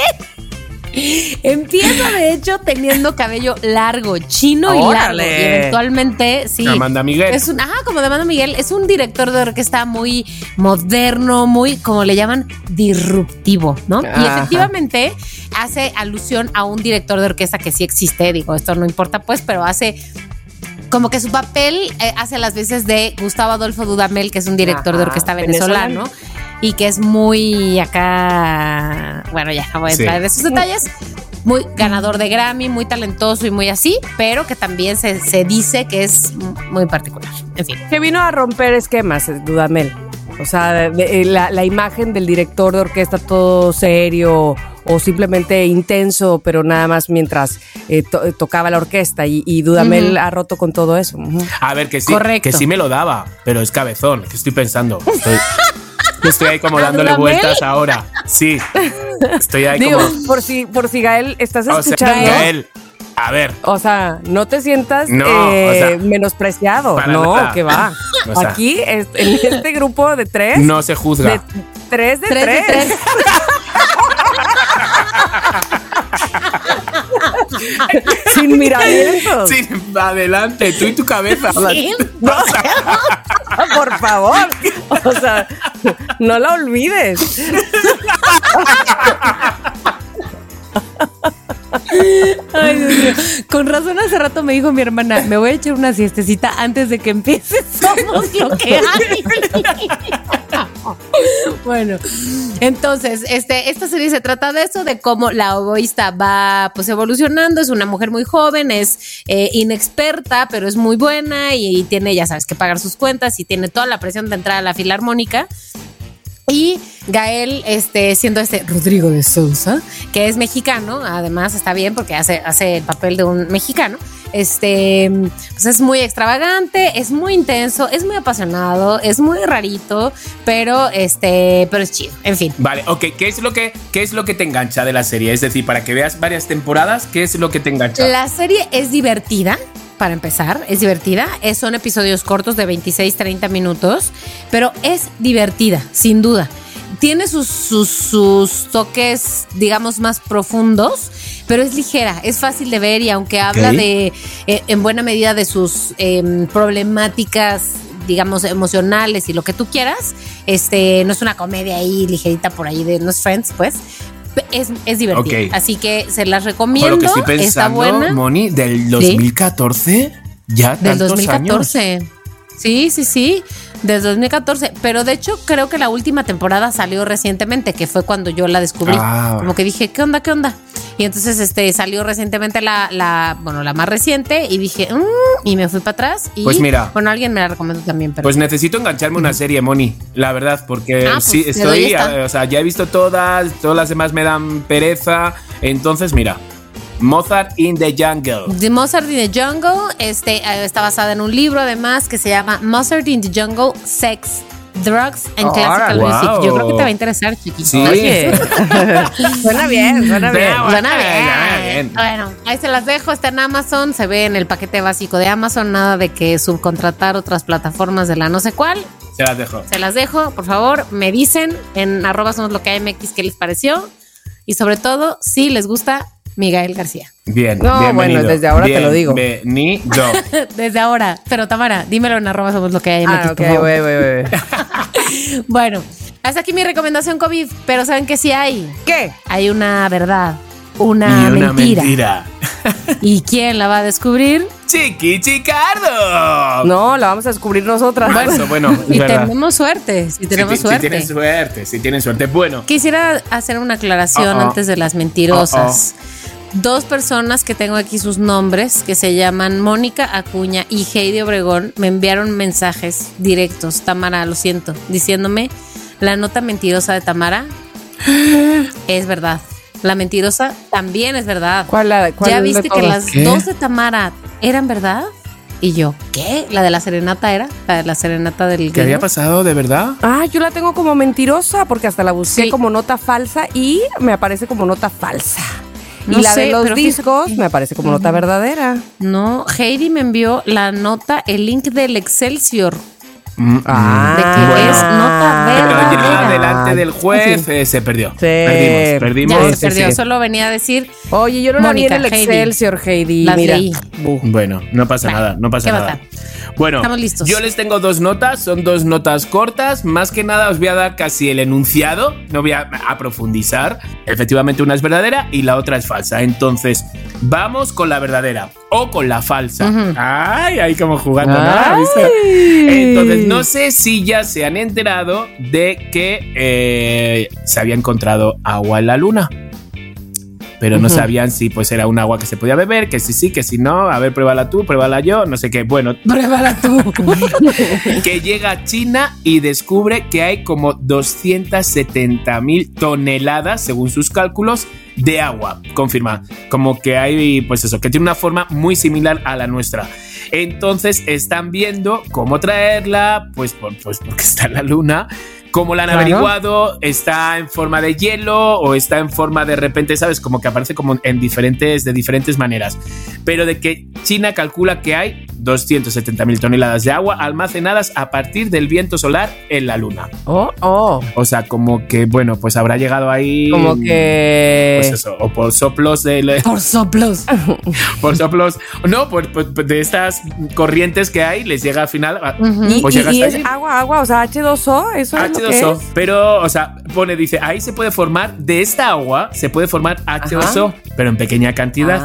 Speaker 2: empieza de hecho teniendo cabello largo, chino y largo. Y eventualmente, sí.
Speaker 3: Amanda Miguel.
Speaker 2: Es un, ajá, como de Amanda Miguel, es un director de orquesta muy moderno, muy, como le llaman, disruptivo, ¿no? Y efectivamente hace alusión a un director de orquesta que sí existe, digo, esto no importa pues, pero hace como que su papel eh, hace las veces de Gustavo Adolfo Dudamel, que es un director de orquesta
Speaker 1: venezolano.
Speaker 2: venezolano, y que es muy acá, bueno, ya no voy a
Speaker 3: Sí.
Speaker 2: entrar en esos detalles, muy ganador de Grammy, muy talentoso y muy así, pero que también se, se dice que es muy particular. En fin.
Speaker 1: Que vino a romper esquemas, eh, Dudamel. O sea, de- de- la, la imagen del director de orquesta todo serio o simplemente intenso, pero nada más mientras eh, to- eh, tocaba la orquesta. Y, y Dudamel ha roto con todo eso.
Speaker 3: A ver, que sí,
Speaker 2: Correcto.
Speaker 3: que sí me lo daba, pero es cabezón, que estoy pensando. Estoy, [laughs] ahí como
Speaker 2: ¿A
Speaker 3: dándole vueltas ahora. Sí. Estoy ahí
Speaker 1: Digo,
Speaker 3: como.
Speaker 1: por si, por si Gael estás
Speaker 3: O sea,
Speaker 1: escuchando.
Speaker 3: Gael, a ver.
Speaker 1: O sea, no te sientas
Speaker 3: No,
Speaker 1: eh,
Speaker 3: o sea,
Speaker 1: menospreciado. No,
Speaker 3: nada.
Speaker 1: que va.
Speaker 3: O sea,
Speaker 1: Aquí, en este grupo de tres,
Speaker 3: No se juzga.
Speaker 1: de tres de
Speaker 2: Tres
Speaker 1: tres.
Speaker 2: de tres. [laughs] [laughs]
Speaker 1: Sin miramientos. [laughs]
Speaker 3: Adelante, tú y tu cabeza.
Speaker 2: Sí. [laughs]
Speaker 1: No, por favor. O sea, no la olvides.
Speaker 2: Ay, Dios mío. Con razón hace rato me dijo mi hermana, me voy a echar una siestecita antes de que empiece. [laughs] Somos lo que hay. [laughs] Bueno, entonces, este, esta serie se trata de eso, de cómo la oboísta va pues evolucionando, es una mujer muy joven, es eh, inexperta, pero es muy buena y, tiene, ya sabes, que pagar sus cuentas y tiene toda la presión de entrar a la filarmónica. Y Gael, este, siendo este Rodrigo de Sousa, que es mexicano, además está bien porque hace, hace el papel de un mexicano. Este, pues es muy extravagante, es muy intenso, es muy apasionado, es muy rarito, pero este, pero es chido. En fin.
Speaker 3: Vale, ok, ¿qué es lo que qué es lo que te engancha de la serie? Es decir, para que veas varias temporadas, ¿qué es lo que te engancha?
Speaker 2: La serie es divertida. Para empezar, es divertida. Es- son episodios cortos de 26, 30 minutos, pero es divertida, sin duda. Tiene sus, sus, sus toques, digamos, más profundos, pero es ligera, es fácil de ver y aunque habla de, eh, en buena medida, de sus em, problemáticas digamos, emocionales y lo que tú quieras. Este, no es una comedia ahí ligerita por ahí de no es Friends, pues. Es, es divertida.
Speaker 3: Ok.
Speaker 2: Así que se las recomiendo.
Speaker 3: lo que estoy
Speaker 2: Está
Speaker 3: pensando,
Speaker 2: buena.
Speaker 3: Moni, del 2014, ya
Speaker 2: Del
Speaker 3: tantos
Speaker 2: 2014. Sí, sí, sí. Del 2014. Pero de hecho, creo que la última temporada salió recientemente, que fue cuando yo la descubrí.
Speaker 3: Ah.
Speaker 2: Como que dije, ¿qué onda? ¿Qué onda? Y entonces este salió recientemente la, la bueno, la más reciente, y dije, "Mm", y me fui para atrás. Y,
Speaker 3: Pues mira.
Speaker 2: Bueno, alguien me la recomendó también, pero.
Speaker 3: Pues necesito engancharme una serie, Moni, la verdad, porque
Speaker 2: Ah, pues,
Speaker 3: sí, estoy, o sea, ya he visto todas, todas las demás me dan pereza, entonces mira, Mozart in the Jungle.
Speaker 2: The Mozart in the Jungle este, eh, está basada en un libro además que se llama Mozart in the Jungle, Sex, Drugs and Classical
Speaker 3: Wow.
Speaker 2: Music. Yo creo que te va a interesar, chiquito.
Speaker 3: Sí.
Speaker 1: Oye, [laughs] suena bien, suena bien.
Speaker 2: Suena
Speaker 3: Suena
Speaker 2: bien.
Speaker 3: bien.
Speaker 2: Bueno, ahí se las dejo. Está en Amazon. Se ve en el paquete básico de Amazon. Nada de que subcontratar otras plataformas de la no sé cuál.
Speaker 3: Se las dejo.
Speaker 2: Se las dejo. Por favor, me dicen en arroba somos lo que MX qué les pareció. Y sobre todo, si les gusta Miguel García.
Speaker 3: Bien,
Speaker 1: No,
Speaker 3: bienvenido.
Speaker 1: bueno, desde ahora te lo digo.
Speaker 3: Bienvenido. [laughs]
Speaker 2: Desde ahora. Pero Tamara, dímelo en arroba somos lo que hay.
Speaker 1: Ah,
Speaker 2: por
Speaker 1: ok,
Speaker 2: favor.
Speaker 1: güey, güey, güey. [laughs]
Speaker 2: Bueno, hasta aquí mi recomendadación COVID. Pero ¿saben qué sí hay?
Speaker 1: ¿Qué?
Speaker 2: Hay una verdad.
Speaker 3: Y
Speaker 2: Una,
Speaker 3: una
Speaker 2: mentira.
Speaker 3: mentira. [laughs]
Speaker 2: ¿Y quién la va a descubrir?
Speaker 3: Chiqui Chicardo.
Speaker 1: No, la vamos a descubrir nosotras.
Speaker 3: Bueno, eso, bueno,
Speaker 2: Y
Speaker 3: verdad.
Speaker 2: tenemos suerte. Si tenemos suerte.
Speaker 3: tienen suerte, sí tienen suerte. Bueno,
Speaker 2: Quisiera hacer una aclaración
Speaker 3: Oh, oh.
Speaker 2: antes de las mentirosas. Dos personas que tengo aquí sus nombres, que se llaman Mónica Acuña y Heidi Obregón, me enviaron mensajes directos, Tamara, lo siento, diciéndome, la nota mentirosa de Tamara [gasps] es verdad. La mentirosa también es verdad.
Speaker 1: ¿Cuál la cuál
Speaker 2: ¿Ya
Speaker 1: de
Speaker 2: viste que las
Speaker 3: ¿Qué?
Speaker 2: dos de Tamara eran verdad? Y yo, ¿qué? ¿La de la serenata era? ¿La de la serenata del
Speaker 3: ¿qué había pasado de verdad?
Speaker 1: Ah, yo la tengo como mentirosa porque hasta la busqué
Speaker 2: Sí.
Speaker 1: como nota falsa y me aparece como nota falsa.
Speaker 2: No
Speaker 1: y la
Speaker 2: sé,
Speaker 1: de los
Speaker 2: fíjate
Speaker 1: discos me aparece como nota verdadera.
Speaker 2: No, Heidi me envió la nota, el link del Excelsior,
Speaker 3: Mm,
Speaker 1: Ah,
Speaker 2: de que
Speaker 3: Bueno.
Speaker 2: es nota
Speaker 3: Pero
Speaker 2: verdadera.
Speaker 3: ya delante del juez
Speaker 1: Sí.
Speaker 3: eh, se perdió.
Speaker 1: Sí.
Speaker 3: Perdimos,
Speaker 2: Ya
Speaker 3: perdimos.
Speaker 2: se perdió,
Speaker 1: sí.
Speaker 2: solo venía a decir,
Speaker 1: Oye, yo no la vi en
Speaker 2: Mónica,
Speaker 1: el
Speaker 2: Heidi.
Speaker 1: Excelsior, Heidi.
Speaker 2: Las
Speaker 1: Mira.
Speaker 3: Bueno, no pasa
Speaker 2: Vale.
Speaker 3: nada, no pasa
Speaker 2: ¿Qué
Speaker 3: nada. Bueno,
Speaker 2: Estamos listos.
Speaker 3: yo les tengo dos notas, son dos notas cortas. Más que nada os voy a dar casi el enunciado, no voy a, a profundizar. Efectivamente, una es verdadera y la otra es falsa. Entonces, vamos con la verdadera o con la falsa.
Speaker 2: Ujú.
Speaker 3: Ay, ahí como jugando. Entonces, no sé si ya se han enterado de que eh, se había encontrado agua en la luna. Pero no sabían si pues era un agua que se podía beber, que sí, sí, que si no, a ver, pruébala tú, pruébala yo, no sé qué. Bueno, [laughs]
Speaker 2: pruébala tú. [laughs]
Speaker 3: que llega a China y descubre que hay como 270 mil toneladas, según sus cálculos, de agua. Confirma, como que hay, pues eso, que tiene una forma muy similar a la nuestra. Entonces están viendo cómo traerla, pues, por- pues porque está en la luna. Como la han
Speaker 1: Claro.
Speaker 3: averiguado, está en forma de hielo o está en forma de repente, ¿sabes? Como que aparece como en diferentes, de diferentes maneras. Pero de que China calcula que hay 270 mil toneladas de agua almacenadas a partir del viento solar en la luna.
Speaker 1: Oh, oh.
Speaker 3: O sea, como que, bueno, pues habrá llegado ahí.
Speaker 1: Como que.
Speaker 3: Pues eso, o por soplos de.
Speaker 2: Por soplos. [laughs]
Speaker 3: Por soplos. No, por, por- de estas corrientes que hay, les llega al final. a-
Speaker 2: Ujú.
Speaker 1: y,
Speaker 3: Pues
Speaker 1: y-
Speaker 3: llegas
Speaker 1: y es
Speaker 3: ahí.
Speaker 1: agua, agua, o sea, H2O, eso es lo que
Speaker 3: H2O.
Speaker 1: es.
Speaker 3: Pero, o sea, pone, dice, ahí se puede formar, de esta agua se puede formar H2O, pero en pequeña cantidad.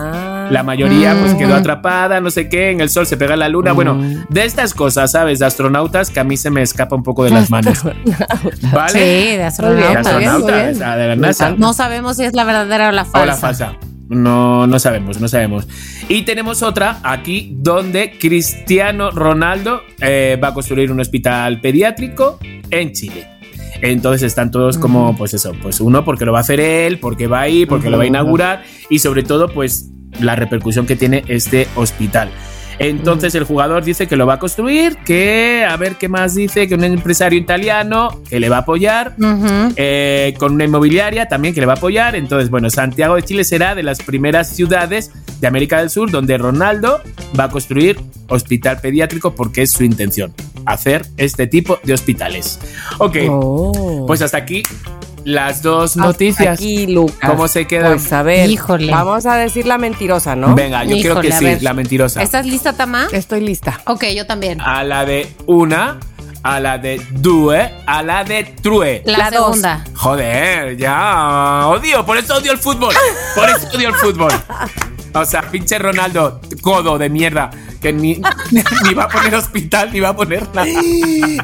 Speaker 3: La mayoría pues
Speaker 2: Mm.
Speaker 3: quedó atrapada, no sé qué, en el sol se pega la luna. Bueno,
Speaker 2: Mm.
Speaker 3: de estas cosas, ¿sabes? De astronautas que a mí se me escapa un poco de las manos. [laughs] ¿Vale?
Speaker 2: Sí, de
Speaker 3: De
Speaker 2: astronauta.
Speaker 1: Muy bien, muy
Speaker 3: astronauta,
Speaker 1: bien.
Speaker 3: o sea, de la NASA.
Speaker 2: No sabemos si es la verdadera o la
Speaker 3: O
Speaker 2: falsa.
Speaker 3: la falsa. No, no sabemos, no sabemos. Y tenemos otra aquí donde Cristiano Ronaldo eh, va a construir un hospital pediátrico en Chile. Entonces están todos como, pues eso, pues uno porque lo va a hacer él, porque va a ir, porque lo va a inaugurar y sobre todo, pues la repercusión que tiene este hospital. Entonces el jugador dice que lo va a construir, que a ver qué más dice, que un empresario italiano que le va a apoyar, eh, con una inmobiliaria también que le va a apoyar. Entonces, bueno, Santiago de Chile será de las primeras ciudades de América del Sur donde Ronaldo va a construir hospital pediátrico porque es su intención, hacer este tipo de hospitales. Ok,
Speaker 1: Oh.
Speaker 3: pues hasta aquí las dos
Speaker 1: Hasta
Speaker 3: noticias.
Speaker 1: Aquí, Lucas.
Speaker 3: ¿Cómo se quedan?
Speaker 1: Pues a ver,
Speaker 2: Híjole.
Speaker 1: vamos a decir la mentirosa, ¿no?
Speaker 3: Venga, yo creo que sí, la mentirosa.
Speaker 2: ¿Estás lista, Tama?
Speaker 1: Estoy lista.
Speaker 2: Ok, yo también.
Speaker 3: A la de una, a la de due, a la de true.
Speaker 2: La,
Speaker 1: la dos.
Speaker 2: segunda.
Speaker 3: Joder, ya. Odio, por eso odio el fútbol. Por eso odio el fútbol. [laughs] O sea, pinche Ronaldo, codo de mierda, que ni, ni va a poner hospital, ni va a poner nada.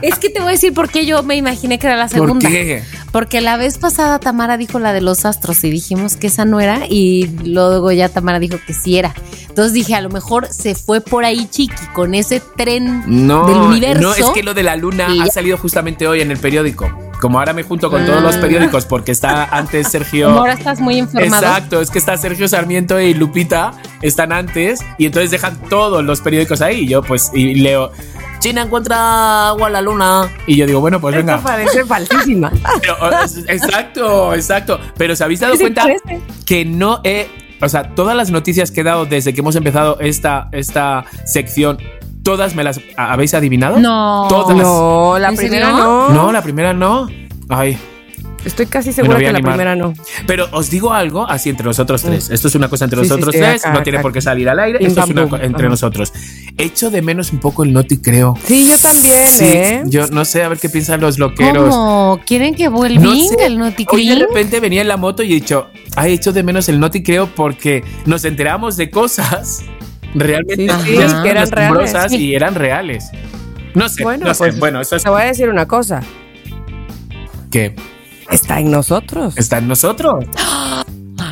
Speaker 2: Es que te voy a decir por qué yo me imaginé que era la
Speaker 3: ¿Por
Speaker 2: segunda.
Speaker 3: qué?
Speaker 2: Porque la vez pasada Tamara dijo la de los astros y dijimos que esa no era y luego ya Tamara dijo que sí era. Entonces dije, a lo mejor se fue por ahí Chiqui con ese tren
Speaker 3: No,
Speaker 2: del universo.
Speaker 3: no, es que lo de la luna ha salido justamente hoy en el periódico. Como ahora me junto con todos los
Speaker 2: Ah.
Speaker 3: periódicos porque está antes Sergio.
Speaker 2: Como ahora estás muy informado.
Speaker 3: Exacto, es que está Sergio Sarmiento y Lupita, están antes y entonces dejan todos los periódicos ahí y yo pues y leo, China encuentra agua en la luna y yo digo, bueno, pues
Speaker 1: Esto
Speaker 3: venga.
Speaker 1: parece falsísima. [laughs]
Speaker 3: Pero, exacto, exacto. Pero ¿se habéis dado cuenta
Speaker 1: parece.
Speaker 3: que no he... O sea, todas las noticias que he dado desde que hemos empezado esta, esta sección, todas me las habéis adivinado?
Speaker 2: No.
Speaker 3: Todas.
Speaker 1: No, la
Speaker 2: ¿En
Speaker 1: primera no.
Speaker 3: No, la primera no. Ay,
Speaker 1: Estoy casi segura que la primera no.
Speaker 3: pero os digo algo así entre nosotros tres. Esto es una cosa entre
Speaker 1: Sí, sí,
Speaker 3: nosotros
Speaker 1: sí,
Speaker 3: tres,
Speaker 1: acá,
Speaker 3: no tiene
Speaker 1: acá.
Speaker 3: por qué salir al aire.
Speaker 1: Pim,
Speaker 3: Esto es una
Speaker 1: pum.
Speaker 3: co- entre
Speaker 1: Ajá.
Speaker 3: nosotros. Echo de menos un poco el noti creo.
Speaker 1: Sí, yo también,
Speaker 3: Sí,
Speaker 1: ¿eh?
Speaker 3: yo no sé, a ver qué piensan los loqueros.
Speaker 2: ¿Cómo? ¿Quieren que vuelva
Speaker 3: No sé.
Speaker 2: el
Speaker 3: Hoy de repente venía en la moto y he dicho, ha hecho de menos el noti creo porque nos enteramos de cosas realmente
Speaker 1: Sí,
Speaker 2: sí,
Speaker 3: ellas
Speaker 2: que
Speaker 1: eran reales.
Speaker 3: y eran reales. No sé,
Speaker 1: Bueno,
Speaker 3: no sé.
Speaker 1: pues,
Speaker 3: bueno, eso es
Speaker 1: Te voy a decir una cosa.
Speaker 3: que
Speaker 1: Está en nosotros.
Speaker 3: está en nosotros. [gasps]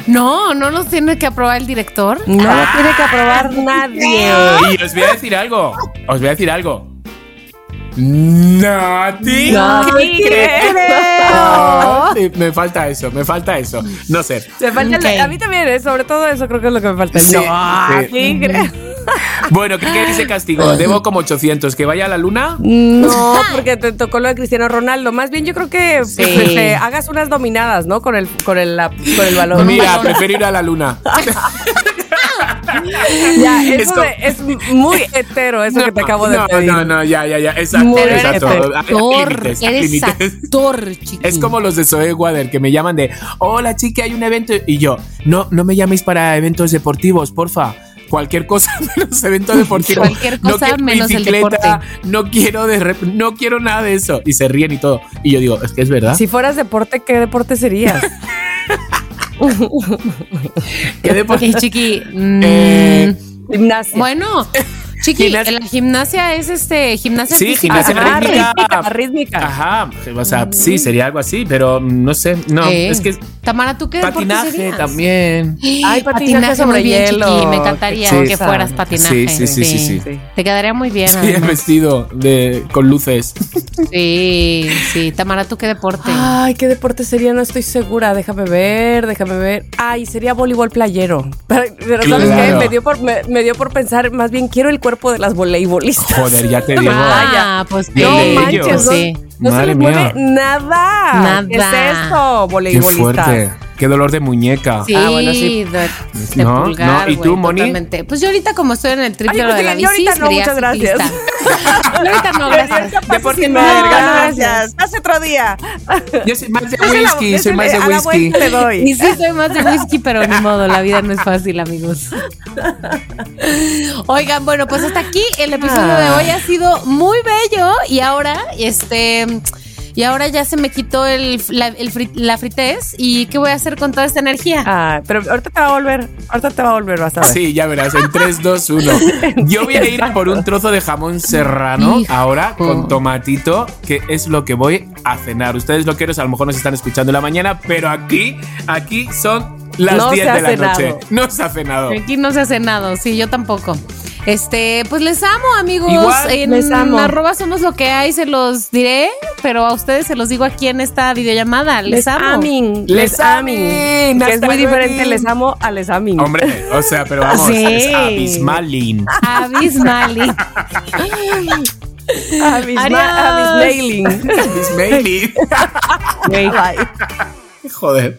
Speaker 2: No, no nos tiene que aprobar el director.
Speaker 1: No lo tiene que aprobar nadie.
Speaker 3: Y os voy a decir algo. Os voy a decir algo. Nati.
Speaker 1: No te
Speaker 3: sí, me falta eso, me falta eso. No sé.
Speaker 1: Me falta. A mí también, ¿eh? sobre todo eso creo que es lo que me falta.
Speaker 3: Sí,
Speaker 1: no,
Speaker 3: sí.
Speaker 1: creo.
Speaker 3: Bueno, ¿qué, qué dice castigo? Debo como 800. ¿Que vaya a la luna?
Speaker 1: No, porque te tocó lo de Cristiano Ronaldo. Más bien yo creo que
Speaker 2: Sí.
Speaker 1: pues, este, hagas unas dominadas, ¿no? Con el, con el, la- con el balón.
Speaker 3: Mira, prefiero ir a la luna. [laughs] [laughs]
Speaker 1: Ya,
Speaker 3: Es
Speaker 1: eso
Speaker 3: como-
Speaker 1: de- es muy hetero eso que te acabo de
Speaker 3: no,
Speaker 1: pedir.
Speaker 3: No, no, ya, ya, ya. Exacto,
Speaker 1: Muy
Speaker 3: exacto.
Speaker 2: Actor, eres actor. [laughs]
Speaker 3: Es como los de Zoe Wader que me llaman de, hola chiqui, hay un evento. Y yo, no, no me llaméis para eventos deportivos, porfa. Cualquier cosa [laughs] menos evento deportivo.
Speaker 2: Cualquier
Speaker 3: no
Speaker 2: cosa
Speaker 3: quiero
Speaker 2: menos el deporte.
Speaker 3: No quiero de rep- no quiero nada de eso. Y se ríen y todo. Y yo digo, es que es verdad.
Speaker 1: Si fueras deporte, ¿qué deporte serías? [laughs]
Speaker 3: ¿Qué deporte?
Speaker 2: Ok, chiqui. [laughs] mm,
Speaker 3: Eh,
Speaker 1: Gimnasia.
Speaker 2: bueno, [laughs] chiqui,
Speaker 3: Gimnasia.
Speaker 2: la gimnasia es este, gimnasia
Speaker 3: Sí,
Speaker 2: física.
Speaker 3: gimnasia
Speaker 1: Ajá,
Speaker 3: rítmica.
Speaker 1: rítmica, rítmica.
Speaker 3: Ajá, o sea, sí, sería algo así, pero no sé, no,
Speaker 2: Eh,
Speaker 3: es que
Speaker 2: Tamara, ¿tú qué deporte
Speaker 3: patinaje también. [gasps]
Speaker 1: Ay, patinaje sobre
Speaker 2: muy bien,
Speaker 1: hielo.
Speaker 2: chiqui. Me encantaría
Speaker 3: Sí.
Speaker 2: que fueras patinaje.
Speaker 3: Sí, sí, sí, sí,
Speaker 1: sí.
Speaker 2: Te quedaría muy bien.
Speaker 3: Sí, [laughs]
Speaker 2: además.
Speaker 3: vestido de, con luces.
Speaker 2: Sí, sí. Tamara, ¿tú qué deporte?
Speaker 1: Ay, ¿qué deporte sería? No estoy segura. Déjame ver, déjame ver. Ay, sería voleibol playero. [laughs] Pero, pero ¿sabes qué?
Speaker 3: Claro.
Speaker 1: Me dio, por, me, me dio por pensar, más bien quiero el cuerpo de las voleibolistas.
Speaker 3: Joder, ya te digo. [laughs]
Speaker 2: ah, pues
Speaker 1: no
Speaker 3: de
Speaker 1: manches, no,
Speaker 2: Sí.
Speaker 1: no se
Speaker 3: Madre
Speaker 1: les
Speaker 3: mía.
Speaker 1: mueve nada.
Speaker 2: Nada.
Speaker 1: ¿Qué es
Speaker 3: Qué
Speaker 1: voleibolistas?
Speaker 3: fuerte. Qué dolor de muñeca.
Speaker 2: Sí,
Speaker 1: Ah, bueno, sí.
Speaker 2: de, de
Speaker 3: No,
Speaker 2: pulgar,
Speaker 3: no, ¿y tú, Moni?
Speaker 2: totalmente. Pues yo ahorita como estoy en el triple
Speaker 1: Ay,
Speaker 2: lo de
Speaker 1: pensé
Speaker 2: la bici,
Speaker 1: ahorita no, muchas gracias. [laughs]
Speaker 2: Yo ahorita no, gracias.
Speaker 3: Deporte
Speaker 1: No,
Speaker 3: no,
Speaker 1: gracias. Hace otro día.
Speaker 3: Yo soy más de
Speaker 1: la-
Speaker 3: whisky,
Speaker 1: ese
Speaker 3: soy más de
Speaker 1: a la
Speaker 3: whisky.
Speaker 1: le doy.
Speaker 2: Y sí soy más de whisky, pero ni modo, la vida no es fácil, amigos. Oigan, bueno, pues hasta aquí el episodio de hoy ha sido muy bello y ahora, este, y ahora ya se me quitó el, la, el fri- la fritez y ¿qué voy a hacer con toda esta energía?
Speaker 1: Ah, pero ahorita te va a volver, ahorita te va a volver, vas a ver.
Speaker 3: Sí, ya verás, en 3, 2, 1. Yo voy a ir por un trozo de jamón serrano
Speaker 2: Hijo.
Speaker 3: ahora con tomatito, que es lo que voy a cenar. Ustedes lo quieren, a lo mejor nos están escuchando en la mañana, pero aquí, aquí son las
Speaker 1: No
Speaker 3: 10
Speaker 1: se ha
Speaker 3: de la
Speaker 1: cenado.
Speaker 3: noche. No se ha cenado.
Speaker 2: Aquí no se hace nada, sí, yo tampoco. Este, pues les amo, amigos.
Speaker 3: Igual,
Speaker 2: en
Speaker 1: les amo.
Speaker 2: arroba somos lo que hay, se los diré, pero a ustedes se los digo aquí en esta videollamada. Les, amo.
Speaker 1: amin,
Speaker 3: Les
Speaker 1: les amin.
Speaker 3: amin,
Speaker 1: Que es muy diferente, les amo a les amin.
Speaker 3: Hombre, o sea, pero vamos,
Speaker 2: Sí.
Speaker 3: es abismalin.
Speaker 2: Abismali. [laughs]
Speaker 1: Abisma, abismailing.
Speaker 3: Abismalin. Joder.